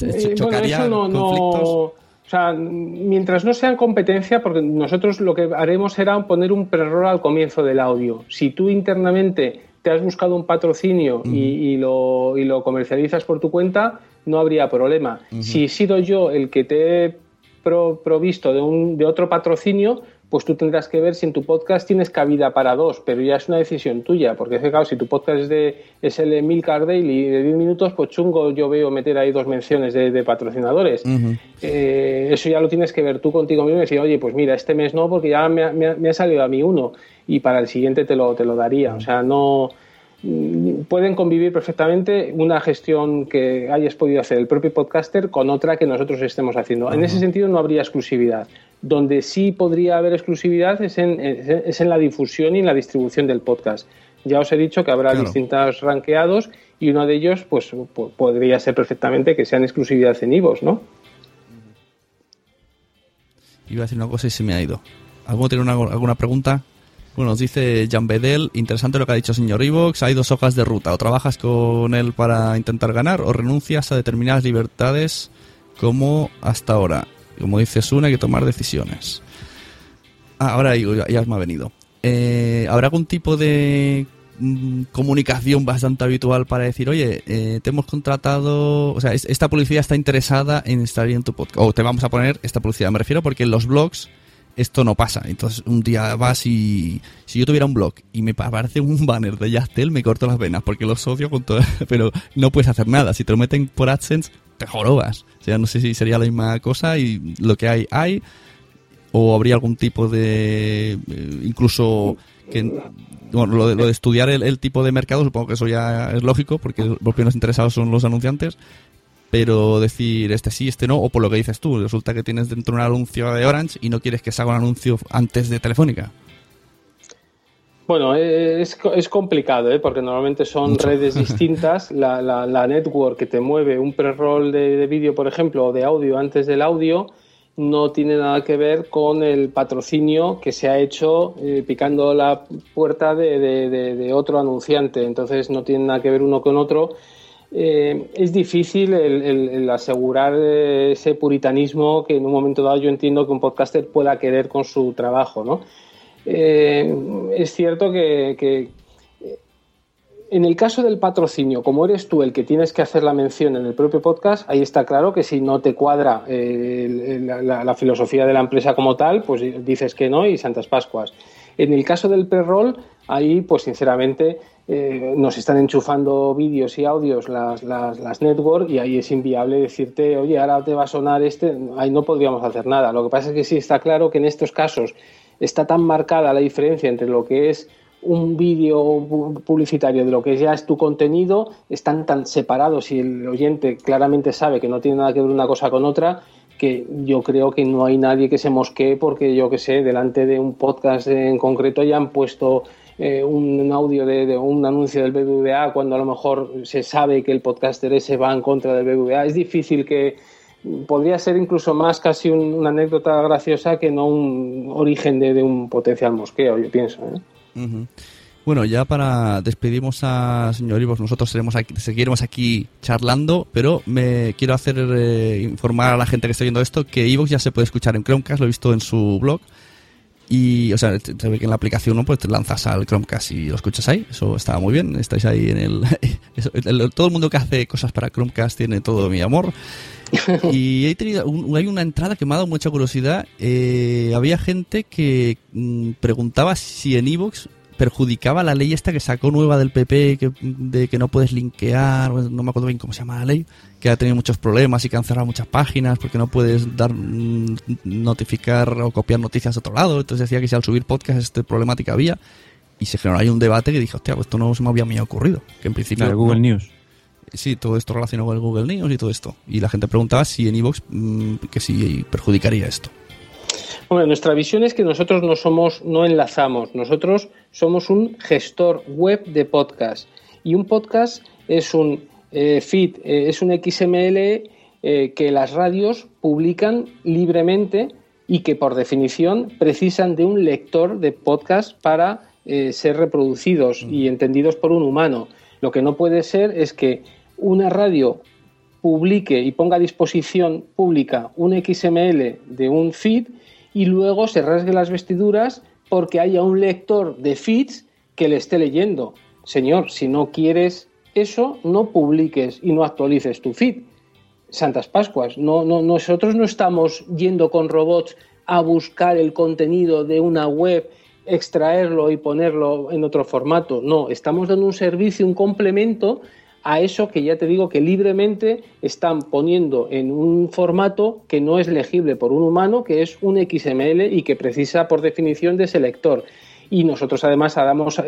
Eh, bueno,
¿Chocaría
eso no, no- sea, mientras no sean competencia, porque nosotros lo que haremos será poner un pre-roll al comienzo del audio. Si tú internamente te has buscado un patrocinio y, y lo, y lo comercializas por tu cuenta, no habría problema. Si he sido yo el que te he pro- provisto de, un, de otro patrocinio, pues tú tendrás que ver si en tu podcast tienes cabida para dos, pero ya es una decisión tuya, porque claro, si tu podcast es, de, es el Milcar Daily de 10 minutos, pues chungo yo veo meter ahí dos menciones de, de patrocinadores. Eh, eso ya lo tienes que ver tú contigo mismo y decir, oye, pues mira, este mes no, porque ya me ha, me ha- me ha salido a mí uno y para el siguiente te lo, te lo daría. O sea, no mm, pueden convivir perfectamente una gestión que hayas podido hacer el propio podcaster con otra que nosotros estemos haciendo. En ese sentido no habría exclusividad. Donde sí podría haber exclusividad es en, es en la difusión y en la distribución del podcast. Ya os he dicho que habrá
Claro.
distintos ranqueados y uno de ellos pues po- podría ser perfectamente que sean exclusividad en IVOS, ¿no?
Iba a decir una cosa y se me ha ido. ¿Alguno tiene una- alguna pregunta? Bueno, nos dice Jan Bedel, interesante lo que ha dicho el señor Ivox, hay dos hojas de ruta, o trabajas con él para intentar ganar o renuncias a determinadas libertades como hasta ahora. Como dice Suna, hay que tomar decisiones. Ah, ahora ya, me ha venido. Eh, ¿Habrá algún tipo de mm, comunicación bastante habitual para decir, oye, eh, te hemos contratado, o sea, es- esta publicidad está interesada en estar en tu podcast, o te vamos a poner esta publicidad? Me refiero porque en los blogs esto no pasa. Entonces, un día vas y. Si yo tuviera un blog y me aparece un banner de Yastel, me corto las venas porque los odio con todo. Pero no puedes hacer nada. Si te lo meten por AdSense, te jorobas. O sea, no sé si sería la misma cosa y lo que hay, hay. O habría algún tipo de. eh, incluso. que bueno, lo de, lo de estudiar el, el tipo de mercado, supongo que eso ya es lógico, porque los primeros interesados son los anunciantes pero decir este sí, este no, o por lo que dices tú, resulta que tienes dentro un anuncio de Orange y no quieres que se haga un anuncio antes de Telefónica.
Bueno, eh, es, es complicado, ¿eh? porque normalmente son
Mucho.
redes distintas. La, la- la network que te mueve un pre-roll de, de vídeo, por ejemplo, o de audio antes del audio, no tiene nada que ver con el patrocinio que se ha hecho eh, picando la puerta de, de- de- de otro anunciante. Entonces no tiene nada que ver uno con otro. eh, es difícil el, el- el asegurar ese puritanismo que en un momento dado yo entiendo que un podcaster pueda querer con su trabajo, ¿no? Eh, es cierto que, eh, en el caso del patrocinio, como eres tú el que tienes que hacer la mención en el propio podcast, ahí está claro que si no te cuadra eh, la, filosofía de la empresa como tal, pues dices que no y Santas Pascuas. En el caso del pre-roll, ahí, pues sinceramente, nos están enchufando vídeos y audios las, las, las network y ahí es inviable decirte, oye, ahora te va a sonar este, ahí no podríamos hacer nada. Lo que pasa es que sí está claro que en estos casos está tan marcada la diferencia entre lo que es un vídeo pu- publicitario de lo que ya es tu contenido, están tan separados y el oyente claramente sabe que no tiene nada que ver una cosa con otra, que yo creo que no hay nadie que se mosquee porque yo que sé, delante de un podcast en concreto ya han puesto eh, un audio de, de un anuncio del BBVA cuando a lo mejor se sabe que el podcaster ese va en contra del BBVA. Es difícil que podría ser incluso más casi un- una anécdota graciosa que no un origen de, un potencial mosqueo, yo pienso. ¿eh?
Bueno, ya para despedimos a señor Ivos, nosotros aquí, seguiremos aquí charlando, pero me quiero hacer eh, informar a la gente que está viendo esto que Evox ya se puede escuchar en Chromecast, lo he visto en su blog. Y, o sea, se ve que en la aplicación ¿no? pues te lanzas al Chromecast y lo escuchas ahí. Eso está muy bien. Estáis ahí en el, eso, el- todo el mundo que hace cosas para Chromecast tiene todo mi amor. Y he tenido un- hay una entrada que me ha dado mucha curiosidad. Eh, había gente que mm, preguntaba si en Evox perjudicaba la ley esta que sacó nueva del PP que, de que no puedes linkear, no me acuerdo bien cómo se llama la ley, que ha tenido muchos problemas y que han cerrado muchas páginas porque no puedes dar mm, notificar o copiar noticias a otro lado. Entonces decía que si al subir podcast este problemática había y se generó ahí un debate que dije, hostia, pues esto no se me había a mí ocurrido. Que en principio
Google
no.
News.
Sí, todo esto relacionado con el Google News y todo esto. Y la gente preguntaba si en Evox que si perjudicaría esto.
Hombre, nuestra visión es que nosotros no somos, no enlazamos, nosotros somos un gestor web de podcast. Y un podcast es un eh, feed, eh, es un XML eh, que las radios publican libremente y que por definición precisan de un lector de podcast para eh, ser reproducidos y entendidos por un humano. Lo que no puede ser es que una radio publique y ponga a disposición pública un XML de un feed y luego se rasgue las vestiduras porque haya un lector de feeds que le esté leyendo. Señor, si no quieres eso, no publiques y no actualices tu feed. Santas Pascuas, no, no, nosotros no estamos yendo con robots a buscar el contenido de una web, extraerlo y ponerlo en otro formato. No, estamos dando un servicio, un complemento a eso que ya te digo que libremente están poniendo en un formato que no es legible por un humano, que es un XML y que precisa por definición de ese lector. Y nosotros además damos eh,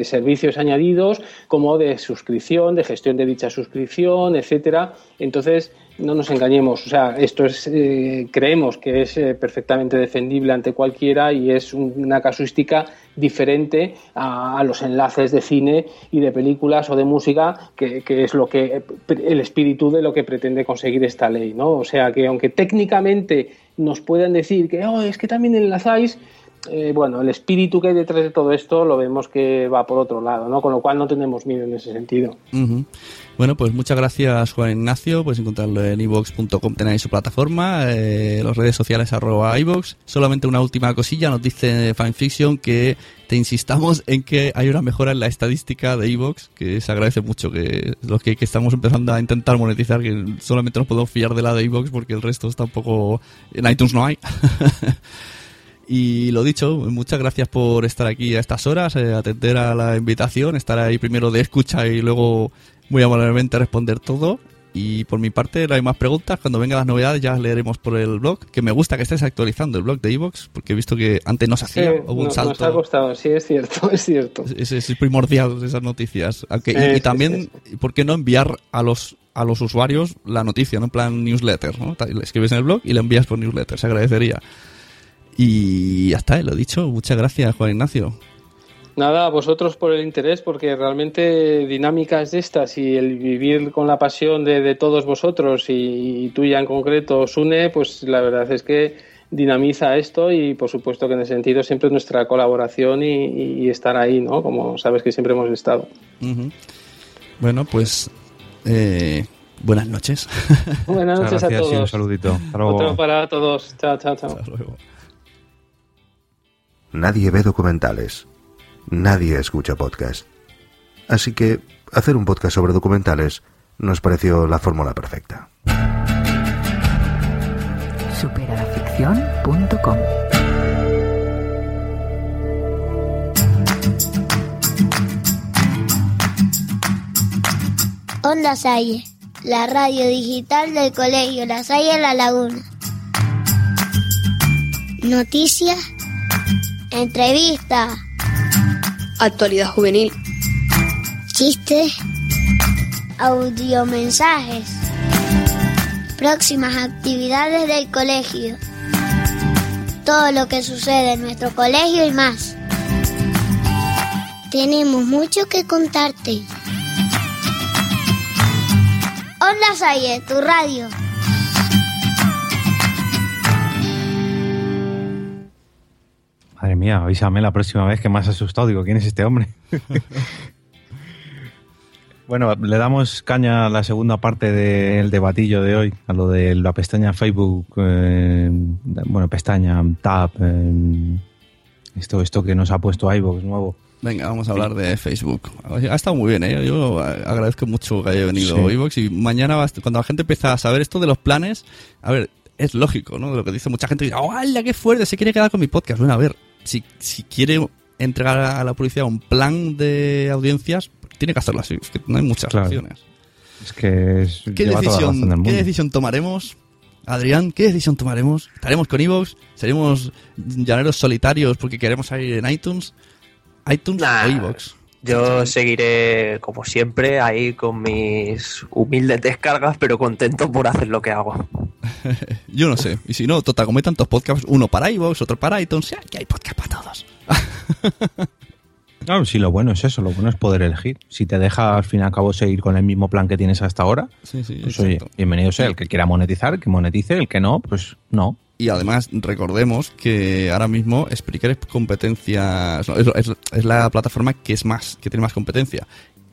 eh, servicios añadidos como de suscripción, de gestión de dicha suscripción, etcétera. Entonces, no nos engañemos, o sea, esto es, eh, creemos que es perfectamente defendible ante cualquiera y es un- una casuística diferente a, a los enlaces de cine y de películas o de música, que, que es lo que el espíritu de lo que pretende conseguir esta ley, ¿no? O sea, que aunque técnicamente nos puedan decir que oh, es que también enlazáis, eh, bueno, el espíritu que hay detrás de todo esto lo vemos que va por otro lado, ¿no? Con lo cual no tenemos miedo en ese sentido.
Bueno, pues muchas gracias Juan Ignacio, puedes encontrarlo en ivox.com, tenéis su plataforma, eh, las redes sociales arroba ivox. Solamente una última cosilla, nos dice Fanfiction que te insistamos en que hay una mejora en la estadística de ivox, que se agradece mucho, que los que, que estamos empezando a intentar monetizar, que solamente nos podemos fiar de la de ivox porque el resto está un poco... En iTunes no hay. Y lo dicho, muchas gracias por estar aquí a estas horas, eh, atender a la invitación, estar ahí primero de escucha y luego muy amablemente responder todo. Y por mi parte, no hay más preguntas. Cuando vengan las novedades ya las leeremos por el blog. Que me gusta que estés actualizando el blog de Evox, porque he visto que antes no se hacía,
Sí,
hubo un
no-
salto.
Nos ha costado, sí, es cierto, es cierto.
Es, es primordial esas noticias. Aunque, y- y,
Sí, sí,
también, ¿por qué no enviar a los a los usuarios la noticia, ¿no? En plan newsletter, ¿no? Le escribes en el blog y le envías por newsletter, se agradecería. Y ya está, lo he dicho. Muchas gracias, Juan Ignacio.
Nada, a vosotros por el interés, porque realmente dinámicas de estas y el vivir con la pasión de, de todos vosotros y, y tuya en concreto os une, pues la verdad es que dinamiza esto y por supuesto que en ese sentido siempre nuestra colaboración y, y- y estar ahí, ¿no? Como sabes que siempre hemos estado.
Bueno, pues eh, buenas noches.
Buenas noches a
gracias y un
todos.
saludito. Hasta luego.
Otro para todos. Chao, chao, chao.
Nadie ve documentales. Nadie escucha podcast. Así que hacer un podcast sobre documentales nos pareció la fórmula perfecta.
Superadaficción.com
Onda Salle, la radio digital del colegio La Salle La Laguna. Noticias, entrevistas,
Actualidad juvenil.
chistes, audiomensajes, próximas actividades del colegio, todo lo que sucede en nuestro colegio y más. Tenemos mucho que contarte. Onda Salle, tu radio.
Madre mía, avísame la próxima vez que me has asustado. Digo, ¿quién es este hombre? bueno, le damos caña a la segunda parte del debatillo de hoy, a lo de la pestaña Facebook, eh, bueno, pestaña, tab, eh, esto, esto que nos ha puesto iVoox nuevo.
Venga, vamos a hablar de Facebook. Ha estado muy bien, ¿eh? Yo agradezco mucho que haya venido
Sí.
Evox y mañana, cuando la gente empieza a saber esto de los planes, a ver, es lógico, ¿no? De lo que dice mucha gente, ¡Hala, qué fuerte! Se quiere quedar con mi podcast. Bueno, a ver, si, si quiere entregar a la publicidad un plan de audiencias, tiene que hacerlo así. Es que no hay muchas
Claro.
opciones.
Es que es,
¿Qué
lleva toda la razón del
decisión,
mundo.
¿Qué decisión tomaremos? Adrián, ¿qué decisión tomaremos? ¿Estaremos con Evox? ¿Seremos llaneros solitarios porque queremos salir en iTunes? ¿iTunes o Evox?
Yo seguiré, como siempre, ahí con mis humildes descargas, pero contento por hacer lo que hago.
Yo no sé. Y si no, total, como hay tantos podcasts, uno para iVoox, otro para iTunes, ya que hay podcast para todos.
Claro, sí, lo bueno es eso, lo bueno es poder elegir. Si te deja al fin y al cabo seguir con el mismo plan que tienes hasta ahora,
Sí, sí,
pues oye, bienvenido sea. El que quiera monetizar, que monetice, el que no, pues no.
Y además, recordemos que ahora mismo Spreaker es competencia. Es, es- es la plataforma que es más, que tiene más competencia.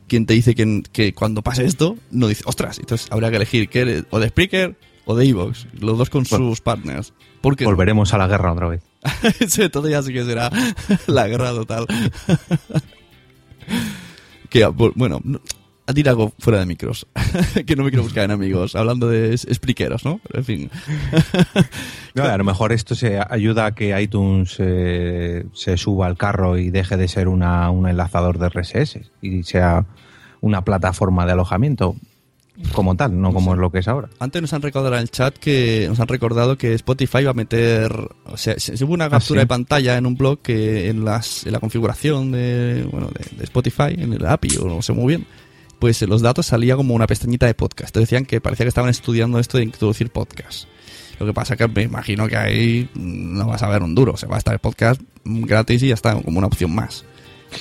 Quien te dice que, que cuando pase esto, no dice, ostras, entonces habría que elegir que eres o de Spreaker o de Evox, los dos con sus partners. Porque
Volveremos a la guerra otra vez.
Todo ya sí que será la guerra total. que, bu- bueno, no- a decir algo fuera de micros. que no me quiero buscar en amigos. Hablando de expliqueros, ¿no? En fin.
No, a lo mejor esto se ayuda a que iTunes eh, se suba al carro y deje de ser una, un enlazador de RSS y sea una plataforma de alojamiento como tal, no como es lo que es ahora.
Antes nos han recordado en el chat que nos han recordado que Spotify va a meter, o sea, se, se hubo una captura
¿sí?
de pantalla en un blog que en las en la configuración de bueno de, de Spotify en el API o no sé muy bien, pues los datos salía como una pestañita de podcast. Te decían que parecía que estaban estudiando esto de introducir podcast. Lo que pasa que me imagino que ahí no vas a ver un duro, se va a estar el podcast gratis y ya está como una opción más.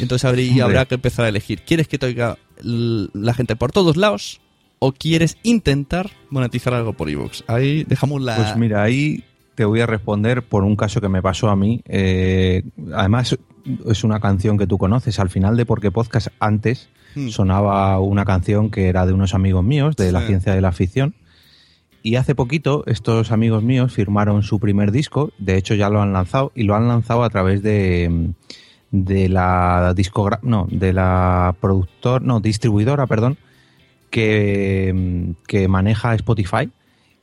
Entonces habría, habrá que empezar a elegir. ¿Quieres que te oiga la gente por todos lados? ¿O quieres intentar monetizar algo por iVoox? Ahí dejamos la...
Pues mira, ahí te voy a responder por un caso que me pasó a mí. Eh, además, es una canción que tú conoces. Al final de Porque Podcast, antes
Hmm.
sonaba una canción que era de unos amigos míos, de la ciencia de la ficción. Y hace poquito, estos amigos míos firmaron su primer disco. De hecho, ya lo han lanzado. Y lo han lanzado a través de, de la discogra no, de la productor, no, distribuidora, perdón, que, que maneja Spotify.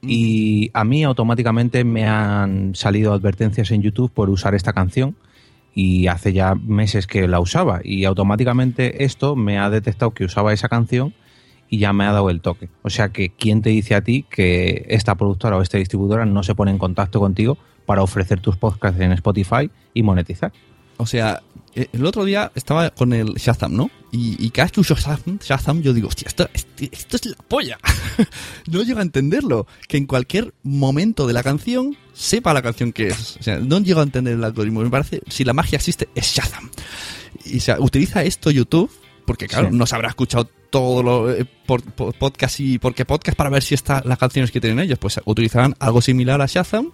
Y a mí automáticamente me han salido advertencias en YouTube por usar esta canción y hace ya meses que la usaba y automáticamente esto me ha detectado que usaba esa canción y ya me ha dado el toque. O sea que quién te dice a ti que esta productora o esta distribuidora no se pone en contacto contigo para ofrecer tus podcasts en Spotify y monetizar.
O sea, eh, el otro día estaba con el Shazam, ¿no? Y, y cada vez que uso Shazam, Shazam, yo digo, hostia, esto, este- esto es la polla. no llego a entenderlo. Que en cualquier momento de la canción sepa la canción que es. O sea, no llego a entender el algoritmo. Me parece, si la magia existe, es Shazam. Y o sea, utiliza esto YouTube, porque claro,
Sí.
no se habrá escuchado todo lo eh, por, por podcast y porque podcast para ver si está las canciones que tienen ellos. Pues utilizarán algo similar a Shazam,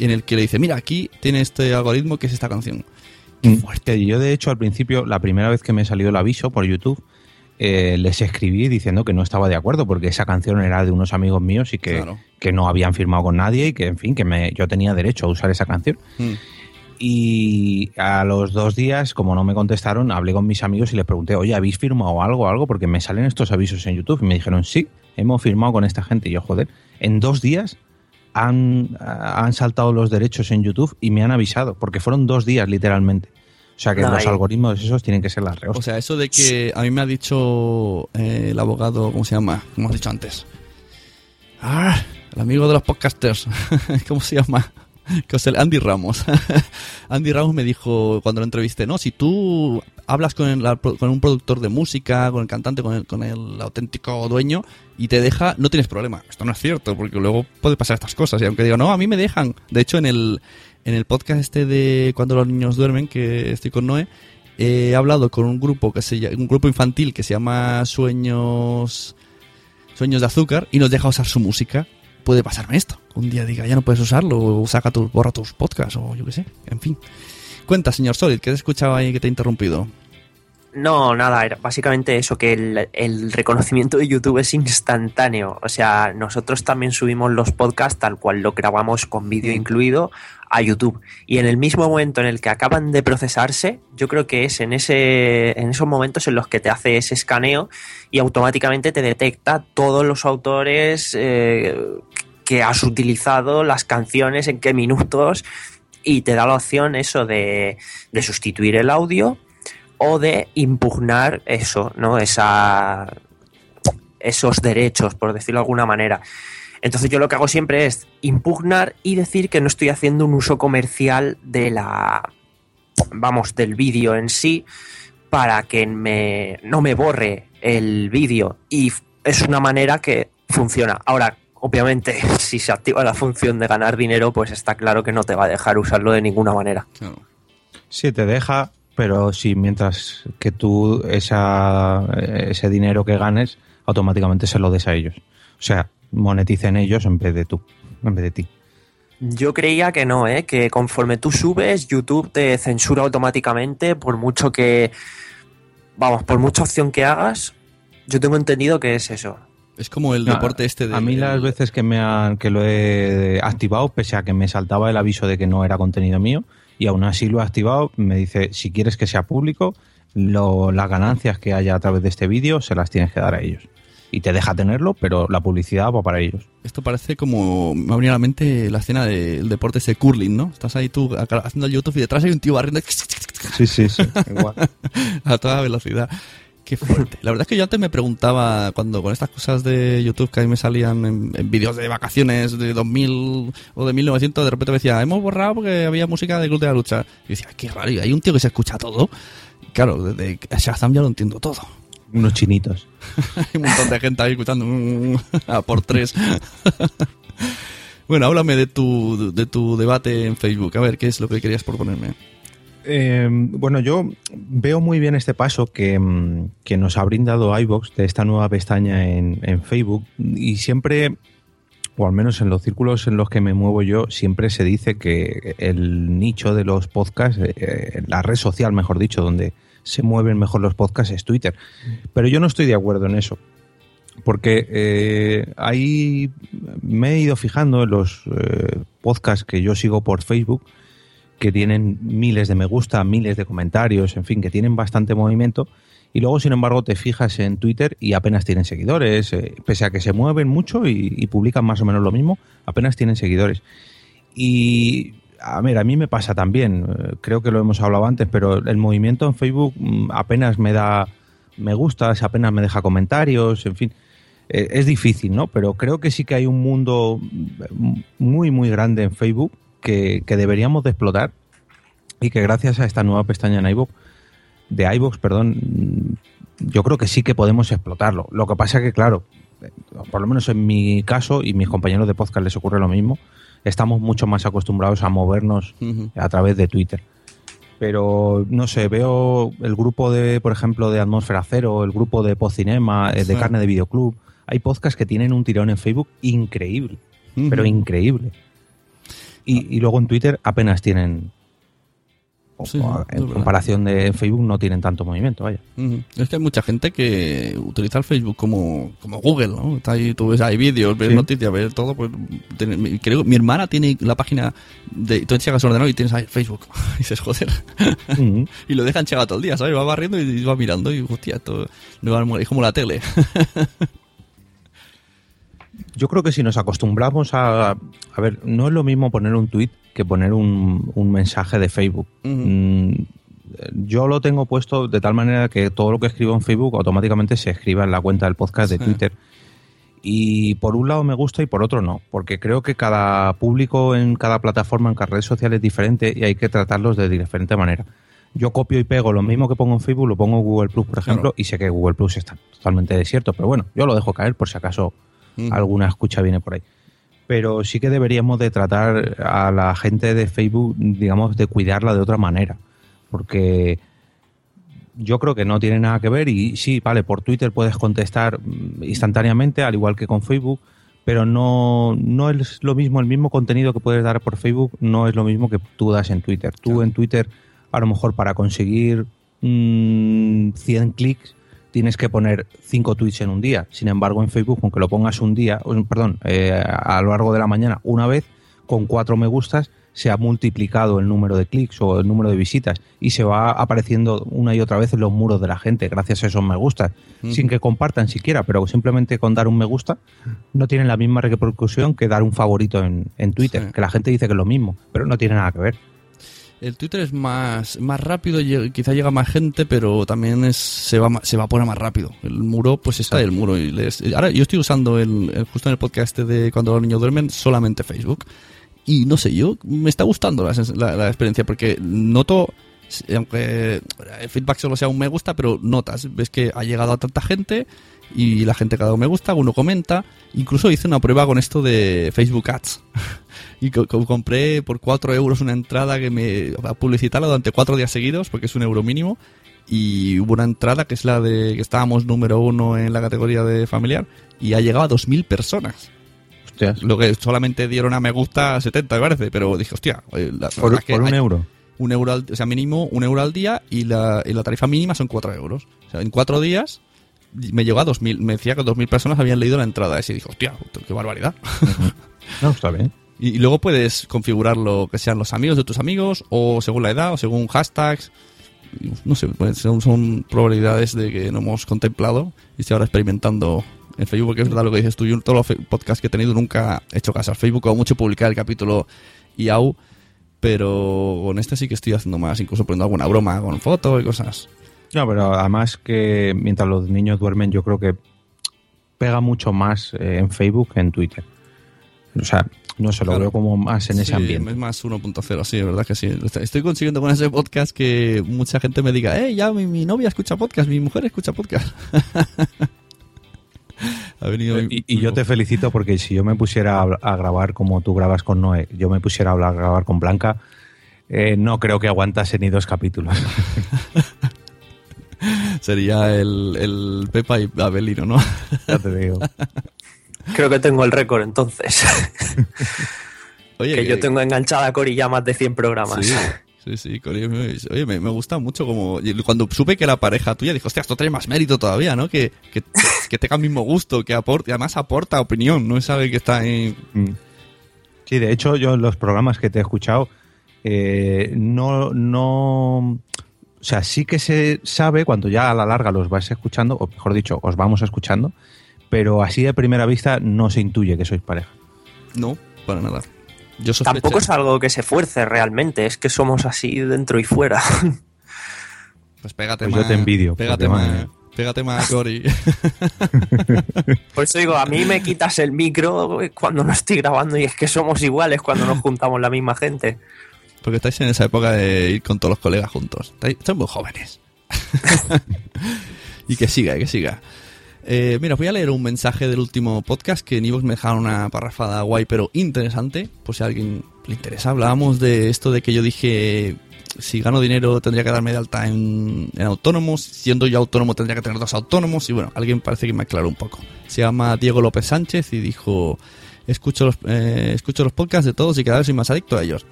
en el que le dice, mira, aquí tiene este algoritmo que es esta canción.
Fuerte. Yo, de hecho, al principio, la primera vez que me salió el aviso por YouTube, eh, les escribí diciendo que no estaba de acuerdo porque esa canción era de unos amigos míos y que,
Claro.
que no habían firmado con nadie y que, en fin, que me, yo tenía derecho a usar esa canción.
Mm.
Y a los dos días, como no me contestaron, hablé con mis amigos y les pregunté, oye, ¿habéis firmado algo algo? Porque me salen estos avisos en YouTube. Y me dijeron, sí, hemos firmado con esta gente. Y yo, joder, en dos días han, han saltado los derechos en YouTube y me han avisado, porque fueron dos días literalmente. O sea que
No,
los algoritmos esos tienen que ser las reos.
O sea, eso de que a mí me ha dicho eh, el abogado, ¿cómo se llama? Como has dicho antes. Ah, el amigo de los podcasters. ¿Cómo se llama? Que os- Andy Ramos. Andy Ramos me dijo cuando lo entrevisté, no, si tú hablas con, el- un productor de música, con el cantante, con el, con el auténtico dueño y te deja, no tienes problema. Esto no es cierto, porque luego puede pasar estas cosas. Y aunque digo, no, a mí me dejan. De hecho, en el, en el podcast este de Cuando los niños duermen, que estoy con Noé, he hablado con un grupo que se un grupo infantil que se llama Sueños Sueños de Azúcar y nos deja usar su música. Puede pasarme esto. Un día diga, ya no puedes usarlo, o saca tu, borra tus podcasts, o yo qué sé. En fin. Cuenta, señor Solid, que te escuchaba ahí que te he interrumpido.
No, nada, era básicamente eso, que el, el reconocimiento de YouTube es instantáneo. O sea, nosotros también subimos los podcasts tal cual lo grabamos con vídeo incluido a YouTube. Y en el mismo momento en el que acaban de procesarse, yo creo que es en, ese, en esos momentos en los que te hace ese escaneo y automáticamente te detecta todos los autores eh, que has utilizado, las canciones, en qué minutos, y te da la opción eso de, de sustituir el audio o de impugnar eso, ¿no? Esa, esos derechos, por decirlo de alguna manera. Entonces yo lo que hago siempre es impugnar y decir que no estoy haciendo un uso comercial de la, vamos, del vídeo en sí para que me, no me borre el vídeo. Y es una manera que funciona. Ahora, obviamente, si se activa la función de ganar dinero, pues está claro que no te va a dejar usarlo de ninguna manera.
Sí, te deja, pero si mientras que tú esa, ese dinero que ganes, automáticamente se lo des a ellos. O sea, moneticen ellos en vez de tú, en vez de ti.
Yo creía que no, ¿eh? que conforme tú subes, YouTube te censura automáticamente por mucho que, vamos, por mucha opción que hagas. Yo tengo entendido que es eso.
Es como el
No,
deporte este de...
A mí las veces que me han, que lo he activado, pese a que me saltaba el aviso de que no era contenido mío, y aún así lo he activado, me dice, si quieres que sea público, lo- las ganancias que haya a través de este vídeo se las tienes que dar a ellos. Y te deja tenerlo, pero la publicidad va para ellos.
Esto parece como... Me ha venido a la mente la escena del deporte ese curling, ¿no? Estás ahí tú haciendo el YouTube y detrás hay un tío barriendo
Sí, sí, sí. Igual.
a toda velocidad. Qué fuerte. La verdad es que yo antes me preguntaba, cuando con estas cosas de YouTube que a mí me salían en, en vídeos de vacaciones de 2000 o de 1900, de repente me decía, hemos borrado porque había música de Club de la Lucha. Y decía, qué raro, y hay un tío que se escucha todo. Y claro, desde Shazam ya lo entiendo todo.
Unos chinitos.
Hay un montón de gente ahí escuchando mm, a por tres. bueno, háblame de tu, de tu debate en Facebook. A ver, ¿qué es lo que querías proponerme?
Eh, bueno, yo veo muy bien este paso que, que nos ha brindado iVox de esta nueva pestaña en, Facebook y siempre, o al menos en los círculos en los que me muevo yo, siempre se dice que el nicho de los podcasts, eh, la red social, mejor dicho, donde se mueven mejor los podcasts es Twitter. Pero yo no estoy de acuerdo en eso. Porque eh, ahí me he ido fijando en los eh, podcasts que yo sigo por Facebook que tienen miles de me gusta, miles de comentarios, en fin, que tienen bastante movimiento. Y luego, sin embargo, te fijas en Twitter y apenas tienen seguidores, eh, pese a que se mueven mucho y, y publican más o menos lo mismo, apenas tienen seguidores. Y a ver, a mí me pasa también, eh, creo que lo hemos hablado antes, pero el movimiento en Facebook mm, apenas me da me gustas, apenas me deja comentarios, en fin. Eh, es difícil, ¿no? Pero creo que sí que hay un mundo mm, muy, muy grande en Facebook que, que deberíamos de explotar y que gracias a esta nueva pestaña en iVoox, de iVoox, perdón, yo creo que sí que podemos explotarlo. Lo que pasa que, claro, por lo menos en mi caso y mis compañeros de podcast les ocurre lo mismo, estamos mucho más acostumbrados a movernos a través de Twitter. Pero no sé, veo el grupo de, por ejemplo, de Atmósfera Cero, el grupo de Pocinema, eh, de
Sí.
Carne de Videoclub. Hay podcasts que tienen un tirón en Facebook increíble, pero increíble. Y, y luego en Twitter apenas tienen
Sí,
en comparación de Facebook no tienen tanto movimiento, vaya.
Es que hay mucha gente que utiliza el Facebook como, como Google, ¿no? Está ahí, tú ves, hay vídeos, ves
Sí.
noticias, ves todo. Pues, creo mi hermana tiene la página de. Tú enchegas ordenador y tienes ahí Facebook. y dices, joder. Y lo dejan enchegado todo el día, ¿sabes? Va barriendo y va mirando y, hostia, esto no es como la tele.
Yo creo que si nos acostumbramos a... A ver, no es lo mismo poner un tweet que poner un, un mensaje de Facebook. Mm, yo lo tengo puesto de tal manera que todo lo que escribo en Facebook automáticamente se escriba en la cuenta del podcast de
Sí.
Twitter. Y por un lado me gusta y por otro no, porque creo que cada público en cada plataforma, en cada red social es diferente y hay que tratarlos de diferente manera. Yo copio y pego lo mismo que pongo en Facebook, lo pongo en Google Plus, por ejemplo, y sé que Google Plus está totalmente desierto, pero bueno, yo lo dejo caer por si acaso Alguna escucha viene por ahí. Pero sí que deberíamos de tratar a la gente de Facebook, digamos, de cuidarla de otra manera, porque yo creo que no tiene nada que ver y sí, vale, por Twitter puedes contestar mm, instantáneamente, al igual que con Facebook, pero no, no es lo mismo, el mismo contenido que puedes dar por Facebook no es lo mismo que tú das en Twitter. Tú en Twitter, a lo mejor para conseguir mm, 100 clics, tienes que poner 5 tweets en un día. Sin embargo, en Facebook, aunque lo pongas un día, perdón, eh, a lo largo de la mañana una vez, con cuatro me gustas, se ha multiplicado el número de clics o el número de visitas y se va apareciendo una y otra vez en los muros de la gente gracias a esos me gustas, sin que compartan siquiera, pero simplemente con dar un me gusta no tienen la misma repercusión que dar un favorito en, en Twitter, que la gente dice que es lo mismo, pero no tiene nada que ver.
El Twitter es más, más rápido, quizá llega más gente, pero también es, se, va, se evapora más rápido. El muro, pues está el muro. Y les- ahora yo estoy usando el, justo en el podcast este de cuando los niños duermen solamente Facebook. Y no sé, yo me está gustando la, la- la experiencia porque noto, aunque el feedback solo sea un me gusta, pero notas, ves que ha llegado a tanta gente y la gente cada uno me gusta, uno comenta. Incluso hice una prueba con esto de Facebook Ads. y co- co- compré por 4 euros una entrada que me a publicitarla durante 4 días seguidos, porque es un euro mínimo. Y hubo una entrada que es la de que estábamos número uno en la categoría de familiar y ha llegado a 2.000 personas. Lo que solamente dieron a me gusta 70, me parece, pero dije, hostia, eh, la- la
Por,
que
un
hay-
euro.
Un euro al, o sea, mínimo un euro al día y la, y la tarifa mínima son 4 euros. O sea, en 4 días me llegó a 2.000, me decía que 2.000 personas habían leído la entrada esa y dije, hostia, qué barbaridad.
No, está bien.
Y, y luego puedes configurarlo que sean los amigos de tus amigos o según la edad o según hashtags. No sé, pues son, son probabilidades de que no hemos contemplado y estoy ahora experimentando en Facebook, porque es verdad lo que dices tú. Yo en todos los podcasts que he tenido nunca he hecho caso al Facebook, como mucho publicar el capítulo IAU, pero con este sí que estoy haciendo más, incluso poniendo alguna broma con fotos y cosas.
No, pero además que mientras los niños duermen, yo creo que pega mucho más eh, en Facebook que en Twitter. O sea, no se lo
Claro.
veo como más en ese ambiente.
Es más 1.0, sí, es verdad que sí. Est- Estoy consiguiendo con ese podcast que mucha gente me diga, eh, ya mi, mi novia escucha podcast, mi mujer escucha podcast. ha venido mi-
Y, y yo te felicito porque si yo me pusiera a, a grabar como tú grabas con Noé, yo me pusiera a hablar- a grabar con Blanca, eh, no creo que aguantase ni dos capítulos.
Sería el, el Pepa y Abelino, ¿no?
ya te digo.
Creo que tengo el récord entonces.
Oye,
que, yo tengo enganchada a Cori ya más de 100 programas.
Sí, sí, sí, Oye, me, me gusta mucho como... Cuando supe que era pareja tuya, dije, hostia, esto tiene más mérito todavía, ¿no? Que, que, que tenga el mismo gusto, que aporte, además aporta opinión, no es alguien que está ahí...
Mm. Sí, de hecho, yo en los programas que te he escuchado, eh, no, no. O sea, sí que se sabe cuando ya a la larga los vais escuchando, o mejor dicho, os vamos escuchando, pero así de primera vista no se intuye que sois pareja.
No, para nada. Yo
Tampoco es algo que se fuerce realmente, es que somos así dentro y fuera.
Pues pégate
Pues
más.
yo te envidio,
Pégate más. Pégate más, Cori.
Por eso digo, a mí me quitas el micro cuando no estoy grabando y es que somos iguales cuando nos juntamos la misma gente.
Porque estáis en esa época de ir con todos los colegas juntos. Estáis, muy jóvenes. y que siga, que siga. Eh, mira, voy a leer un mensaje del último podcast que en Ivox me dejaron una parrafada guay pero interesante. Por si a alguien le interesa. Hablábamos de esto de que yo dije si gano dinero tendría que darme de alta en, en autónomos. Siendo yo autónomo tendría que tener dos autónomos. Y bueno, alguien parece que me aclaró un poco. Se llama Diego López Sánchez y dijo: Escucho los, eh, escucho los podcasts de todos y cada vez soy más adicto a ellos.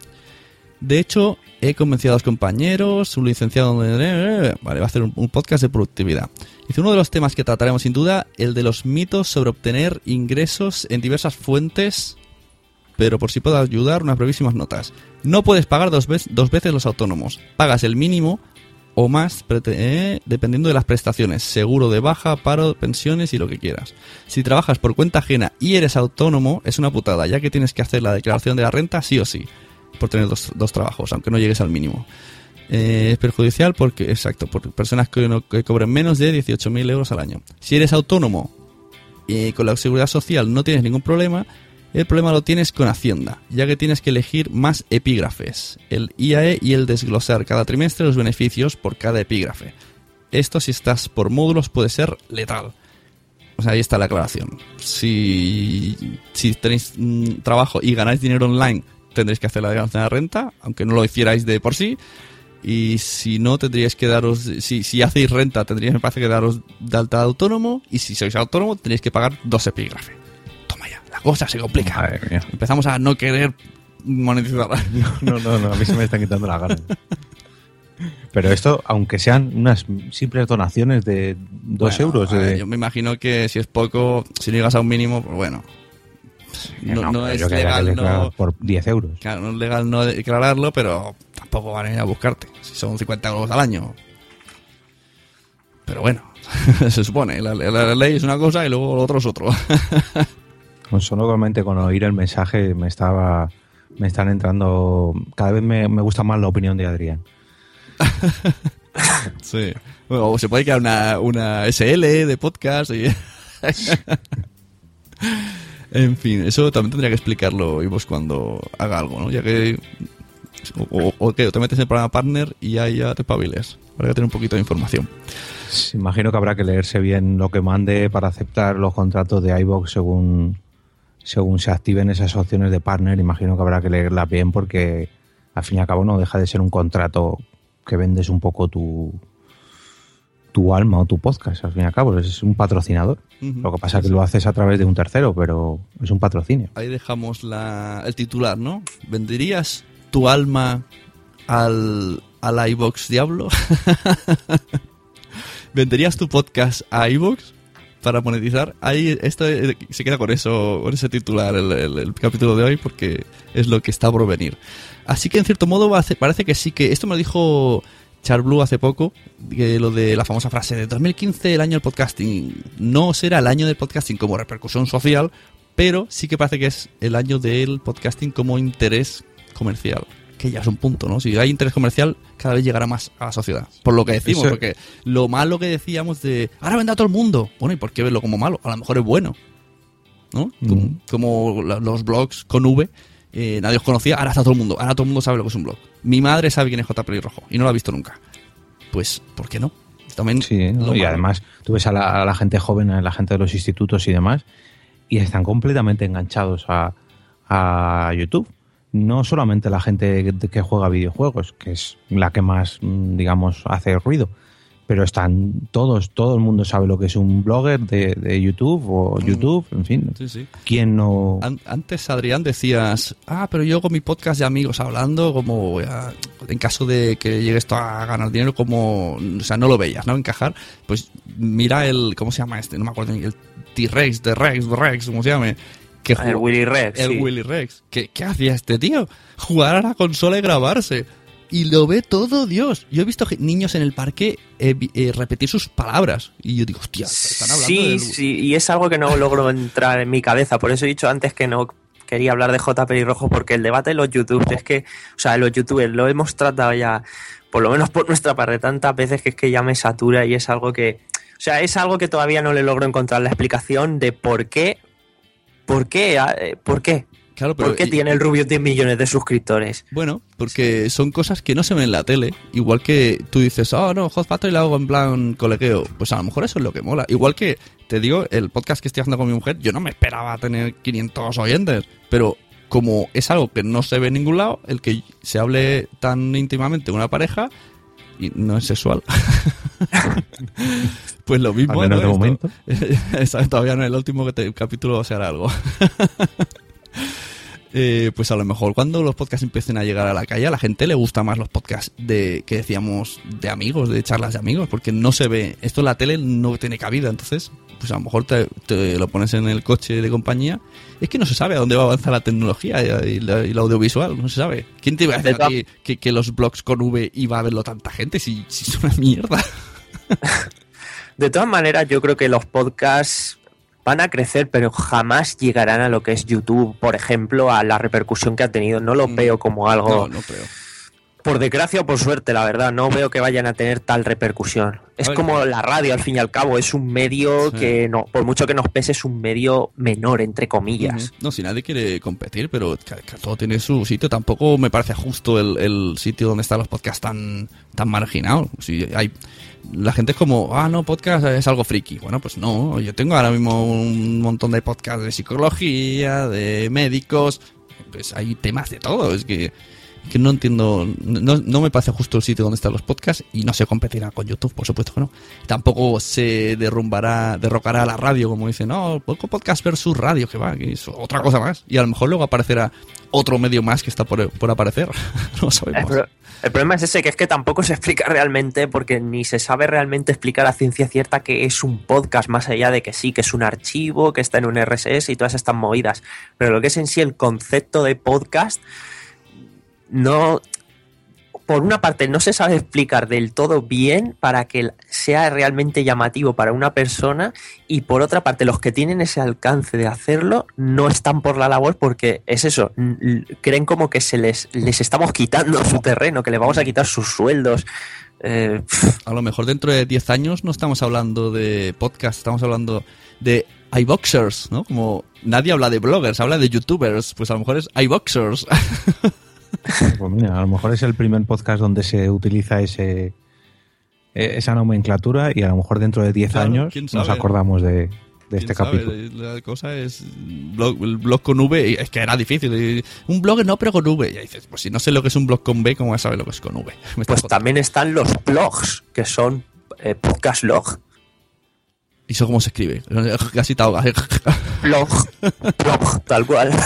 De hecho, he convencido a dos compañeros, un licenciado... Vale, va a hacer un podcast de productividad. Dice, uno de los temas que trataremos sin duda, el de los mitos sobre obtener ingresos en diversas fuentes, pero por si puedo ayudar, unas brevísimas notas. No puedes pagar dos, veces los autónomos. Pagas el mínimo o más eh, dependiendo de las prestaciones, seguro de baja, paro, pensiones y lo que quieras. Si trabajas por cuenta ajena y eres autónomo, es una putada, ya que tienes que hacer la declaración de la renta sí o sí, por tener dos trabajos, aunque no llegues al mínimo. Eh, es perjudicial porque, exacto, por personas que, no- que cobren menos de 18.000 euros al año. Si eres autónomo y con la seguridad social no tienes ningún problema, el problema lo tienes con Hacienda, ya que tienes que elegir más epígrafes, el IAE y el desglosar cada trimestre los beneficios por cada epígrafe. Esto si estás por módulos puede ser letal. O sea, ahí está la aclaración. Si, si tenéis mm, trabajo y ganáis dinero online, tendréis que hacer la declaración de renta, aunque no lo hicierais de por sí. Y si no, tendríais que daros, si, si hacéis renta, tendríais, me parece, que daros de alta de autónomo. Y si sois autónomo, tendréis que pagar dos epígrafes. Toma ya, la cosa se complica. Empezamos a no querer monetizar.
No, no, no, a mí se me están quitando las ganas. Pero esto, aunque sean unas simples donaciones de dos
Bueno,
euros. de-
Yo me imagino que si es poco, si no llegas a un mínimo, pues bueno. No,
No,
no es legal no,
por 10 euros.
claro, no es legal no declararlo, pero tampoco van a ir a buscarte. Si son 50 euros al año. Pero bueno, se supone. La, la- la ley es una cosa y luego lo otro es otro.
Solamente con oír el mensaje me estaba me están entrando cada vez me, me gusta más la opinión de Adrián
sí. Bueno, o se puede crear una, una SL de podcast y... en fin, eso también tendría que explicarlo y vos cuando haga algo, ¿no? Ya que... O, o- te metes en el programa partner y ahí ya te espabiles. Habrá que tener un poquito de información.
imagino que habrá que leerse bien lo que mande para aceptar los contratos de iVoox según según se activen esas opciones de partner imagino que habrá que leerlas bien porque al fin y al cabo no deja de ser un contrato que vendes un poco tu tu alma o tu podcast al fin y al cabo es un patrocinador lo que pasa
Sí,
es que
sí.
lo haces a través de un tercero pero es un patrocinio
Ahí dejamos la, el titular, ¿no? ¿Venderías tu alma al, al iVox Diablo? ¿Venderías tu podcast a iVox para monetizar? Ahí esto eh, se queda con eso, con ese titular el, capítulo de hoy porque es lo que está por venir. Así que en cierto modo parece que sí que esto me lo dijo Charblue hace poco, que lo de la famosa frase de 2015 el año del podcasting. No será el año del podcasting como repercusión social, pero sí que parece que es el año del podcasting como interés comercial. Que ya es un punto, ¿no? Si hay interés comercial, cada vez llegará más a la sociedad. Por lo que decimos, porque lo malo que decíamos de ahora vende a todo el mundo. Bueno, ¿y por qué verlo como malo? A lo mejor es bueno. ¿No? Como, los blogs con V, eh, nadie os conocía, ahora está todo el mundo. Ahora todo el mundo sabe lo que es un blog. Mi madre sabe quién es J. Pelirrojo y no lo ha visto nunca. Pues, ¿por qué no? También
Sí, y
malo.
además tú ves a la, a la gente joven, a la gente de los institutos y demás, y están completamente enganchados a, a YouTube. No solamente la gente que, juega videojuegos, que es la que más, mm, digamos, hace ruido, pero están todos, todo el mundo sabe lo que es un blogger de, de YouTube o YouTube, en fin.
Sí, sí.
¿Quién no?
An- Antes, Adrián, decías, ah, pero yo con mi podcast de amigos hablando, como ah, en caso de que llegues a ganar dinero, como, o sea, no lo veías, ¿no? Encajar, pues mira el, ¿cómo se llama este? No me acuerdo, ni- el T-Rex, de Rex, de Rex, como se llame. Que
el Willy Rex,
El
sí.
Willy Rex. ¿Qué, ¿Qué hacía este tío? Jugar a la consola y grabarse. Y lo ve todo Dios. Yo he visto niños en el parque eh, eh, repetir sus palabras. Y yo digo, hostia, están hablando
Sí,
del-
sí, y es algo que no logro entrar en mi cabeza. Por eso he dicho antes que no quería hablar de J. Pelirrojo, porque el debate de los youtubers es que, o sea, los youtubers lo hemos tratado ya, por lo menos por nuestra parte, tantas veces que es que ya me satura y es algo que, o sea, es algo que todavía no le logro encontrar la explicación de por qué, por qué, ah, eh, por qué.
Claro, pero-
¿Por qué tiene el Rubio 10 millones de suscriptores?
Bueno, porque son cosas que no se ven en la tele. Igual que tú dices, oh no, Hot Factory lo hago en plan colegueo. Pues a lo mejor eso es lo que mola. Igual que te digo, el podcast que estoy haciendo con mi mujer, yo no me esperaba tener 500 oyentes. Pero como es algo que no se ve en ningún lado, el que se hable tan íntimamente una pareja y no es sexual. pues lo mismo.
Al menos
¿no?
de momento.
Todavía no, el último que te- capítulo se hará algo. eh, pues a lo mejor cuando los podcasts empiecen a llegar a la calle, a la gente le gusta más los podcasts de que decíamos de amigos, de charlas de amigos, porque no se ve, esto en la tele no tiene cabida, entonces, pues a lo mejor te, te lo pones en el coche de compañía. Es que no se sabe a dónde va a avanzar la tecnología y, la, y el audiovisual, no se sabe. ¿Quién te iba a decir a ti que, que los blogs con V iba a verlo tanta gente si, si es una mierda?
De todas maneras, yo creo que los podcasts van a crecer, pero jamás llegarán a lo que es YouTube, por ejemplo, a la repercusión que ha tenido. No lo veo como algo.
No, no creo.
Por desgracia o por suerte, la verdad, no veo que vayan a tener tal repercusión. Es como la radio, al fin y al cabo, es un medio
Sí.
que, no, por mucho que nos pese, es un medio menor, entre comillas.
No, si nadie quiere competir, pero que, que todo tiene su sitio. Tampoco me parece justo el, el sitio donde están los podcasts tan, tan marginados. Si hay, la gente es como, ah, no, podcast es algo friki. Bueno, pues no. Yo tengo ahora mismo un montón de podcasts de psicología, de médicos. Pues hay temas de todo. Es que, que no entiendo, no, no me parece justo el sitio donde están los podcasts y no se competirá con YouTube, por supuesto que no. Tampoco se derrumbará, derrocará la radio, como dicen, no, poco podcast versus radio, que va, que es otra cosa más. Y a lo mejor luego aparecerá otro medio más que está por, por aparecer. no sabemos.
El problema es ese, que es que tampoco se explica realmente, porque ni se sabe realmente explicar a ciencia cierta que es un podcast, más allá de que sí, que es un archivo, que está en un RSS y todas estas movidas. Pero lo que es en sí el concepto de podcast, no. Por una parte, no se sabe explicar del todo bien para que sea realmente llamativo para una persona, y por otra parte, los que tienen ese alcance de hacerlo no están por la labor porque es eso, creen como que se les, les estamos quitando su terreno, que les vamos a quitar sus sueldos. Eh,
A lo mejor dentro de 10 años no estamos hablando de podcast, estamos hablando de iBoxers, ¿no? Como nadie habla de bloggers, habla de youtubers, pues a lo mejor es iBoxers.
Pues mira, a lo mejor es el primer podcast donde se utiliza ese eh, esa nomenclatura y a lo mejor dentro de 10
Claro,
años nos acordamos de, de
¿Quién
este
sabe?
capítulo.
La cosa es blog, el blog con V, y es que era difícil. y Un blog no, pero con V. Y ahí dices, pues si no sé lo que es un blog con B, ¿cómo vas a saber lo que es con V? Me
pues también están los blogs, que son eh, podcast log.
¿Y eso cómo se escribe? Casi te ahogas.
Blog, blog, tal cual.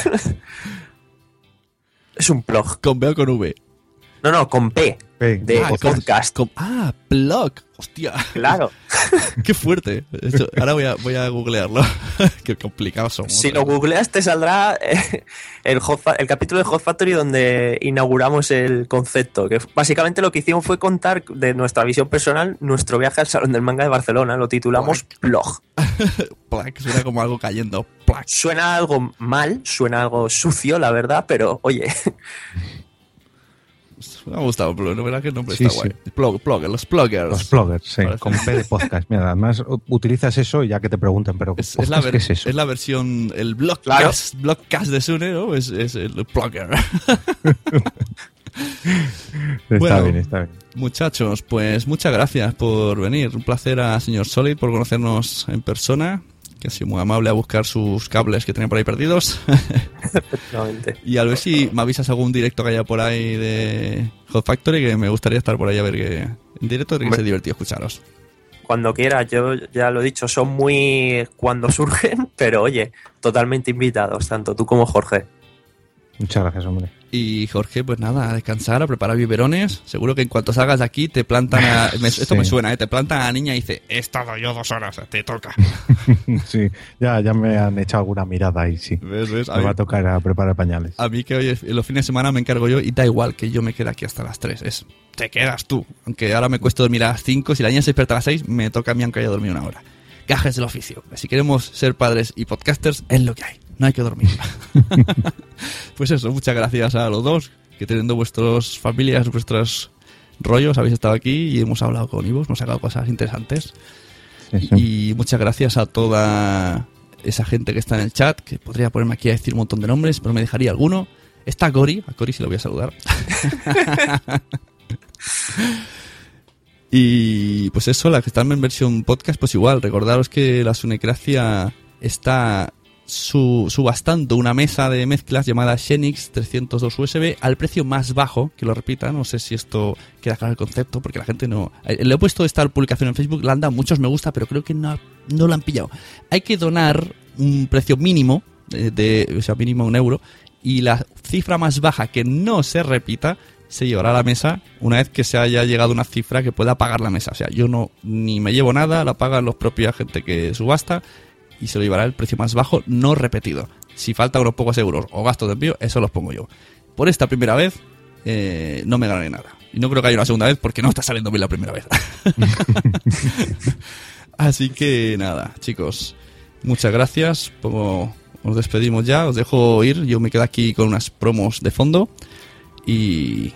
es un blog.
¿Con B o con V?
No, no, con P, de
Ah,
podcast.
con- ah, blog. Hostia.
Claro.
Qué fuerte. Ahora voy a, voy a googlearlo. Qué complicados somos.
Si lo googleas te saldrá eh, el, Hot el capítulo de Hot Factory donde inauguramos el concepto, que básicamente lo que hicimos fue contar de nuestra visión personal nuestro viaje al Salón del Manga de Barcelona, lo titulamos Blog.
Plac, suena como algo cayendo. Plac.
Suena algo mal, suena algo sucio, la verdad, pero oye,
Me ha gustado, la verdad que el nombre
Sí,
está
sí.
guay. Plug, plug, los pluggers.
Los bloggers, sí,
Parece.
con P de podcast. Mira, además utilizas eso ya que te preguntan, pero
Es,
podcast,
es la ver-
¿qué es eso?
es la versión, el blogcast, blogcast de Sune, ¿no? Es, es el plugger.
Está
Bueno,
bien, está bien.
Muchachos, pues muchas gracias por venir. Un placer a señor Solid por conocernos en persona. Que ha sido muy amable a buscar sus cables que tenía por ahí perdidos.
efectivamente.
y a ver si me avisas algún directo que haya por ahí de Hot Factory, que me gustaría estar por ahí a ver que en directo tiene que ser divertido escucharos.
Cuando quieras, yo ya lo he dicho, son muy cuando surgen, pero oye, totalmente invitados, tanto tú como Jorge.
Muchas gracias, hombre.
Y Jorge, pues nada, a descansar, a preparar biberones. Seguro que en cuanto salgas de aquí te plantan a... me- esto
Sí.
me suena, ¿eh? Te plantan a la niña y dice, he estado yo dos horas, te toca.
sí, ya, ya me han echado alguna mirada ahí, sí.
¿Ves, ves?
Me va a tocar a preparar pañales.
A mí que hoy los fines de semana me encargo yo y da igual que yo me quede aquí hasta las 3. Es, te quedas tú. Aunque ahora me cuesta dormir a las 5, si la niña se despierta a las 6, me toca a mí aunque haya dormido una hora. Gajes del oficio. Si queremos ser padres y podcasters, es lo que hay. No hay que dormir. pues eso, muchas gracias a los dos, que teniendo vuestras familias, vuestros rollos, habéis estado aquí y hemos hablado con Ivos, hemos sacado cosas interesantes. Y muchas gracias a toda esa gente que está en el chat, que podría ponerme aquí a decir un montón de nombres, pero me dejaría alguno. Está Gori, a Gori sí lo voy a saludar. y pues eso, la que están en versión podcast, pues igual, recordaros que la Sunecracia está su- subastando una mesa de mezclas llamada Xenix 302 USB al precio más bajo, que lo repita, no sé si esto queda claro el concepto, porque la gente no... eh, Le he puesto esta publicación en Facebook, le han dado muchos me gusta, pero creo que no, no lo han pillado. Hay que donar un precio mínimo, eh, de, o sea, mínimo un euro, y la cifra más baja que no se repita se llevará a la mesa una vez que se haya llegado una cifra que pueda pagar la mesa. O sea, yo no ni me llevo nada, la pagan los propios gente que subasta y se lo llevará el precio más bajo no repetido. Si falta unos pocos euros o gastos de envío, eso los pongo yo. Por esta primera vez eh, no me ganaré nada. Y no creo que haya una segunda vez porque no está saliendo bien la primera vez. Así que nada, chicos, muchas gracias. Pongo- os despedimos ya, os dejo ir. Yo me quedo aquí con unas promos de fondo. Y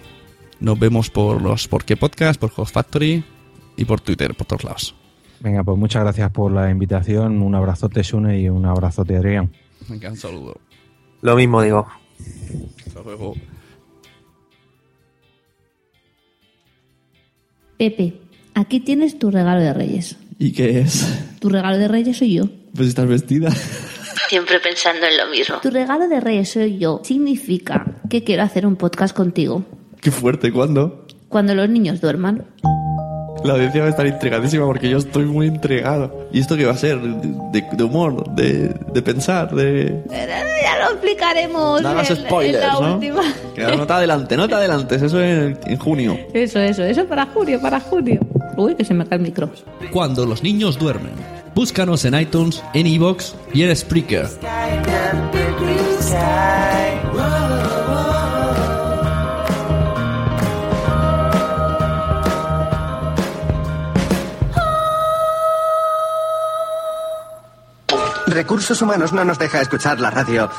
nos vemos por los Por qué Podcast, por Hot Factory y por Twitter, por todos lados.
Venga, pues muchas gracias por la invitación. Un abrazote, Sune, y un abrazote, Adrián.
Venga, un saludo.
Lo mismo digo.
Hasta luego.
Pepe, aquí tienes tu regalo de Reyes.
¿Y qué es?
Tu regalo de Reyes soy yo.
Pues estás vestida.
Siempre pensando en lo mismo. Tu regalo de Reyes soy yo. Significa que quiero hacer un podcast contigo.
Qué fuerte, ¿cuándo?
Cuando los niños duerman.
La audiencia va a estar intrigadísima porque yo estoy muy intrigado. ¿Y esto qué va a ser? ¿De, de humor? De, ¿De pensar? ¿De...?
Ya lo explicaremos.
No hagas
en- en
spoilers,
la
¿no?
última.
Que no te adelante, no te adelantes. Eso en, en junio.
Eso, eso, eso para junio, para junio. Uy, que se me cae el micro.
Cuando los niños duermen. Búscanos en iTunes, en iVoox y en Spreaker.
Recursos Humanos no nos deja escuchar la radio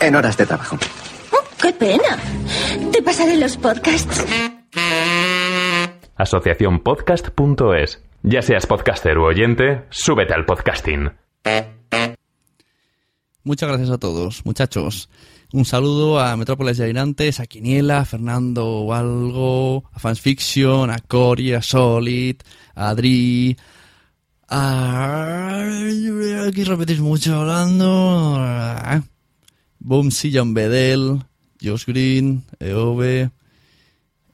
en horas de trabajo.
¡Qué pena! Te pasaré los podcasts.
Asociaciónpodcast.es. Ya seas podcaster u oyente, súbete al podcasting.
Muchas gracias a todos, muchachos. Un saludo a Metrópolis de Airantes, a Quiniela, a Fernando Valgo, a Fansfiction, a Cory, a Solid, a Adri, a... Aquí repetís mucho hablando. a Boomsy, John Bedell, Josh Green, EOB,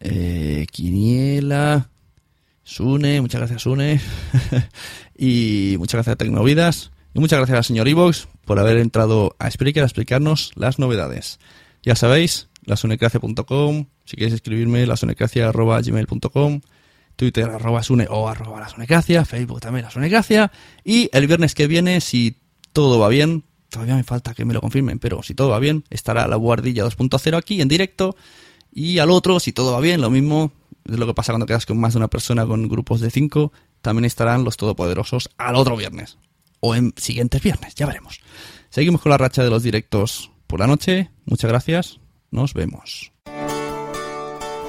eh, Quiniela, Sune, muchas gracias Sune, y muchas gracias a Tecnovidas, y muchas gracias al señor Ivox por haber entrado a Spreaker a explicarnos las novedades. Ya sabéis, lasunecracia.com, si queréis escribirme, lasunecracia.gmail.com, Twitter arroba sune o arroba lasunecracia, Facebook también lasunecracia, y el viernes que viene, si todo va bien, todavía me falta que me lo confirmen, pero si todo va bien, estará la guardilla 2.0 aquí en directo, y al otro, si todo va bien, lo mismo, es lo que pasa cuando quedas con más de una persona con grupos de 5, también estarán los todopoderosos al otro viernes. O en siguientes viernes, ya veremos. Seguimos con la racha de los directos por la noche. Muchas gracias. Nos vemos.